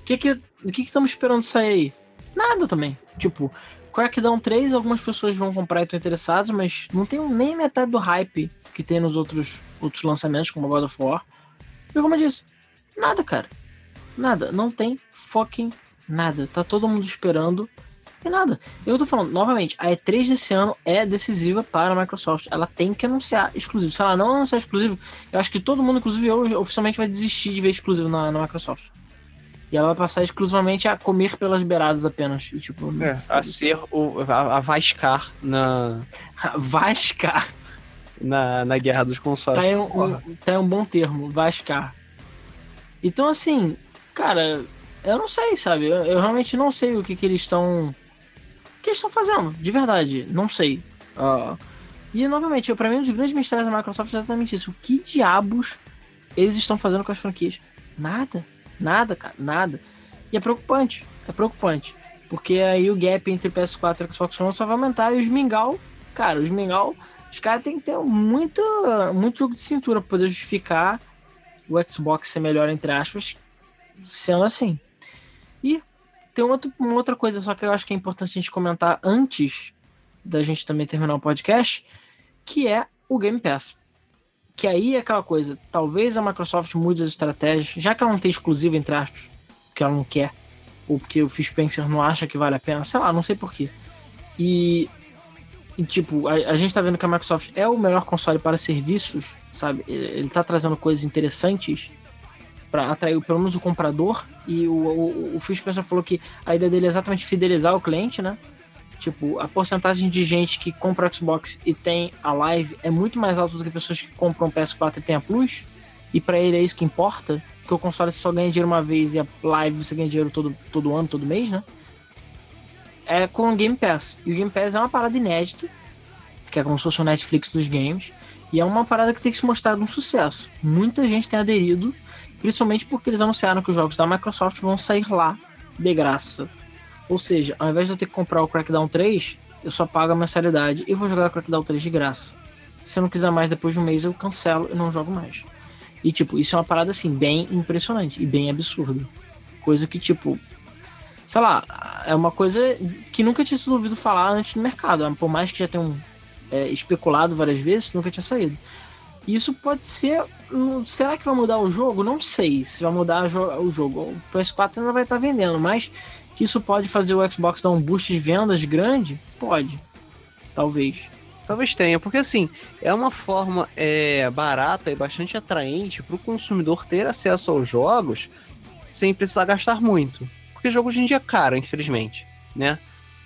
que que, que que estamos esperando sair aí? Nada também. Tipo, Crackdown 3, algumas pessoas vão comprar e estão interessadas, mas não tem nem metade do hype que tem nos outros, outros lançamentos, como God of War. E como eu disse, nada, cara. Nada. Não tem fucking nada. Tá todo mundo esperando e nada. Eu tô falando, novamente, a E3 desse ano é decisiva para a Microsoft. Ela tem que anunciar exclusivo. Se ela não anunciar exclusivo, eu acho que todo mundo, inclusive eu, oficialmente vai desistir de ver exclusivo na, na Microsoft. E ela vai passar exclusivamente a comer pelas beiradas apenas. E, tipo, é, a ser o. a, a vascar na. (laughs) vascar na, na guerra dos consoles. Tá um, um, tá um bom termo, vascar. Então, assim, cara, eu não sei, sabe? Eu, eu realmente não sei o que, que eles estão. Que eles estão fazendo, de verdade. Não sei. Uh, e, novamente, para mim, um dos grandes mistérios da Microsoft é exatamente isso. O que diabos eles estão fazendo com as franquias? Nada. Nada, cara. Nada. E é preocupante. É preocupante. Porque aí o gap entre PS4 e Xbox One só vai aumentar. E os Mingau, cara, os Mingau os caras têm que ter muito, muito jogo de cintura para poder justificar o Xbox ser melhor, entre aspas, sendo assim. E tem outro, uma outra coisa só que eu acho que é importante a gente comentar antes da gente também terminar o podcast, que é o Game Pass. Que aí é aquela coisa, talvez a Microsoft mude as estratégias, já que ela não tem exclusivo, entre aspas, porque ela não quer, ou porque o Phil Spencer não acha que vale a pena, sei lá, não sei porquê. E e, tipo, a, a, gente tá vendo que a Microsoft é o melhor console para serviços, sabe? Ele, ele tá trazendo coisas interessantes para atrair pelo menos o comprador. E o, o, o Phil Spencer falou que a ideia dele é exatamente fidelizar o cliente, né? Tipo, a porcentagem de gente que compra Xbox e tem a Live é muito mais alta do que pessoas que compram o PS4 e tem a Plus. E para ele é isso que importa, porque o console só ganha dinheiro uma vez e a Live você ganha dinheiro todo, todo ano, todo mês, né? é com o Game Pass. E o Game Pass é uma parada inédita, que é como se fosse o Netflix dos games, e é uma parada que tem que se mostrar um sucesso. Muita gente tem aderido, principalmente porque eles anunciaram que os jogos da Microsoft vão sair lá de graça. Ou seja, ao invés de eu ter que comprar o Crackdown 3, eu só pago a mensalidade e vou jogar o Crackdown 3 de graça. Se eu não quiser mais depois de um mês, eu cancelo e não jogo mais. E, tipo, isso é uma parada, assim, bem impressionante e bem absurda. Coisa que, tipo, sei lá, é uma coisa que nunca tinha sido ouvido falar antes no mercado. Por mais que já tenham é, especulado várias vezes, nunca tinha saído. Isso pode ser. Será que vai mudar o jogo? Não sei se vai mudar o jogo. O PS4 ainda vai estar vendendo, mas que isso pode fazer o Xbox dar um boost de vendas grande? Pode. Talvez. Talvez tenha, porque assim, é uma forma é, barata e bastante atraente para o consumidor ter acesso aos jogos sem precisar gastar muito. Porque jogo hoje em dia é caro, infelizmente, né?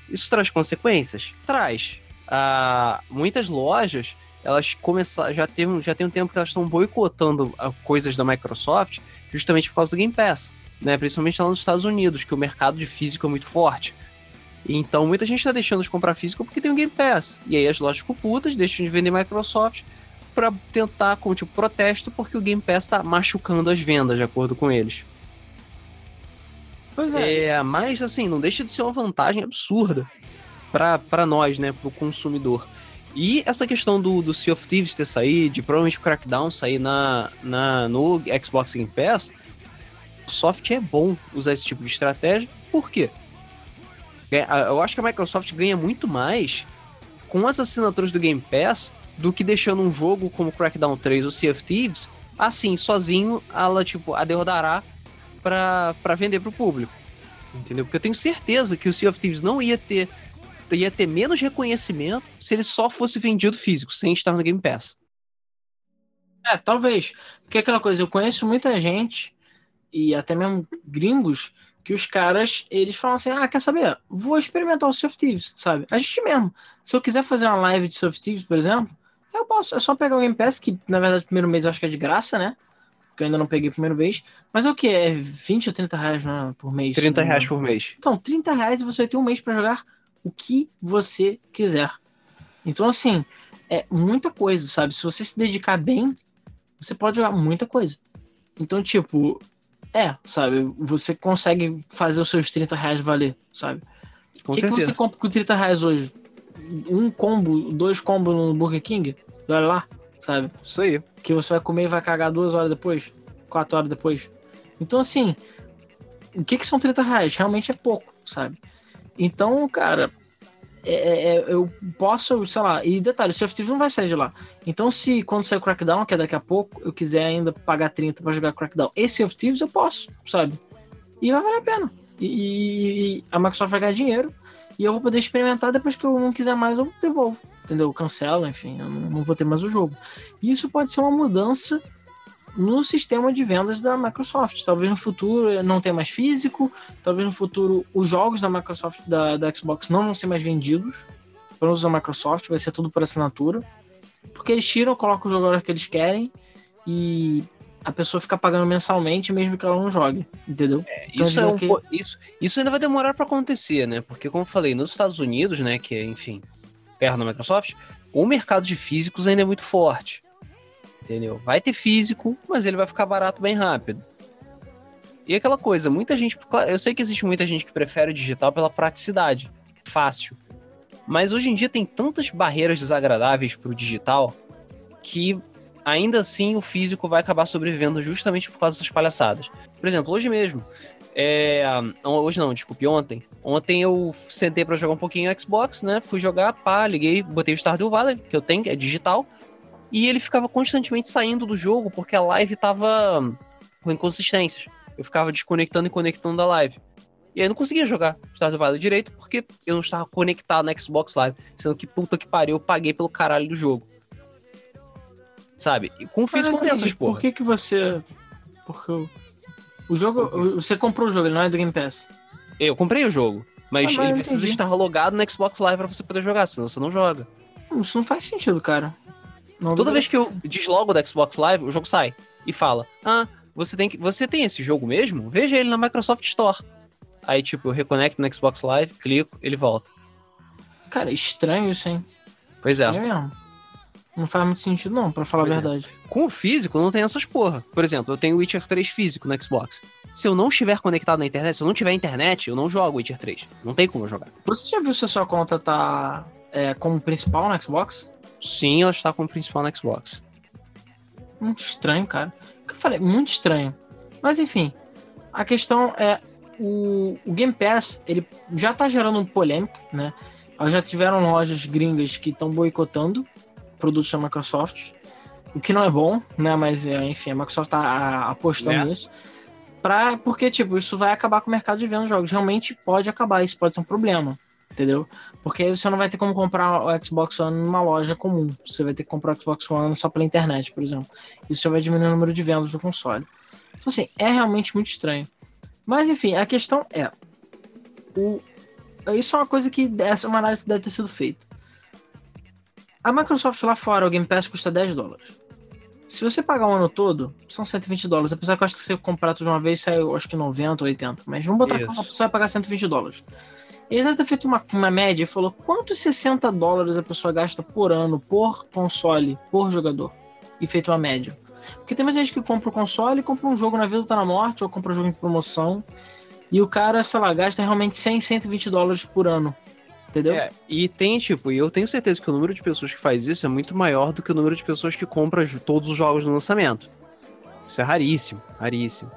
Isso traz consequências? Traz. Ah, muitas lojas, elas começaram, já tem, já tem um tempo que elas estão boicotando coisas da Microsoft justamente por causa do Game Pass, né? Principalmente lá nos Estados Unidos, que o mercado de físico é muito forte. Então muita gente está deixando de comprar físico porque tem o Game Pass. E aí as lojas ficam putas, deixam de vender Microsoft para tentar com tipo protesto porque o Game Pass está machucando as vendas, de acordo com eles. Pois é. é. Mas assim, não deixa de ser uma vantagem absurda para nós, né, para o consumidor. E essa questão do, do Sea of Thieves ter saído, de provavelmente o Crackdown sair na, na, no Xbox Game Pass, o soft é bom usar esse tipo de estratégia. Por quê? Eu acho que a Microsoft ganha muito mais com as assinaturas do Game Pass do que deixando um jogo como Crackdown 3 ou Sea of Thieves assim, sozinho, ela, tipo, a derrodará para vender para o público. Entendeu? Porque eu tenho certeza que o Sea of Thieves não ia ter ia ter menos reconhecimento se ele só fosse vendido físico, sem estar no Game Pass. É, talvez. Porque aquela coisa, eu conheço muita gente, e até mesmo gringos, que os caras, eles falam assim, ah, quer saber? Vou experimentar o of Thieves, sabe? A gente mesmo. Se eu quiser fazer uma live de of Thieves, por exemplo, eu posso. É só pegar o Game Pass, que na verdade o primeiro mês eu acho que é de graça, né? Que eu ainda não peguei a primeira vez. Mas é o que? É 20 ou 30 reais né, por mês? 30 reais por mês. Então, 30 reais e você vai ter um mês para jogar o que você quiser. Então, assim, é muita coisa, sabe? Se você se dedicar bem, você pode jogar muita coisa. Então, tipo, é, sabe? Você consegue fazer os seus 30 reais valer, sabe? O que, que, você compra com 30 reais hoje? Um combo, dois combos no Burger King? Olha lá, sabe? Isso aí. Que você vai comer e vai cagar duas horas depois, quatro horas depois. Então, assim, o que, que são 30 reais? Realmente é pouco, sabe? Então, cara, é, é, é, eu posso, sei lá, e detalhe, o Sea não vai sair de lá. Então, se quando sair o Crackdown, que é daqui a pouco, eu quiser ainda pagar 30 para jogar Crackdown e Sea eu posso, sabe? E vai valer a pena. E, e, a Microsoft vai ganhar dinheiro e eu vou poder experimentar depois que eu não quiser mais, eu devolvo. Entendeu? Eu cancelo, enfim, eu não, não vou ter mais o jogo. E isso pode ser uma mudança no sistema de vendas da Microsoft. Talvez no futuro não tenha mais físico, talvez no futuro os jogos da Microsoft, da, da Xbox, não vão ser mais vendidos usar da Microsoft, vai ser tudo por assinatura. Porque eles tiram, colocam o jogador que eles querem e a pessoa fica pagando mensalmente mesmo que ela não jogue, entendeu? É, então, isso, é um, que... isso, isso ainda vai demorar para acontecer, né? Porque, como eu falei, nos Estados Unidos, né, que é, enfim, perto da Microsoft, o mercado de físicos ainda é muito forte entendeu? Vai ter físico, mas ele vai ficar barato bem rápido. E aquela coisa, muita gente. Eu sei que existe muita gente que prefere o digital pela praticidade, fácil. Mas hoje em dia tem tantas barreiras desagradáveis para o digital que ainda assim o físico vai acabar sobrevivendo justamente por causa dessas palhaçadas. Por exemplo, hoje mesmo. É... hoje não, desculpe, ontem. Ontem eu sentei para jogar um pouquinho Xbox, né? Fui jogar, pá, liguei, botei o Stardew Valley, que eu tenho, que é digital e ele ficava constantemente saindo do jogo porque a live tava com inconsistências. Eu ficava desconectando e conectando da live. E aí eu não conseguia jogar Stardew Valley direito porque eu não estava conectado na Xbox Live. Sendo que puta que pariu, eu paguei pelo caralho do jogo. Sabe? E com o físico tem essas porra. Por que que você... Porque o jogo... Você comprou o jogo, ele não é do Game Pass. Eu comprei o jogo. Mas, ah, mas ele precisa estar logado no Xbox Live pra você poder jogar, senão você não joga. Isso não faz sentido, cara. Não Toda vez que eu deslogo da Xbox Live, o jogo sai e fala: Ah, você tem, que, você tem esse jogo mesmo? Veja ele na Microsoft Store. Aí, tipo, eu reconecto no Xbox Live, clico, ele volta. Cara, estranho isso, hein? Pois é. estranho. Mesmo. Não faz muito sentido, não, para falar pois a é. verdade. É. Com o físico, não tem essas porra. Por exemplo, eu tenho Witcher 3 físico no Xbox. Se eu não estiver conectado na internet, se eu não tiver internet, eu não jogo Witcher 3. Não tem como eu jogar. Você já viu se a sua conta tá é, como principal no Xbox? Sim, ela está como principal no Xbox. Muito estranho, cara. O que eu falei? Muito estranho. Mas enfim, a questão é o, o Game Pass, ele já tá gerando polêmica, né? Já tiveram lojas gringas que estão boicotando produtos da Microsoft, o que não é bom, né? Mas é, enfim, a Microsoft tá apostando é. nisso. Pra, porque, tipo, isso vai acabar com o mercado de venda de jogos. Realmente pode acabar, isso pode ser um problema entendeu? Porque aí você não vai ter como comprar o Xbox One numa loja comum. Você vai ter que comprar o Xbox One só pela internet, por exemplo. Isso já vai diminuir o número de vendas do console. Então, assim, é realmente muito estranho. Mas, enfim, a questão é: o, isso é uma coisa que essa é uma análise que deve ter sido feita. A Microsoft lá fora, o Game Pass custa 10 dólares. Se você pagar o ano todo, são 120 dólares. Apesar que eu acho que se você comprar tudo de uma vez, sai, acho que 90 ou 80. Mas vamos botar que pessoa vai pagar 120 dólares. Eles devem ter feito uma, uma média e falou quantos 60 dólares a pessoa gasta por ano, por console, por jogador. E feito uma média. Porque tem muita gente que compra o console compra um jogo na vida tá na morte, ou compra um jogo em promoção. E o cara, sei lá, gasta realmente 100, 120 dólares por ano. Entendeu? É, e tem, tipo, e eu tenho certeza que o número de pessoas que faz isso é muito maior do que o número de pessoas que compram todos os jogos no lançamento. Isso é raríssimo, raríssimo.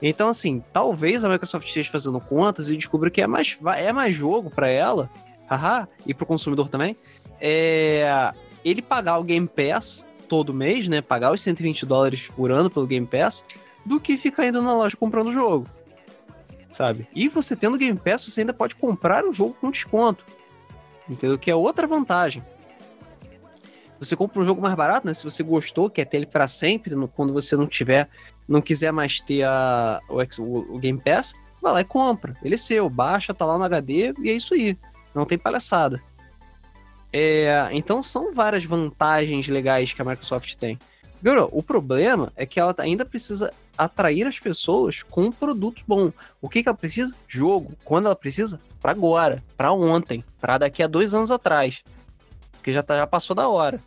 Então, assim, talvez a Microsoft esteja fazendo contas e descubra que é mais, é mais jogo para ela, haha, e pro consumidor também, é ele pagar o Game Pass todo mês, né? Pagar os 120 dólares por ano pelo Game Pass, do que ficar indo na loja comprando o jogo. Sabe? E você tendo Game Pass, você ainda pode comprar o jogo com desconto. Entendeu? Que é outra vantagem. Você compra um jogo mais barato, né? Se você gostou, quer ter ele para sempre, quando você não tiver, não quiser mais ter a, o, o Game Pass, vai lá e compra. Ele é seu, baixa, tá lá no HD e é isso aí. Não tem palhaçada. É, então são várias vantagens legais que a Microsoft tem. O problema é que ela ainda precisa atrair as pessoas com um produto bom. O que, que ela precisa? Jogo. Quando ela precisa? Para agora, para ontem, para daqui a dois anos atrás. Porque já, tá, já passou da hora.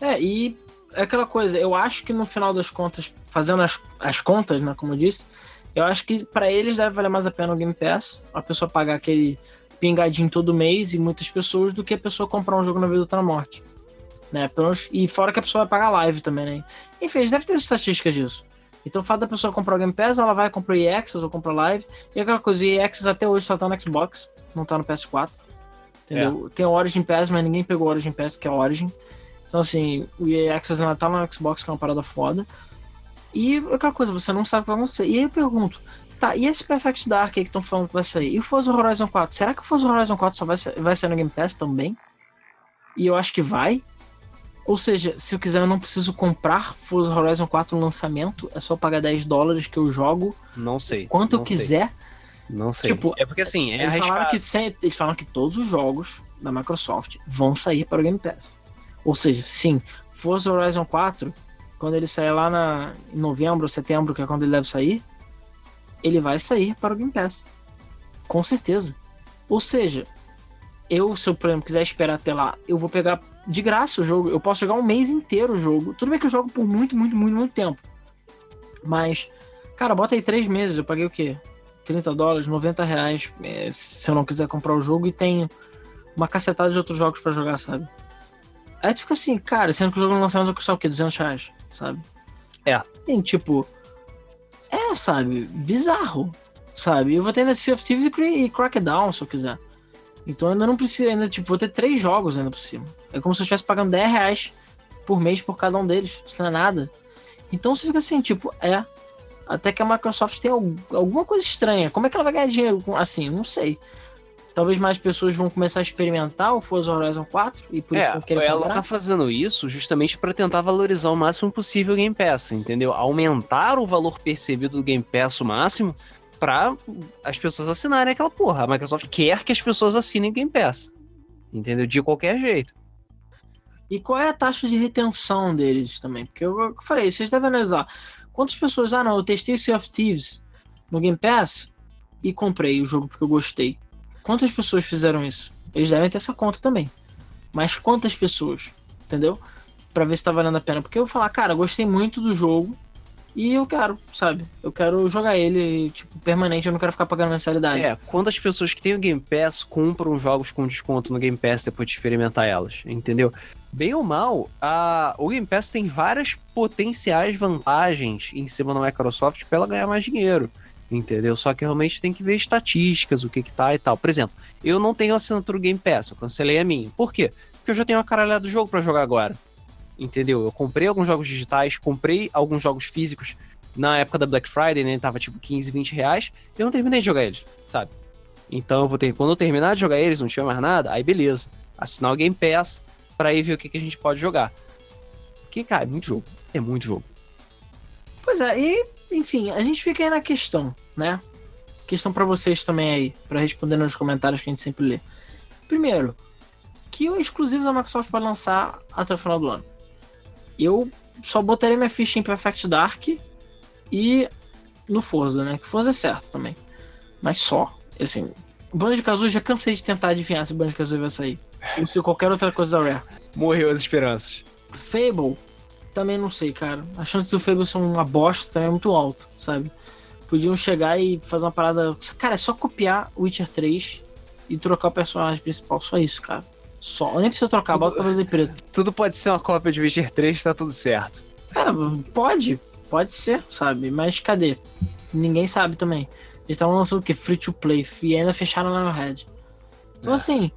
É, e é aquela coisa, eu acho que no final das contas, fazendo as, as contas, né, como eu disse, eu acho que para eles deve valer mais a pena o Game Pass, a pessoa pagar aquele pingadinho todo mês e muitas pessoas do que a pessoa comprar um jogo na vida outra na morte. Né? E fora que a pessoa vai pagar live também, né? Enfim, deve ter estatísticas disso. Então o fato da pessoa comprar o Game Pass, ela vai comprar o EX ou comprar live. E aquela coisa, o EX até hoje só tá no Xbox, não tá no PS4. Entendeu? É. Tem o Origin Pass, mas ninguém pegou o Origin Pass, que é o Origin. Então, assim, o EA Access ainda tá no Xbox, que é uma parada foda. E aquela coisa, você não sabe o que vai acontecer. E aí eu pergunto, tá, e esse Perfect Dark aí que estão falando que vai sair? E o Forza Horizon 4? Será que o Forza Horizon 4 só vai ser, vai sair no Game Pass também? E eu acho que vai. Ou seja, se eu quiser, eu não preciso comprar Forza Horizon 4 no lançamento, é só pagar 10 dólares que eu jogo. Não sei. Quanto eu quiser. Sei. Não sei. Tipo, é porque assim, é eles, falaram que, eles falaram que todos os jogos da Microsoft vão sair para o Game Pass. Ou seja, sim, Forza Horizon 4, quando ele sair lá na, em novembro ou setembro, que é quando ele deve sair, ele vai sair para o Game Pass. Com certeza. Ou seja, eu, se eu, por exemplo, quiser esperar até lá, eu vou pegar de graça o jogo. Eu posso jogar um mês inteiro o jogo. Tudo bem que eu jogo por muito, muito, muito, muito tempo. Mas, cara, bota aí três meses. Eu paguei o quê? 30 dólares, 90 reais. É, se eu não quiser comprar o jogo e tenho uma cacetada de outros jogos para jogar, sabe? Aí tu fica assim, cara, sendo que o jogo no lançamento vai custar o quê? 200 reais, sabe? É. Sim, tipo. É, sabe? Bizarro, sabe? Eu vou ter ainda Sea of Thieves e Crackdown, se eu quiser. Então eu ainda não preciso, ainda, tipo, vou ter três jogos ainda por cima. É como se eu estivesse pagando 10 reais por mês por cada um deles. Isso não é nada. Então você fica assim, tipo, é. Até que a Microsoft tem alguma coisa estranha. Como é que ela vai ganhar dinheiro assim? Não sei talvez mais pessoas vão começar a experimentar o Forza Horizon 4 e por é, isso vão querer ela comprar. tá fazendo isso justamente para tentar valorizar o máximo possível o Game Pass, entendeu? Aumentar o valor percebido do Game Pass o máximo para as pessoas assinarem aquela porra. A Microsoft quer que as pessoas assinem o Game Pass. Entendeu? De qualquer jeito. E qual é a taxa de retenção deles também? Porque eu, eu falei, vocês devem analisar. Quantas pessoas, ah não, eu testei Sea of Thieves no Game Pass e comprei o jogo porque eu gostei. Quantas pessoas fizeram isso? Eles devem ter essa conta também. Mas quantas pessoas? Entendeu? Para ver se tá valendo a pena. Porque eu vou falar, cara, gostei muito do jogo e eu quero, sabe? Eu quero jogar ele, tipo, permanente, eu não quero ficar pagando mensalidade. É, quantas pessoas que têm o Game Pass compram jogos com desconto no Game Pass depois de experimentar elas, entendeu? Bem ou mal, a, o Game Pass tem várias potenciais vantagens em cima da Microsoft para ela ganhar mais dinheiro entendeu? Só que realmente tem que ver estatísticas, o que que tá e tal. Por exemplo, eu não tenho assinatura Game Pass, eu cancelei a minha. Por quê? Porque eu já tenho uma caralhada do jogo para jogar agora. Entendeu? Eu comprei alguns jogos digitais, comprei alguns jogos físicos na época da Black Friday, né? Tava tipo 15, 20 reais. Eu não terminei de jogar eles, sabe? Então eu vou ter. Quando eu terminar de jogar eles, não tiver mais nada, aí beleza. Assinar o Game Pass pra ir ver o que, que a gente pode jogar. Porque, cara, é muito jogo. É muito jogo. Pois é, e enfim, a gente fica aí na questão, né? questão para vocês também aí, para responder nos comentários que a gente sempre lê. Primeiro, que o exclusivo da Microsoft pode lançar até o final do ano? Eu só botaria minha ficha em Perfect Dark e no Forza, né? Que Forza é certo também. Mas só. Assim, Banjo Kazooie já cansei de tentar adivinhar se Banjo Kazooie vai sair. Ou se qualquer outra coisa da Rare. Morreu as esperanças. Fable, também não sei, cara. A chance do Fable ser uma bosta também é muito alta, sabe? Podiam chegar e fazer uma parada. Cara, é só copiar Witcher 3 e trocar o personagem principal. Só isso, cara. Só. Nem precisa trocar, tudo, bota o cabelo de preto. (laughs) Tudo pode ser uma cópia de Witcher 3 tá tudo certo. É, pode. Pode ser, sabe? Mas cadê? Ninguém sabe também. Eles estavam lançando o quê? Free to play. E ainda fecharam na Red. Então, é. assim,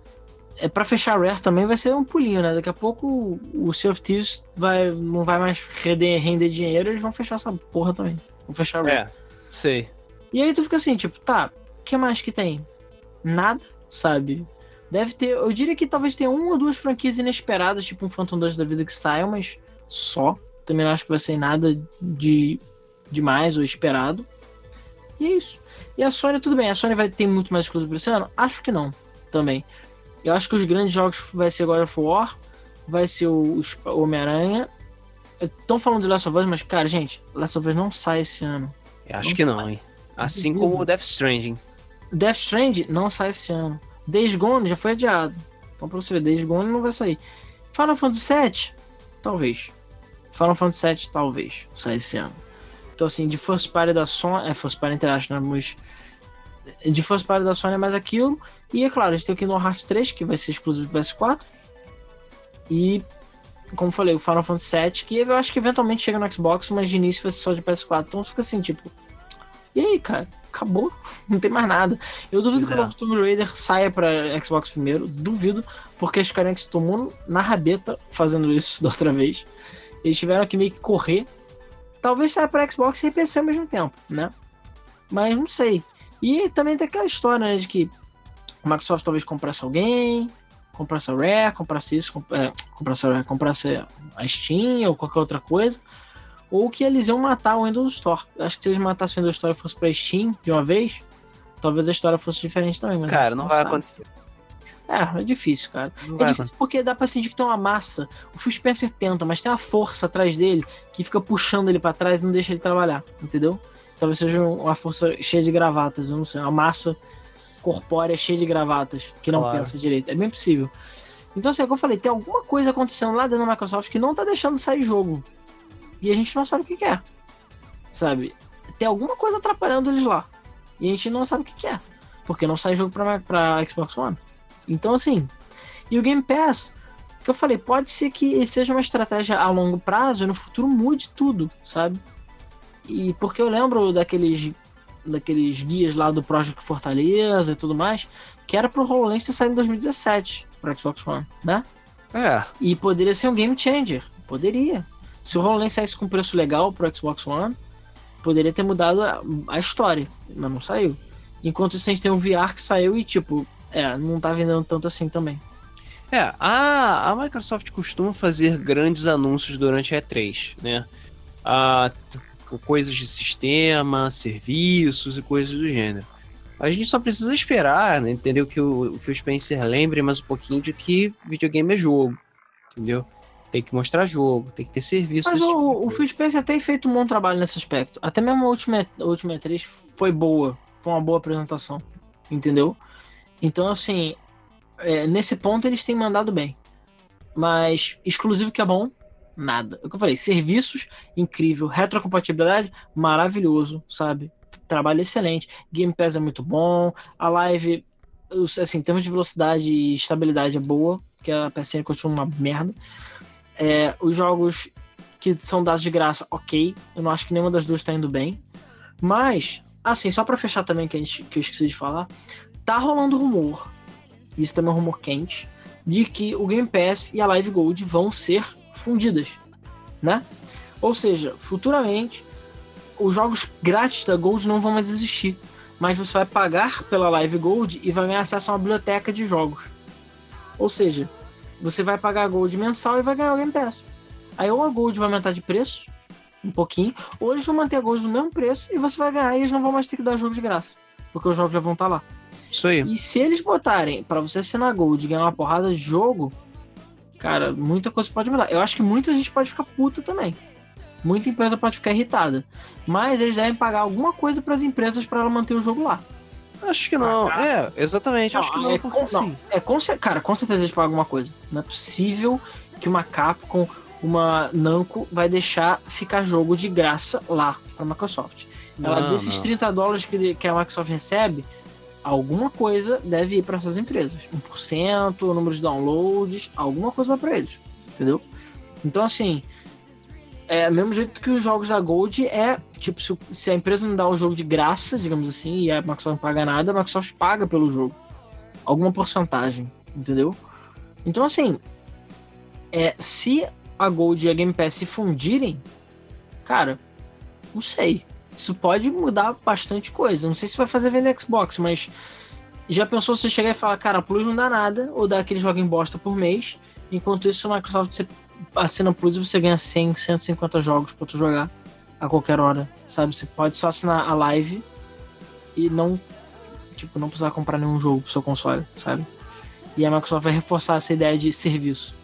é para fechar Rare também vai ser um pulinho, né? Daqui a pouco o Sea of Thieves vai, não vai mais render, render dinheiro, eles vão fechar essa porra também. Vão fechar Rare. É, sei. E aí tu fica assim, tipo, tá, o que mais que tem? Nada, sabe? Deve ter, eu diria que talvez tenha uma ou duas franquias inesperadas, tipo um Phantom 2 da vida que saiam, mas só. Também não acho que vai ser nada de demais ou esperado. E é isso. E a Sony, tudo bem, a Sony vai ter muito mais exclusivo pra esse ano? Acho que não, também. Eu acho que os grandes jogos vai ser God of War, vai ser o, o Homem-Aranha. Estão falando de Last of Us, mas, cara, gente, Last of Us não sai esse ano. Eu acho não que sai. não, hein? Assim como o Death Stranding. Death Stranding não sai esse ano. Days Gone já foi adiado. Então, pra você ver, Days Gone não vai sair. Final Fantasy VII? Talvez. Final Fantasy VII, talvez, saia esse ano. Então, assim, de First Party da Sony... É, First Party International, mas... De First Party da Sony é mais aquilo. E, é claro, a gente tem o Kingdom Hearts 3, que vai ser exclusivo do PS4. E, como falei, o Final Fantasy VII, que eu acho que eventualmente chega no Xbox, mas de início vai ser só de PS4. Então fica assim, tipo... E aí, cara? acabou, (laughs) não tem mais nada. Eu duvido Exato. que o novo Tomb Raider saia para Xbox primeiro, duvido, porque a Square Enix tomou na rabeta fazendo isso (laughs) da outra vez. Eles tiveram que meio que correr. Talvez saia para Xbox e PC ao mesmo tempo, né? Mas não sei. E também tem aquela história né, de que a Microsoft talvez comprasse alguém, comprasse a Rare, comprasse isso, comp é, comprasse a Rare, comprasse a Steam ou qualquer outra coisa ou que eles iam matar o Windows Store. Acho que se eles matassem o Windows Store e fosse pra Steam de uma vez, talvez a história fosse diferente também. Mas cara, não, não vai sabe. acontecer. É, é difícil, cara. Não é difícil porque dá pra sentir que tem uma massa. O Phil Spencer tenta, mas tem uma força atrás dele que fica puxando ele para trás e não deixa ele trabalhar, entendeu? Talvez seja uma força cheia de gravatas, eu não sei, uma massa corpórea cheia de gravatas que não claro. pensa direito. É bem possível. Então, assim, é como eu falei, tem alguma coisa acontecendo lá dentro da Microsoft que não tá deixando sair jogo. E a gente não sabe o que, que é. Sabe? Tem alguma coisa atrapalhando eles lá. E a gente não sabe o que, que é. Porque não sai jogo pra, pra Xbox One. Então, assim. E o Game Pass, que eu falei, pode ser que seja uma estratégia a longo prazo e no futuro mude tudo, sabe? E porque eu lembro daqueles daqueles guias lá do Project Fortaleza e tudo mais, que era pro HoloLens ter saído em 2017 pro Xbox One, né? É. E poderia ser um game changer. Poderia. Se o HoloLens saísse com preço legal pro Xbox One, poderia ter mudado a, a, história, mas não saiu. Enquanto isso, a gente tem um VR que saiu e, tipo, é, não tá vendendo tanto assim também. É, a, a Microsoft costuma fazer grandes anúncios durante a E3, né? Ah, coisas de sistema, serviços e coisas do gênero. A gente só precisa esperar, né? entendeu? Que o, o Phil Spencer lembre mais um pouquinho de que videogame é jogo, entendeu? tem que mostrar jogo, tem que ter serviço. Mas o, tipo o Phil Spencer tem feito um bom trabalho nesse aspecto. Até mesmo a última, a última E3 foi boa. Foi uma boa apresentação. Entendeu? Então, assim, é, nesse ponto eles têm mandado bem. Mas exclusivo que é bom, nada. É o que eu falei, serviços, incrível. Retrocompatibilidade, maravilhoso, sabe? Trabalho excelente. Game Pass é muito bom. A live, assim, em termos de velocidade e estabilidade é boa, que a PSN continua uma merda. É, os jogos que são dados de graça, ok. Eu não acho que nenhuma das duas tá indo bem. Mas, assim, só para fechar também, que, a gente, que eu esqueci de falar, tá rolando rumor, isso também é um rumor quente, de que o Game Pass e a Live Gold vão ser fundidas, né? Ou seja, futuramente, os jogos grátis da Gold não vão mais existir, mas você vai pagar pela Live Gold e vai ganhar acesso a uma biblioteca de jogos. Ou seja, você vai pagar a Gold mensal e vai ganhar o Game Pass. Aí ou a Gold vai aumentar de preço, um pouquinho, ou eles vão manter a Gold no mesmo preço e você vai ganhar e eles não vão mais ter que dar jogo de graça. porque os jogos já vão estar lá. Isso aí. E se eles botarem para você assinar Gold e ganhar uma porrada de jogo, cara, muita coisa pode mudar. Eu acho que muita gente pode ficar puta também. Muita empresa pode ficar irritada. Mas eles devem pagar alguma coisa para as empresas para ela manter o jogo lá. Acho que não. Ah, é, exatamente. Não, acho que não. É, com, não, é com, cara, com certeza eles pagam alguma coisa. Não é possível que uma Capcom, uma Namco, vai deixar ficar jogo de graça lá para a Microsoft. Ela, não, desses não. 30 dólares que, que a Microsoft recebe, alguma coisa deve ir para essas empresas. 1%, o número de downloads, alguma coisa vai para eles. Entendeu? Então, assim, é mesmo jeito que os jogos da Gold é, tipo, se, se, a empresa não dá o jogo de graça, digamos assim, e a Microsoft não paga nada, a Microsoft paga pelo jogo. Alguma porcentagem, entendeu? Então, assim, é, se a Gold e a Game Pass se fundirem, cara, não sei. Isso pode mudar bastante coisa. Não sei se vai fazer vender Xbox, mas já pensou você chegar e falar, cara, a Plus não dá nada, ou dá aquele jogo em bosta por mês, enquanto isso a Microsoft você assina Plus e você ganha 100, 150 jogos pra tu jogar a qualquer hora, sabe? Você pode só assinar a live e não, tipo, não precisar comprar nenhum jogo pro seu console, sabe? E a Microsoft vai reforçar essa ideia de serviço.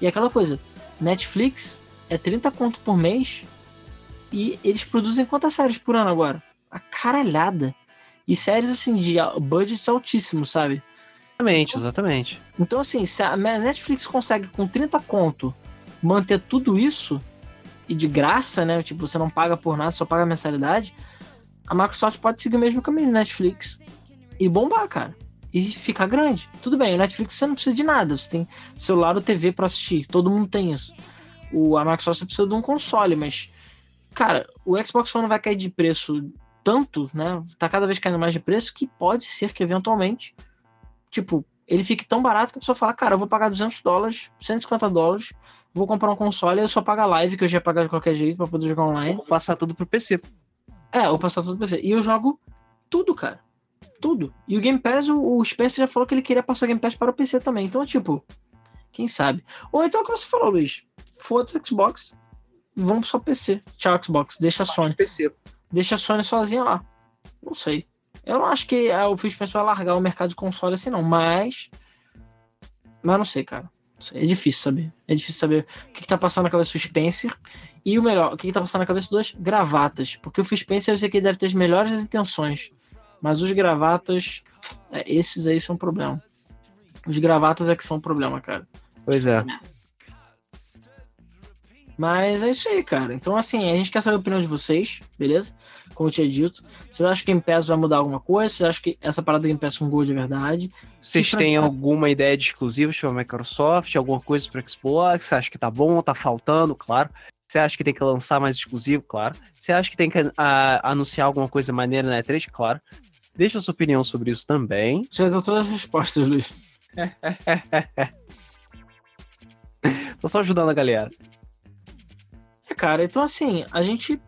E aquela coisa, Netflix é 30 conto por mês e eles produzem quantas séries por ano agora? A caralhada. E séries assim de budgets altíssimos, sabe? Exatamente, exatamente. Então, assim, se a Netflix consegue com 30 conto manter tudo isso e de graça, né? Tipo, você não paga por nada, só paga mensalidade. A Microsoft pode seguir o mesmo caminho Netflix e bombar, cara. E ficar grande. Tudo bem, o Netflix você não precisa de nada. Você tem celular ou TV para assistir. Todo mundo tem isso. O, a Microsoft precisa de um console, mas. Cara, o Xbox One vai cair de preço tanto, né? Tá cada vez caindo mais de preço que pode ser que eventualmente, tipo, ele fique tão barato que a pessoa fala, cara, eu vou pagar 200 dólares, 150 dólares vou comprar um console e eu só pago a live, que eu já ia pagar de qualquer jeito pra poder jogar online. Vou passar tudo pro PC. É, vou passar tudo pro PC. E eu jogo tudo, cara. Tudo. E o Game Pass, o, Spencer já falou que ele queria passar o Game Pass para o PC também. Então, tipo, quem sabe? Ou então o que você falou, Luiz? Foda-se o Xbox. Vamos só PC. Tchau, Xbox. Deixa a Sony. PC. Deixa a Sony sozinha lá. Não sei. Eu não acho que o Phil Spencer vai largar o mercado de console assim, não. Mas. Mas não sei, cara. É difícil saber. É difícil saber o que, que tá passando na cabeça do Spencer. E o melhor, o que, que tá passando na cabeça dos gravatas. Porque o Phil Spencer eu sei que ele deve ter as melhores intenções. Mas os gravatas, é, esses aí são um problema. Os gravatas é que são um problema, cara. Pois é. Mas é isso aí, cara. Então, assim, a gente quer saber a opinião de vocês, beleza? como eu tinha dito. Vocês acham que o Game Pass vai mudar alguma coisa? Vocês acham que essa parada do Game Pass com Gold é verdade? Vocês têm alguma ideia de exclusivos para a Microsoft? Alguma coisa para Xbox? Você acha que tá bom? Tá faltando? Claro. Você acha que tem que lançar mais exclusivo? Claro. Você acha que tem que a, anunciar alguma coisa maneira na E3? Claro. Deixa a sua opinião sobre isso também. Você deu todas as respostas, Luiz. (laughs) Tô só ajudando a galera. É, cara, então assim, a gente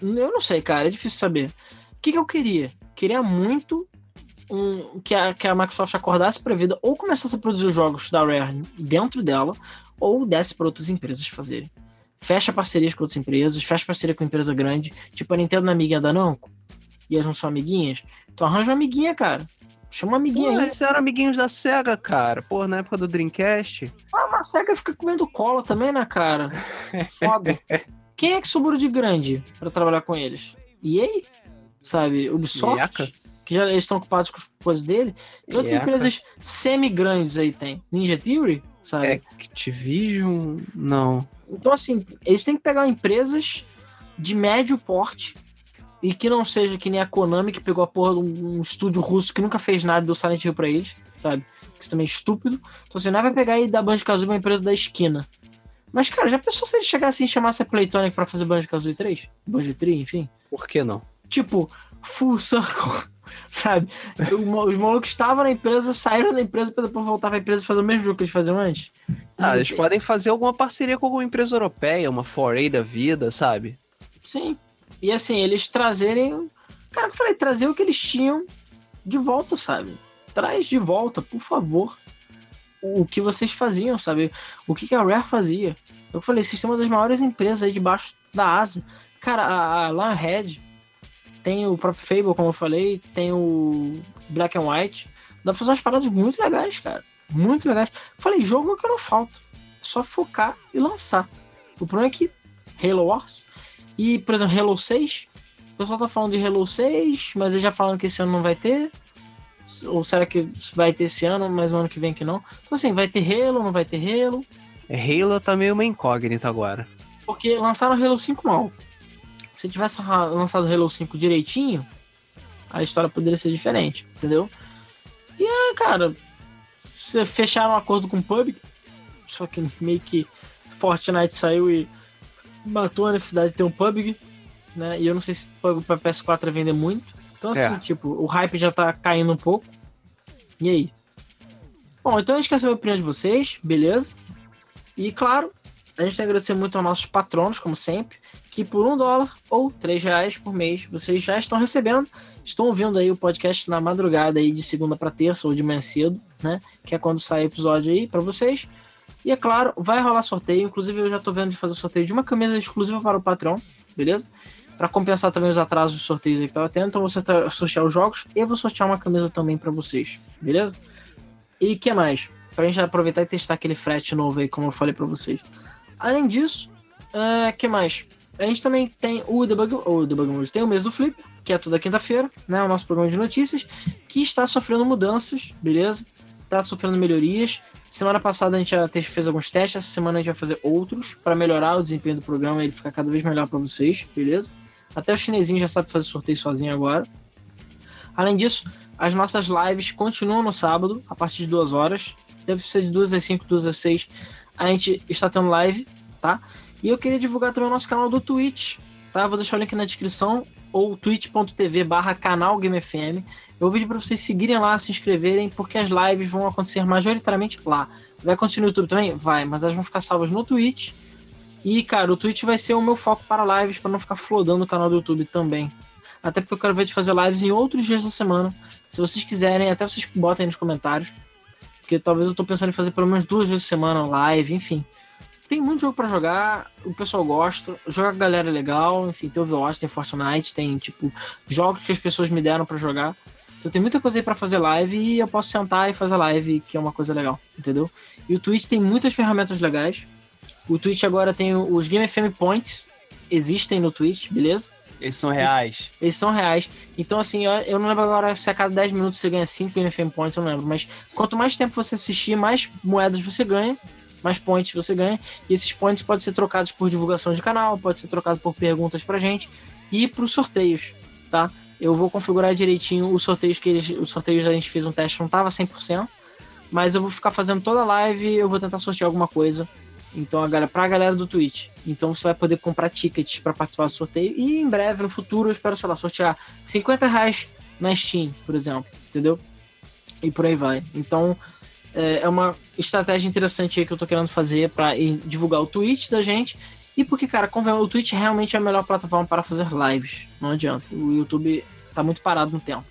eu não sei, cara, é difícil saber. O que, que eu queria? Queria muito um, que, a, que a Microsoft acordasse para a vida ou começasse a produzir os jogos da Rare dentro dela, ou desse para outras empresas fazerem. Fecha parcerias com outras empresas, fecha parceria com empresa grande, tipo a Nintendo na amiguinha da Namco, e elas não são amiguinhas. Então arranja uma amiguinha, cara. Chama uma amiguinha Pô, aí. Eles eram amiguinhos da SEGA, cara. Pô, na época do Dreamcast. Ah, mas a SEGA fica comendo cola também, né, cara? Foda. (laughs) Quem é que sobrou de grande para trabalhar com eles? E aí? Sabe? Ubisoft? Que já estão ocupados com as coisas dele. Que outras empresas semi-grandes aí tem? Ninja Theory? Sabe? Activision? Não. Então, assim, eles têm que pegar empresas de médio porte e que não seja que nem a Konami, que pegou a porra de um, um estúdio russo que nunca fez nada do Silent Hill pra eles, sabe? Isso também é estúpido. Então, você assim, não vai pegar e dar Banjo-Kazooie uma empresa da esquina. Mas, cara, já pensou se ele chegasse e chamasse a Playtonic pra fazer Banjo-Kazooie 3? Banjo-Tree, enfim? Por que não? Tipo, full circle, (laughs) sabe? Os malucos estavam na empresa, saíram da empresa pra depois voltar pra empresa e fazer o mesmo jogo que eles faziam antes. Ah, eles podem fazer alguma parceria com alguma empresa europeia, uma Foray da vida, sabe? Sim. E assim, eles trazerem... Cara, que eu falei, trazer o que eles tinham de volta, sabe? Traz de volta, por favor o que vocês faziam, sabe? O que, que a Rare fazia. Eu falei, vocês são uma das maiores empresas aí debaixo da asa. Cara, a, a Lionhead, tem o próprio Fable, como eu falei, tem o Black and White. Dá pra fazer umas paradas muito legais, cara. Muito legais. Falei, jogo é que não falta. É só focar e lançar. O problema é que Halo Wars e, por exemplo, Halo 6. O pessoal tá falando de Halo 6, mas eles já falaram que esse ano não vai ter. Ou será que vai ter esse ano, mas no ano que vem que não? Então, assim, vai ter Halo, não vai ter Halo. É, Halo tá meio uma incógnita agora. Porque lançaram Halo 5 mal. Se tivesse lançado Halo 5 direitinho, a história poderia ser diferente, entendeu? E é, cara, você fecharam um acordo com o PUBG, só que meio que Fortnite saiu e matou a necessidade de ter um PUBG, né? E eu não sei se o pra PS4 vai vender muito. Então, assim, é. tipo, o hype já tá caindo um pouco. E aí? Bom, então a gente quer saber a opinião de vocês, beleza? E claro, a gente tem que agradecer muito aos nossos patronos, como sempre, que por um dólar ou três reais por mês vocês já estão recebendo, estão ouvindo aí o podcast na madrugada aí de segunda para terça ou de manhã cedo, né? Que é quando sai o episódio aí para vocês. E é claro, vai rolar sorteio. Inclusive, eu já tô vendo de fazer sorteio de uma camisa exclusiva para o patrão, beleza? Para compensar também os atrasos dos sorteios que tava tendo. Então, vou sortear os jogos e vou sortear uma camisa também para vocês, beleza? E que mais? Pra gente aproveitar e testar aquele frete novo aí, como eu falei para vocês. Além disso, uh, que mais? A gente também tem o Debug, o Debug Mode, tem o mês do Flip, que é toda quinta-feira, né? O nosso programa de notícias, que está sofrendo mudanças, beleza? Está sofrendo melhorias. Semana passada a gente já fez alguns testes, essa semana a gente vai fazer outros para melhorar o desempenho do programa e ele ficar cada vez melhor para vocês, beleza? Até o chinesinho já sabe fazer sorteio sozinho agora. Além disso, as nossas lives continuam no sábado, a partir de duas horas. Deve ser de duas às cinco, duas às seis a gente está tendo live, tá? E eu queria divulgar também o nosso canal do Twitch, tá? Vou deixar o link na descrição ou twitch.tv barra canal GameFM. Eu vou pedir para vocês seguirem lá, se inscreverem, porque as lives vão acontecer majoritariamente lá. Vai acontecer no YouTube também? Vai, mas elas vão ficar salvas no Twitch. E, cara, o Twitch vai ser o meu foco para lives, para não ficar flodando o canal do YouTube também. Até porque eu quero ver de fazer lives em outros dias da semana. Se vocês quiserem, até vocês botem aí nos comentários. Porque talvez eu tô pensando em fazer pelo menos duas vezes por semana live, enfim. Tem muito jogo para jogar, o pessoal gosta, joga a galera legal, enfim, tem Overwatch, tem Fortnite, tem tipo jogos que as pessoas me deram para jogar. Então tem muita coisa aí para fazer live e eu posso sentar e fazer live, que é uma coisa legal, entendeu? E o Twitch tem muitas ferramentas legais. O Twitch agora tem os Game FM Points, existem no Twitch, beleza? Eles são reais. Eles são reais. Então, assim, eu, eu não lembro agora se a cada 10 minutos você ganha 5 NFM Points, eu não lembro. Mas quanto mais tempo você assistir, mais moedas você ganha, mais points você ganha. E esses points podem ser trocados por divulgação de canal, pode ser trocado por perguntas pra gente e os sorteios, tá? Eu vou configurar direitinho os sorteios que eles. Os sorteios a gente fez um teste, não tava 100%. Mas eu vou ficar fazendo toda live, eu vou tentar sortear alguma coisa então, a galera, pra galera do Twitch. Então, você vai poder comprar tickets para participar do sorteio. E em breve, no futuro, eu espero, sei lá, sortear 50 reais na Steam, por exemplo. Entendeu? E por aí vai. Então, é, é uma estratégia interessante aí que eu tô querendo fazer para divulgar o Twitch da gente. E porque, cara, o Twitch realmente é a melhor plataforma para fazer lives. Não adianta. O YouTube tá muito parado no tempo.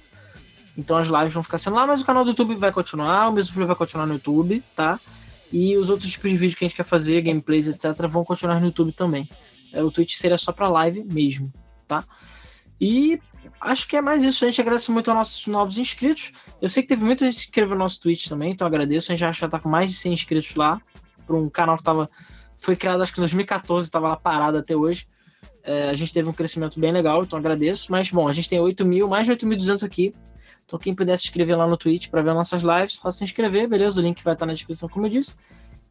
Então as lives vão ficar sendo lá, mas o canal do YouTube vai continuar, o mesmo vai continuar no YouTube, tá? E os outros tipos de vídeo que a gente quer fazer, gameplays, etc., vão continuar no YouTube também. É, o Twitch seria só para live mesmo, tá? E acho que é mais isso. A gente agradece muito aos nossos novos inscritos. Eu sei que teve muita gente que se inscreveu no nosso Twitch também, então agradeço. A gente já está com mais de 100 inscritos lá, para um canal que tava, foi criado acho que em 2014, estava lá parado até hoje. É, a gente teve um crescimento bem legal, então agradeço. Mas, bom, a gente tem 8 mil, mais de 8.200 aqui. Então, quem puder se inscrever lá no Twitch para ver nossas lives, só se inscrever, beleza? O link vai estar na descrição, como eu disse.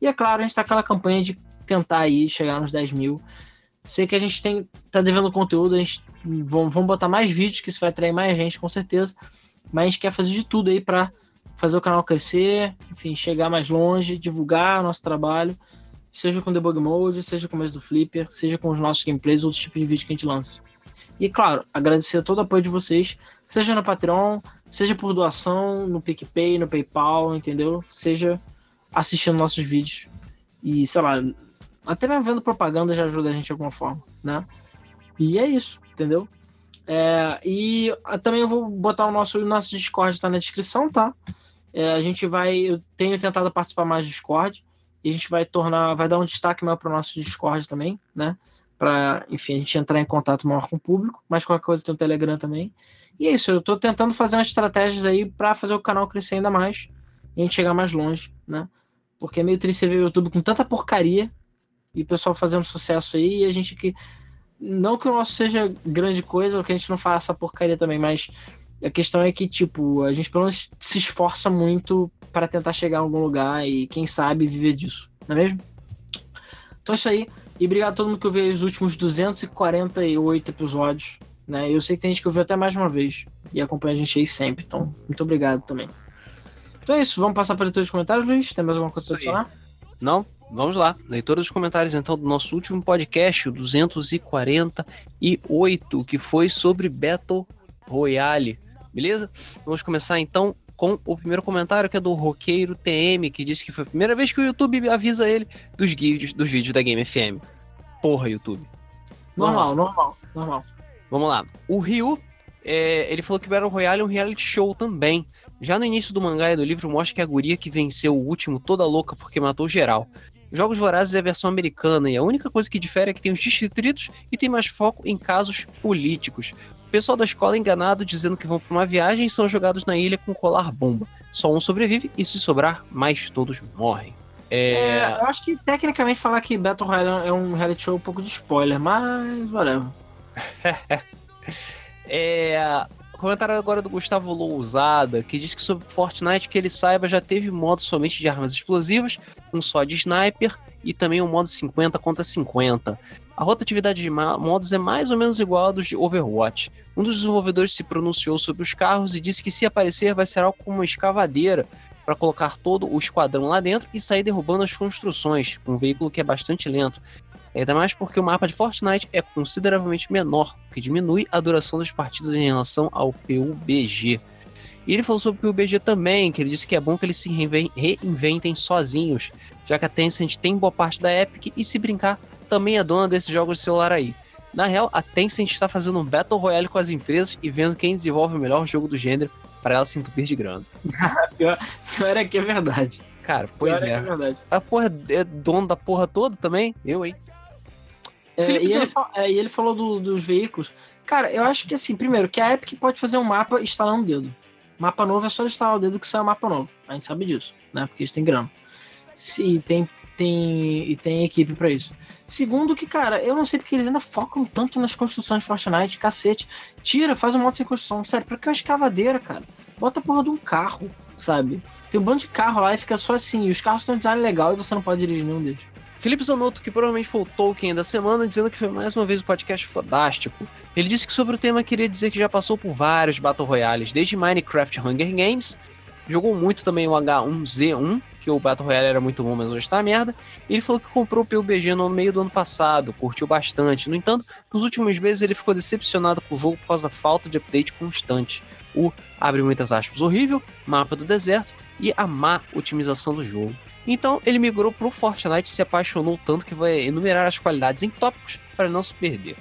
E é claro, a gente está aquela campanha de tentar aí chegar nos 10 mil. Sei que a gente tem tá devendo conteúdo, a gente vamos, vamos botar mais vídeos, que isso vai atrair mais gente, com certeza. Mas a gente quer fazer de tudo aí para fazer o canal crescer, enfim, chegar mais longe, divulgar o nosso trabalho, seja com debug mode, seja com o mês do Flipper, seja com os nossos gameplays, outros tipos de vídeo que a gente lança. E claro, agradecer todo o apoio de vocês, seja no Patreon, seja por doação, no PicPay, no PayPal, entendeu? Seja assistindo nossos vídeos. E, sei lá, até mesmo vendo propaganda já ajuda a gente de alguma forma, né? E é isso, entendeu? É, e também eu vou botar o nosso, o nosso Discord tá na descrição, tá? É, a gente vai, eu tenho tentado participar mais do Discord e a gente vai tornar, vai dar um destaque maior para o nosso Discord também, né? para, enfim, a gente entrar em contato maior com o público, mas qualquer coisa tem o Telegram também. E é isso, eu tô tentando fazer umas estratégias aí para fazer o canal crescer ainda mais e a gente chegar mais longe, né? Porque é meio triste ver o YouTube com tanta porcaria e o pessoal fazendo sucesso aí e a gente que não que o nosso seja grande coisa, ou que a gente não faça porcaria também, mas a questão é que, tipo, a gente pelo menos se esforça muito para tentar chegar a algum lugar e, quem sabe, viver disso, não é mesmo? Então é isso aí. E obrigado a todo mundo que ouviu os últimos 248 episódios. Né? Eu sei que tem gente que ouviu até mais uma vez e acompanha a gente aí sempre. Então, muito obrigado também. Então é isso. Vamos passar para a leitura dos comentários, Luiz? Tem mais alguma coisa para adicionar? Não? Vamos lá. Leitura dos comentários, então, do nosso último podcast, o 248, que foi sobre Battle Royale. Beleza? Vamos começar então com o primeiro comentário, que é do Roqueiro TM, que disse que foi a primeira vez que o YouTube avisa ele dos vídeos, dos vídeos da Game FM. Porra, YouTube. Normal, normal, normal. Vamos lá. O Ryu, é, ele falou que Battle Royale é um reality show também. Já no início do mangá e do livro mostra que a guria que venceu o último toda louca porque matou geral. Jogos Vorazes é a versão americana e a única coisa que difere é que tem os distritos e tem mais foco em casos políticos. Pessoal da escola é enganado dizendo que vão para uma viagem e são jogados na ilha com colar bomba. Só um sobrevive e se sobrar, mais todos morrem. É... é... eu acho que tecnicamente falar que Battle Royale é um reality show é um pouco de spoiler, mas whatever. (laughs) é... Comentário agora do Gustavo Lousada, que diz que sobre Fortnite que ele saiba já teve modo somente de armas explosivas, um só de sniper e também um modo 50 contra 50. A rotatividade de modos é mais ou menos igual à dos de Overwatch. Um dos desenvolvedores se pronunciou sobre os carros e disse que se aparecer vai ser algo como uma escavadeira para colocar todo o esquadrão lá dentro e sair derrubando as construções, um veículo que é bastante lento. Ainda mais porque o mapa de Fortnite é consideravelmente menor, o que diminui a duração das partidas em relação ao PUBG. E ele falou sobre o PUBG também, que ele disse que é bom que eles se reinventem sozinhos, já que a Tencent tem boa parte da Epic e se brincar também é dona desses jogos de celular aí. Na real, a Tencent está fazendo um Battle Royale com as empresas e vendo quem desenvolve o melhor jogo do gênero para ela se entupir de grana. (laughs) pior, pior é que é verdade. Cara, pois é. é. é verdade. A porra é dono da porra toda também? Eu, hein? É, e, ele, é, e, ele, falou do, dos veículos. Cara, eu acho que assim, primeiro, que a Epic pode fazer um mapa instalando um dedo. Mapa novo é só instalar o dedo que sai o mapa novo. A gente sabe disso, né? Porque eles têm grana. Se tem tem, e tem equipe para isso. Segundo que, cara, eu não sei porque eles ainda focam tanto nas construções de Fortnite, cacete. Tira, faz um modo sem construção. Sério, pra que uma escavadeira, cara? Bota a porra de um carro, sabe? Tem um bando de carro lá e fica só assim. E os carros têm um design legal e você não pode dirigir nenhum deles. Felipe Zanotto, que provavelmente foi o Tolkien da semana, dizendo que foi mais uma vez um podcast fodástico. Ele disse que sobre o tema queria dizer que já passou por vários Battle Royales, desde Minecraft Hunger Games, jogou muito também o H1Z1, que o Battle Royale era muito bom, mas hoje tá merda. E ele falou que comprou o PUBG no meio do ano passado, curtiu bastante. No entanto, nos últimos meses ele ficou decepcionado com o jogo por causa da falta de update constante. O, abre muitas aspas, horrível, mapa do deserto e a má otimização do jogo. Então ele migrou pro Fortnite e se apaixonou tanto que vai enumerar as qualidades em tópicos para não se perder.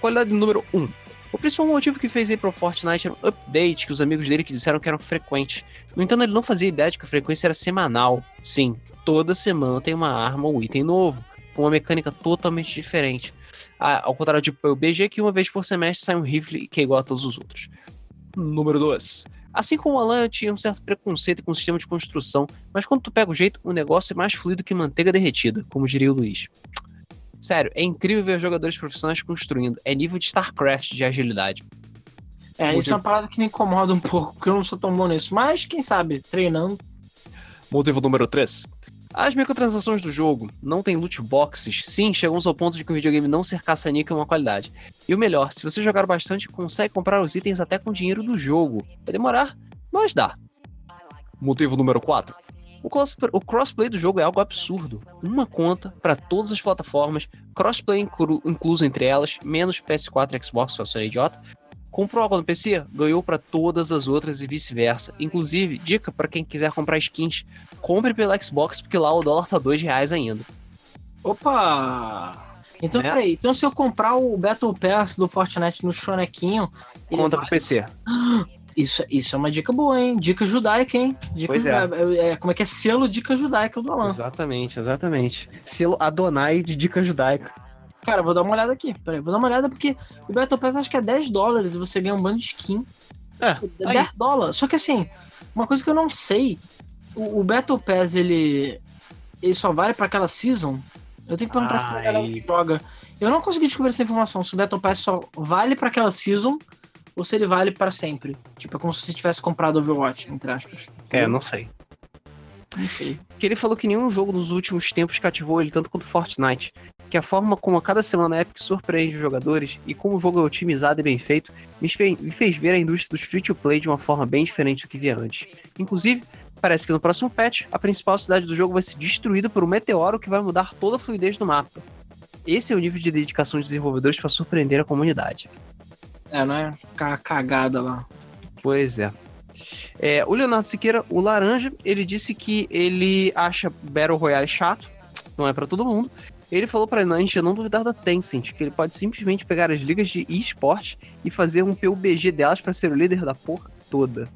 Qualidade número 1. O principal motivo que fez ir pro Fortnite era um update que os amigos dele que disseram que eram frequentes. No entanto, ele não fazia ideia de que a frequência era semanal. Sim, toda semana tem uma arma ou item novo, com uma mecânica totalmente diferente. Ah, ao contrário de PUBG, que uma vez por semestre sai um rifle que é igual a todos os outros. Número 2. Assim como o Alan, eu tinha um certo preconceito com o sistema de construção, mas quando tu pega o jeito, o negócio é mais fluido que manteiga derretida, como diria o Luiz. Sério, é incrível ver jogadores profissionais construindo. É nível de StarCraft de agilidade. É, isso é uma parada que me incomoda um pouco, porque eu não sou tão bom nisso. Mas, quem sabe, treinando. Motivo número 3. As microtransações do jogo não tem loot boxes. Sim, chegamos ao ponto de que o videogame não ser caça-níquel é uma qualidade. E o melhor, se você jogar bastante, consegue comprar os itens até com dinheiro do jogo. Vai demorar, mas dá. Motivo número 4. O, o crossplay do jogo é algo absurdo. Uma conta para todas as plataformas, crossplay inclu incluso entre elas, menos PS4 e Xbox, se é idiota. Comprou algo no PC? Ganhou para todas as outras e vice-versa. Inclusive, dica para quem quiser comprar skins: compre pela Xbox, porque lá o dólar tá dois reais ainda. Opa! Então, né? peraí, então se eu comprar o Battle Pass do Fortnite no Chonequinho. Conta pro PC. (gasps) Isso, isso é uma dica boa, hein? Dica judaica, hein? Dica pois é. é. é. Como é que é selo dica judaica do Alan? Exatamente, exatamente. Selo Adonai de dica judaica. Cara, vou dar uma olhada aqui. Peraí, vou dar uma olhada porque o Battle Pass acho que é 10 dólares e você ganha um bando de skin. É, 10 aí. dólares. Só que assim, uma coisa que eu não sei, o, o Battle Pass ele, ele só vale para aquela season? Eu tenho que perguntar pra galera que joga. Eu não consegui descobrir essa informação, se o Battle Pass só vale para aquela season ou se ele vale para sempre. Tipo, é como se você tivesse comprado Overwatch, entre aspas. É, não sei. Não sei. Que ele falou que nenhum jogo nos últimos tempos cativou ele tanto quanto Fortnite. Que a forma como a cada semana a Epic surpreende os jogadores e como o jogo é otimizado e bem feito me fez, me fez ver a indústria dos free-to-play de uma forma bem diferente do que via antes. Inclusive, parece que no próximo patch, a principal cidade do jogo vai ser destruída por um meteoro que vai mudar toda a fluidez do mapa. Esse é o nível de dedicação dos desenvolvedores para surpreender a comunidade. É, não é cagada lá. Pois é. É, o Leonardo Siqueira, o Laranja, ele disse que ele acha Battle Royale chato, não é para todo mundo. Ele falou pra gente não duvidar da Tencent, que ele pode simplesmente pegar as ligas de esporte e fazer um PUBG delas para ser o líder da porra toda.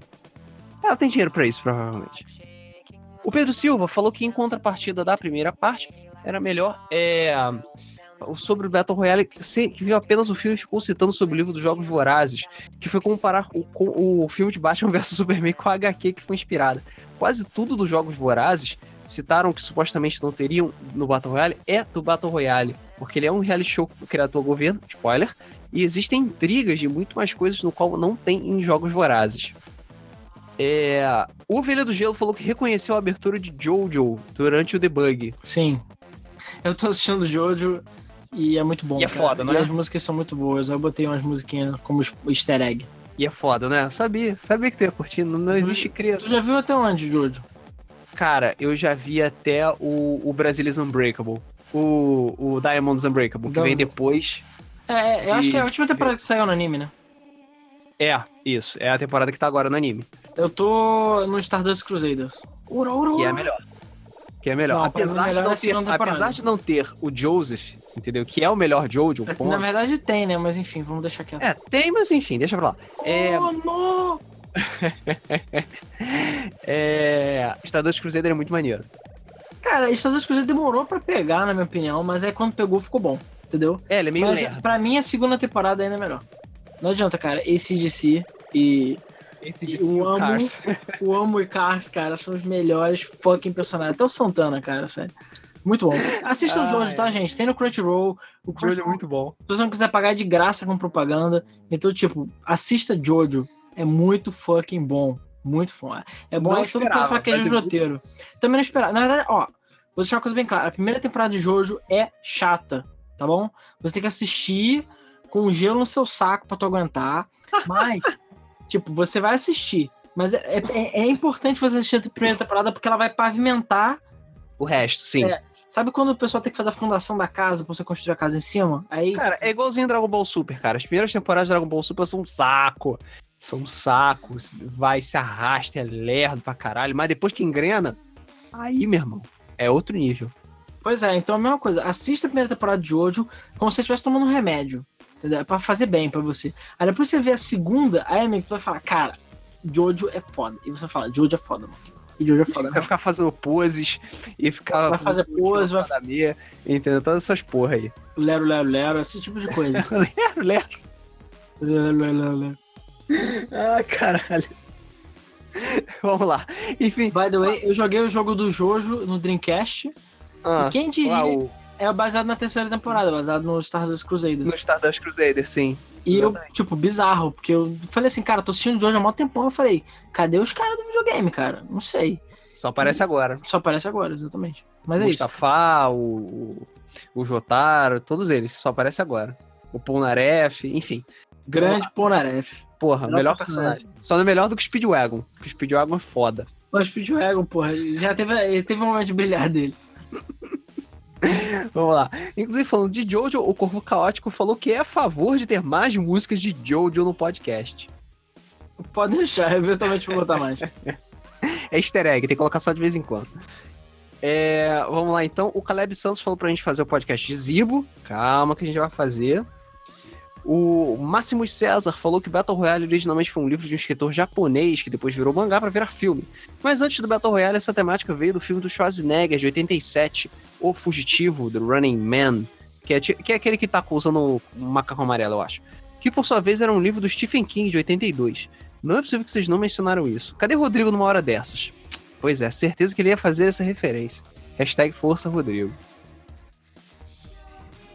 Ela tem dinheiro para isso, provavelmente. O Pedro Silva falou que em contrapartida da primeira parte, era melhor é, sobre o Battle Royale, que viu apenas o filme e ficou citando sobre o livro dos Jogos Vorazes, que foi comparar o, o, o filme de Batman (laughs) vs Superman com a HQ que foi inspirada. Quase tudo dos Jogos Vorazes citaram que supostamente não teriam no Battle Royale é do Battle Royale, porque ele é um reality show criado pelo governo, spoiler, e existem intrigas de muito mais coisas no qual não tem em Jogos Vorazes. É... O Ovelha do Gelo falou que reconheceu a abertura de Jojo durante o debug. Sim. Eu tô assistindo Jojo e é muito bom. E é cara. foda, não é? E as músicas são muito boas. Eu botei umas musiquinhas como easter egg. E é foda, né? Sabia, sabia que tu ia curtir. Não, não existe criança. Tu já viu até onde, Jojo? Cara, eu já vi até o, o Brasilis Unbreakable. O, o Diamonds Unbreakable, que vem depois. É, de... eu acho que é a última temporada que saiu no anime, né? É, isso. É a temporada que tá agora no anime. Eu tô no Stardust Crusaders. Ura, ura, ura. Que é melhor. Que é melhor. Não, apesar, melhor de não ter, apesar de não ter o Joseph, entendeu? Que é o melhor Jojo. É, na verdade tem, né? Mas enfim, vamos deixar quieto. É, tem, mas enfim, deixa pra lá. É... Oh, não! (laughs) é... Stardust Crusader é muito maneiro. Cara, Stardust Crusader demorou pra pegar, na minha opinião, mas aí quando pegou ficou bom, entendeu? É, ele é meio mas, lerdo. Pra mim, a segunda temporada ainda é melhor. Não adianta, cara. Esse DC e esse de o Amo, (laughs) o Amo e Cars, cara, são os melhores fucking personagens. Até o Santana, cara, sério. Muito bom. Assista o Jojo, tá, gente? Tem no Crunchyroll. O Jojo é muito bom. Se você não quiser pagar de graça com propaganda, então, tipo, assista Jojo. É muito fucking bom. Muito bom. É bom, não é todo mundo fraquejo de roteiro. Também não esperava. Na verdade, ó, vou deixar uma coisa bem clara. A primeira temporada de Jojo é chata, tá bom? Você tem que assistir com gelo no seu saco pra tu aguentar. (laughs) Mas Tipo, você vai assistir. Mas é, é, é, importante você assistir a primeira temporada porque ela vai pavimentar o resto, sim. É, sabe quando o pessoal tem que fazer a fundação da casa pra você construir a casa em cima? Aí. Cara, é igualzinho Dragon Ball Super, cara. As primeiras temporadas de Dragon Ball Super são um saco. São um saco. Vai, se arrasta, é lerdo pra caralho. Mas depois que engrena, aí, meu irmão, é outro nível. Pois é, então a mesma coisa. Assista a primeira temporada de Jojo como se você estivesse tomando um remédio. Entendeu? É pra fazer bem pra você. Aí depois você vê a segunda, aí amigo, tu vai falar, cara, Jojo é foda. E você vai falar, Jojo é foda, mano. E Jojo é foda. Vai ficar fazendo poses e ficar. Vai fazer poses, vai. Meia, entendeu? Todas essas porra aí. Lero, lero, lero, esse tipo de coisa. (laughs) lero, lero. Lero, lero, lero, lero. Ah, caralho. Vamos lá. Enfim. By the way, eu joguei o jogo do Jojo no Dreamcast. Ah, e quem diria. Uau é baseado na terceira temporada, baseado no Stardust Crusaders. No Stardust Crusaders, sim. E eu, tipo, bizarro, porque eu falei assim, cara, tô assistindo de hoje há mó tempão. Eu falei, cadê os caras do videogame, cara? Não sei. Só aparece agora. Só aparece agora, exatamente. Mas o é Mustafa, isso. o, o Jotaro, todos eles. Só aparece agora. O Polnareff, enfim. Grande Polnareff. Porra, melhor, melhor personagem. Só não é melhor do que o Speedwagon. Porque o Speedwagon é foda. O Speedwagon, porra, já teve, teve um momento de brilhar dele. (laughs) (laughs) Vamos lá. Inclusive, falando de Jojo, o Corpo Caótico falou que é a favor de ter mais músicas de Jojo no podcast. Pode deixar, eventualmente vou botar mais. (laughs) é easter egg, tem que colocar só de vez em quando. É, vamos lá então. O Caleb Santos falou pra gente fazer o podcast de Zibo. Calma que a gente vai fazer. O Máximo César falou que Battle Royale originalmente foi um livro de um escritor japonês que depois virou mangá para virar filme. Mas antes do Battle Royale, essa temática veio do filme do Schwarzenegger de 87, O Fugitivo, The Running Man, que é, que é aquele que tá usando um macaco amarelo, eu acho. Que por sua vez era um livro do Stephen King de 82. Não é possível que vocês não mencionaram isso. Cadê Rodrigo numa hora dessas? Pois é, certeza que ele ia fazer essa referência. Hashtag Força Rodrigo.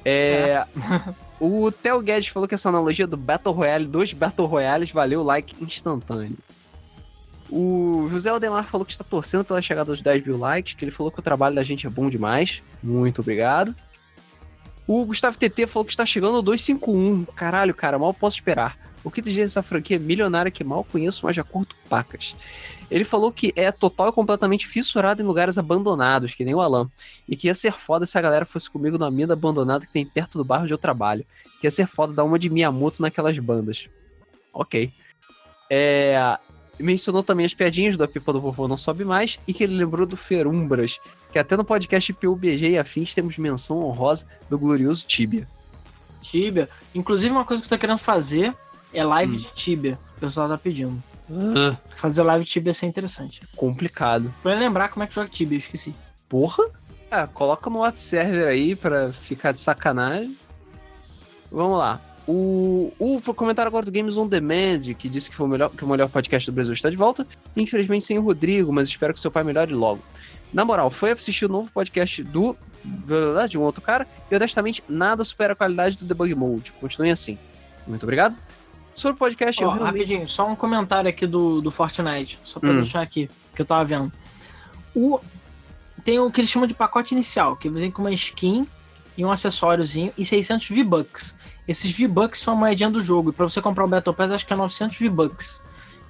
É. é. (laughs) o Theo Guedes falou que essa analogia do Battle Royale, dois Battle Royales, valeu like instantâneo. O José Aldemar falou que está torcendo pela chegada dos 10 mil likes, que ele falou que o trabalho da gente é bom demais. Muito obrigado. O Gustavo TT falou que está chegando ao 251. Caralho, cara, mal posso esperar. O que tu diz dessa franquia milionária que mal conheço, mas já curto pacas? Ele falou que é total e completamente fissurado em lugares abandonados, que nem o Alan. E que ia ser foda se a galera fosse comigo na mina abandonada que tem perto do bairro de eu trabalho. Que ia ser foda dar uma de Miyamoto naquelas bandas. Ok. É, mencionou também as piadinhas do A Pipa do Vovô Não Sobe Mais e que ele lembrou do Ferumbras, que até no podcast PUBG e afins temos menção honrosa do glorioso Tibia. Tibia. Inclusive, uma coisa que eu tô querendo fazer é live hum. de Tibia. O pessoal tá pedindo. Uh. Fazer live Tibia ia ser interessante. Complicado. Pra lembrar como é que joga Tibia, eu esqueci. Porra? Ah, coloca no WhatsApp server aí pra ficar de sacanagem. Vamos lá. O, o comentário agora do Games on Demand, que disse que foi o melhor, que o melhor podcast do Brasil está de volta. Infelizmente sem o Rodrigo, mas espero que seu pai melhore logo. Na moral, foi assistir o novo podcast do. de um outro cara, e honestamente nada supera a qualidade do Debug Mode. Continue assim. Muito obrigado. Sobre o podcast, oh, realmente... Rapidinho, só um comentário aqui do, do Fortnite, só pra hum. deixar aqui, que eu tava vendo. O, tem o que eles chamam de pacote inicial, que vem com uma skin e um acessóriozinho e 600 V-Bucks. Esses V-Bucks são a moedinha do jogo. E pra você comprar o Battle Pass, acho que é 900 V-Bucks.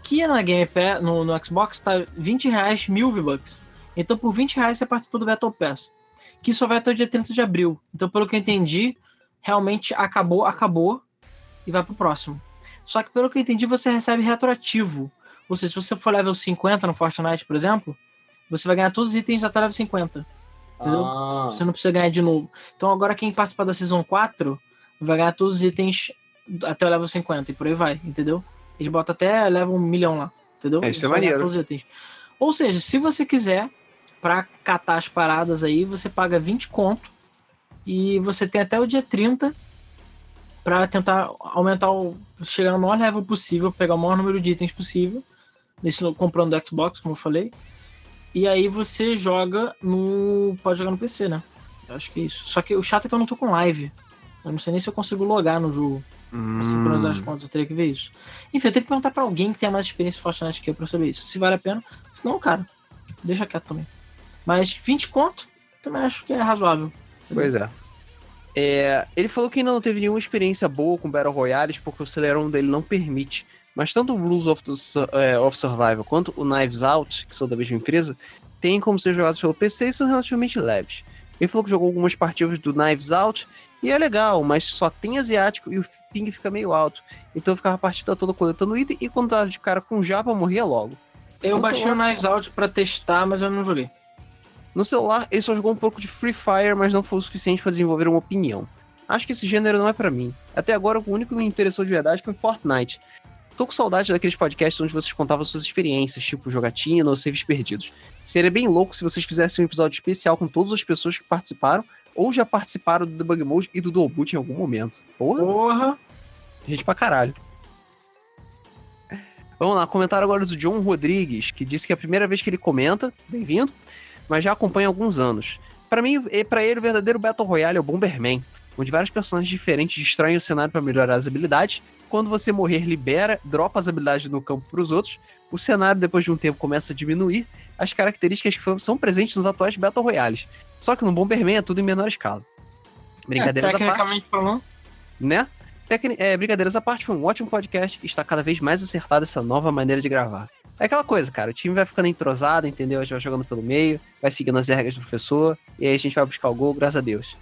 Que na Game Pass, no, no Xbox, tá 20 reais, mil V-Bucks. Então por 20 reais você participa do Battle Pass. Que só vai até o dia 30 de abril. Então, pelo que eu entendi, realmente acabou, acabou. E vai pro próximo. Só que pelo que eu entendi, você recebe retroativo. Ou seja, se você for level 50 no Fortnite, por exemplo, você vai ganhar todos os itens até level 50. Entendeu? Ah. Você não precisa ganhar de novo. Então agora quem participar da Season 4 vai ganhar todos os itens até o level 50 e por aí vai, entendeu? Ele bota até level um milhão lá, entendeu? É, isso é maneiro. Todos os itens. Ou seja, se você quiser, para catar as paradas aí, você paga 20 conto e você tem até o dia 30 para tentar aumentar o. chegar no maior level possível, pegar o maior número de itens possível. Nesse, comprando do Xbox, como eu falei. E aí você joga no. Pode jogar no PC, né? Eu acho que é isso. Só que o chato é que eu não tô com live. Eu não sei nem se eu consigo logar no jogo. Hum. Pra sincronizar as contas, eu teria que ver isso. Enfim, eu tenho que perguntar pra alguém que tenha mais experiência em Fortnite que eu pra saber isso. Se vale a pena. Se não, cara, deixa quieto também. Mas 20 conto, também acho que é razoável. Pois é. É. Ele falou que ainda não teve nenhuma experiência boa com Battle Royales porque o Celeron dele não permite. Mas tanto o Rules of, the, uh, of Survival quanto o Knives Out, que são da mesma empresa, têm como ser jogados pelo PC e são relativamente leves. Ele falou que jogou algumas partidas do Knives Out e é legal, mas só tem asiático e o ping fica meio alto. Então eu ficava a partida toda coletando item e quando tava de cara com japa, morria logo. Eu no baixei o Knives Out pra testar, mas eu não joguei. No celular, ele só jogou um pouco de Free Fire, mas não foi o suficiente para desenvolver uma opinião. Acho que esse gênero não é para mim. Até agora, o único que me interessou de verdade foi Fortnite. Tô com saudade daqueles podcasts onde vocês contavam suas experiências, tipo jogatina ou saves perdidos. Seria bem louco se vocês fizessem um episódio especial com todas as pessoas que participaram ou já participaram do Debug Mode e do Dual Boot em algum momento. Porra! Porra! Gente pra caralho. Vamos lá, comentário agora do John Rodrigues, que disse que é a primeira vez que ele comenta, bem-vindo, mas já acompanha há alguns anos. Para mim, para ele, o verdadeiro Battle Royale é o Bomberman, onde vários personagens diferentes distraem o cenário para melhorar as habilidades. Quando você morrer, libera, dropa as habilidades no campo para os outros. O cenário, depois de um tempo, começa a diminuir. As características que são presentes nos atuais Battle Royales. Só que no Bomberman é tudo em menor escala. Brincadeiras é, à parte. Falando. Né? Tecni é, brincadeiras à parte, foi um ótimo podcast e está cada vez mais acertada essa nova maneira de gravar. É aquela coisa, cara, o time vai ficando entrosado, entendeu? A gente vai jogando pelo meio, vai seguindo as regras do professor, e aí a gente vai buscar o gol, graças a Deus.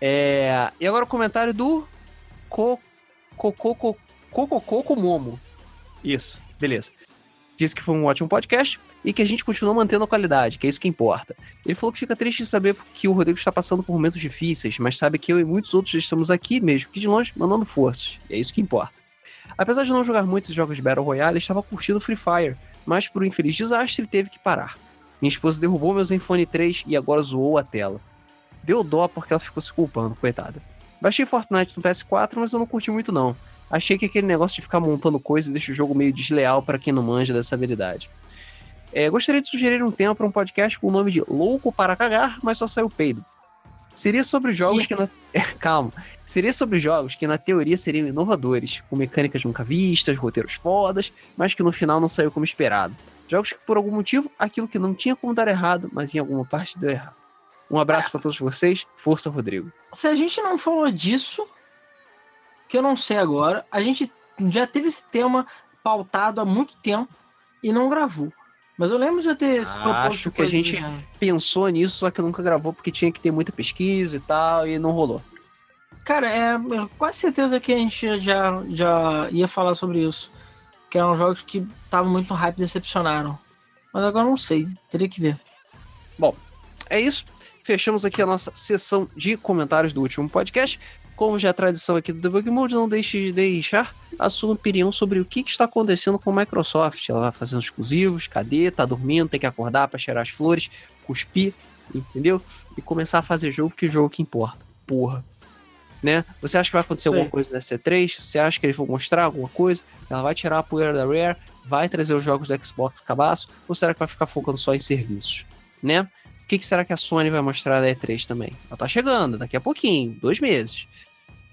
É... E agora o comentário do Cocococo Momo. Isso, beleza disse que foi um ótimo podcast e que a gente continuou mantendo a qualidade, que é isso que importa. Ele falou que fica triste de saber que o Rodrigo está passando por momentos difíceis, mas sabe que eu e muitos outros estamos aqui mesmo, que de longe, mandando forças. E é isso que importa. Apesar de não jogar muitos jogos de Battle Royale, ele estava curtindo Free Fire, mas por um infeliz desastre teve que parar. Minha esposa derrubou meu Zenfone 3 e agora zoou a tela. Deu dó porque ela ficou se culpando, coitada. Baixei Fortnite no PS4, mas eu não curti muito não. Achei que aquele negócio de ficar montando coisa deixa o jogo meio desleal para quem não manja dessa habilidade. É, gostaria de sugerir um tema para um podcast com o nome de Louco para Cagar, mas só saiu peido. Seria sobre jogos que na... (laughs) Calma. Seria sobre jogos que na teoria seriam inovadores, com mecânicas nunca vistas, roteiros fodas, mas que no final não saiu como esperado. Jogos que por algum motivo, aquilo que não tinha como dar errado, mas em alguma parte deu errado. Um abraço é. para todos vocês. Força, Rodrigo. Se a gente não falou disso, que eu não sei agora, a gente já teve esse tema pautado há muito tempo e não gravou. Mas eu lembro de já ter esse propósito. Acho que a gente já. pensou nisso, só que nunca gravou porque tinha que ter muita pesquisa e tal, e não rolou. Cara, é, quase certeza que a gente já, já ia falar sobre isso. Que eram jogos que estavam muito no hype e decepcionaram. Mas agora não sei, teria que ver. Bom, é isso. Fechamos aqui a nossa sessão de comentários do último podcast. Como já é tradição aqui do Debug Mode, não deixe de deixar a sua opinião sobre o que, está acontecendo com a Microsoft. Ela vai fazendo exclusivos, cadê? Tá dormindo, tem que acordar para cheirar as flores, cuspir, entendeu? E começar a fazer jogo, que jogo que importa. Porra. Né? Você acha que vai acontecer alguma coisa na C3? Você acha que eles vão mostrar alguma coisa? Ela vai tirar a poeira da Rare? Vai trazer os jogos do Xbox cabaço? Ou será que vai ficar focando só em serviços? Né? O que, que será que a Sony vai mostrar na E3 também? Ela tá chegando, daqui a pouquinho, dois meses.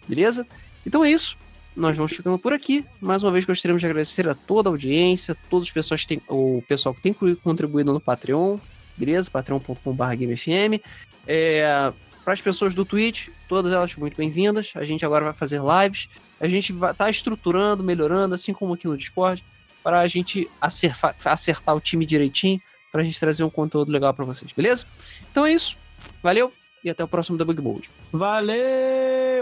Beleza? Então é isso. Nós vamos ficando por aqui. Mais uma vez gostaríamos de agradecer a toda a audiência, todos os pessoas que tem, o pessoal que tem contribuído no Patreon, beleza? patreon.com.br GameFM. É, para as pessoas do Twitch, todas elas muito bem-vindas. A gente agora vai fazer lives. A gente vai estar tá estruturando, melhorando, assim como aqui no Discord, para a gente acertar, o time direitinho, para a gente trazer um conteúdo legal para vocês, beleza? Então é isso. Valeu e até o próximo Debug Mode. Valeu!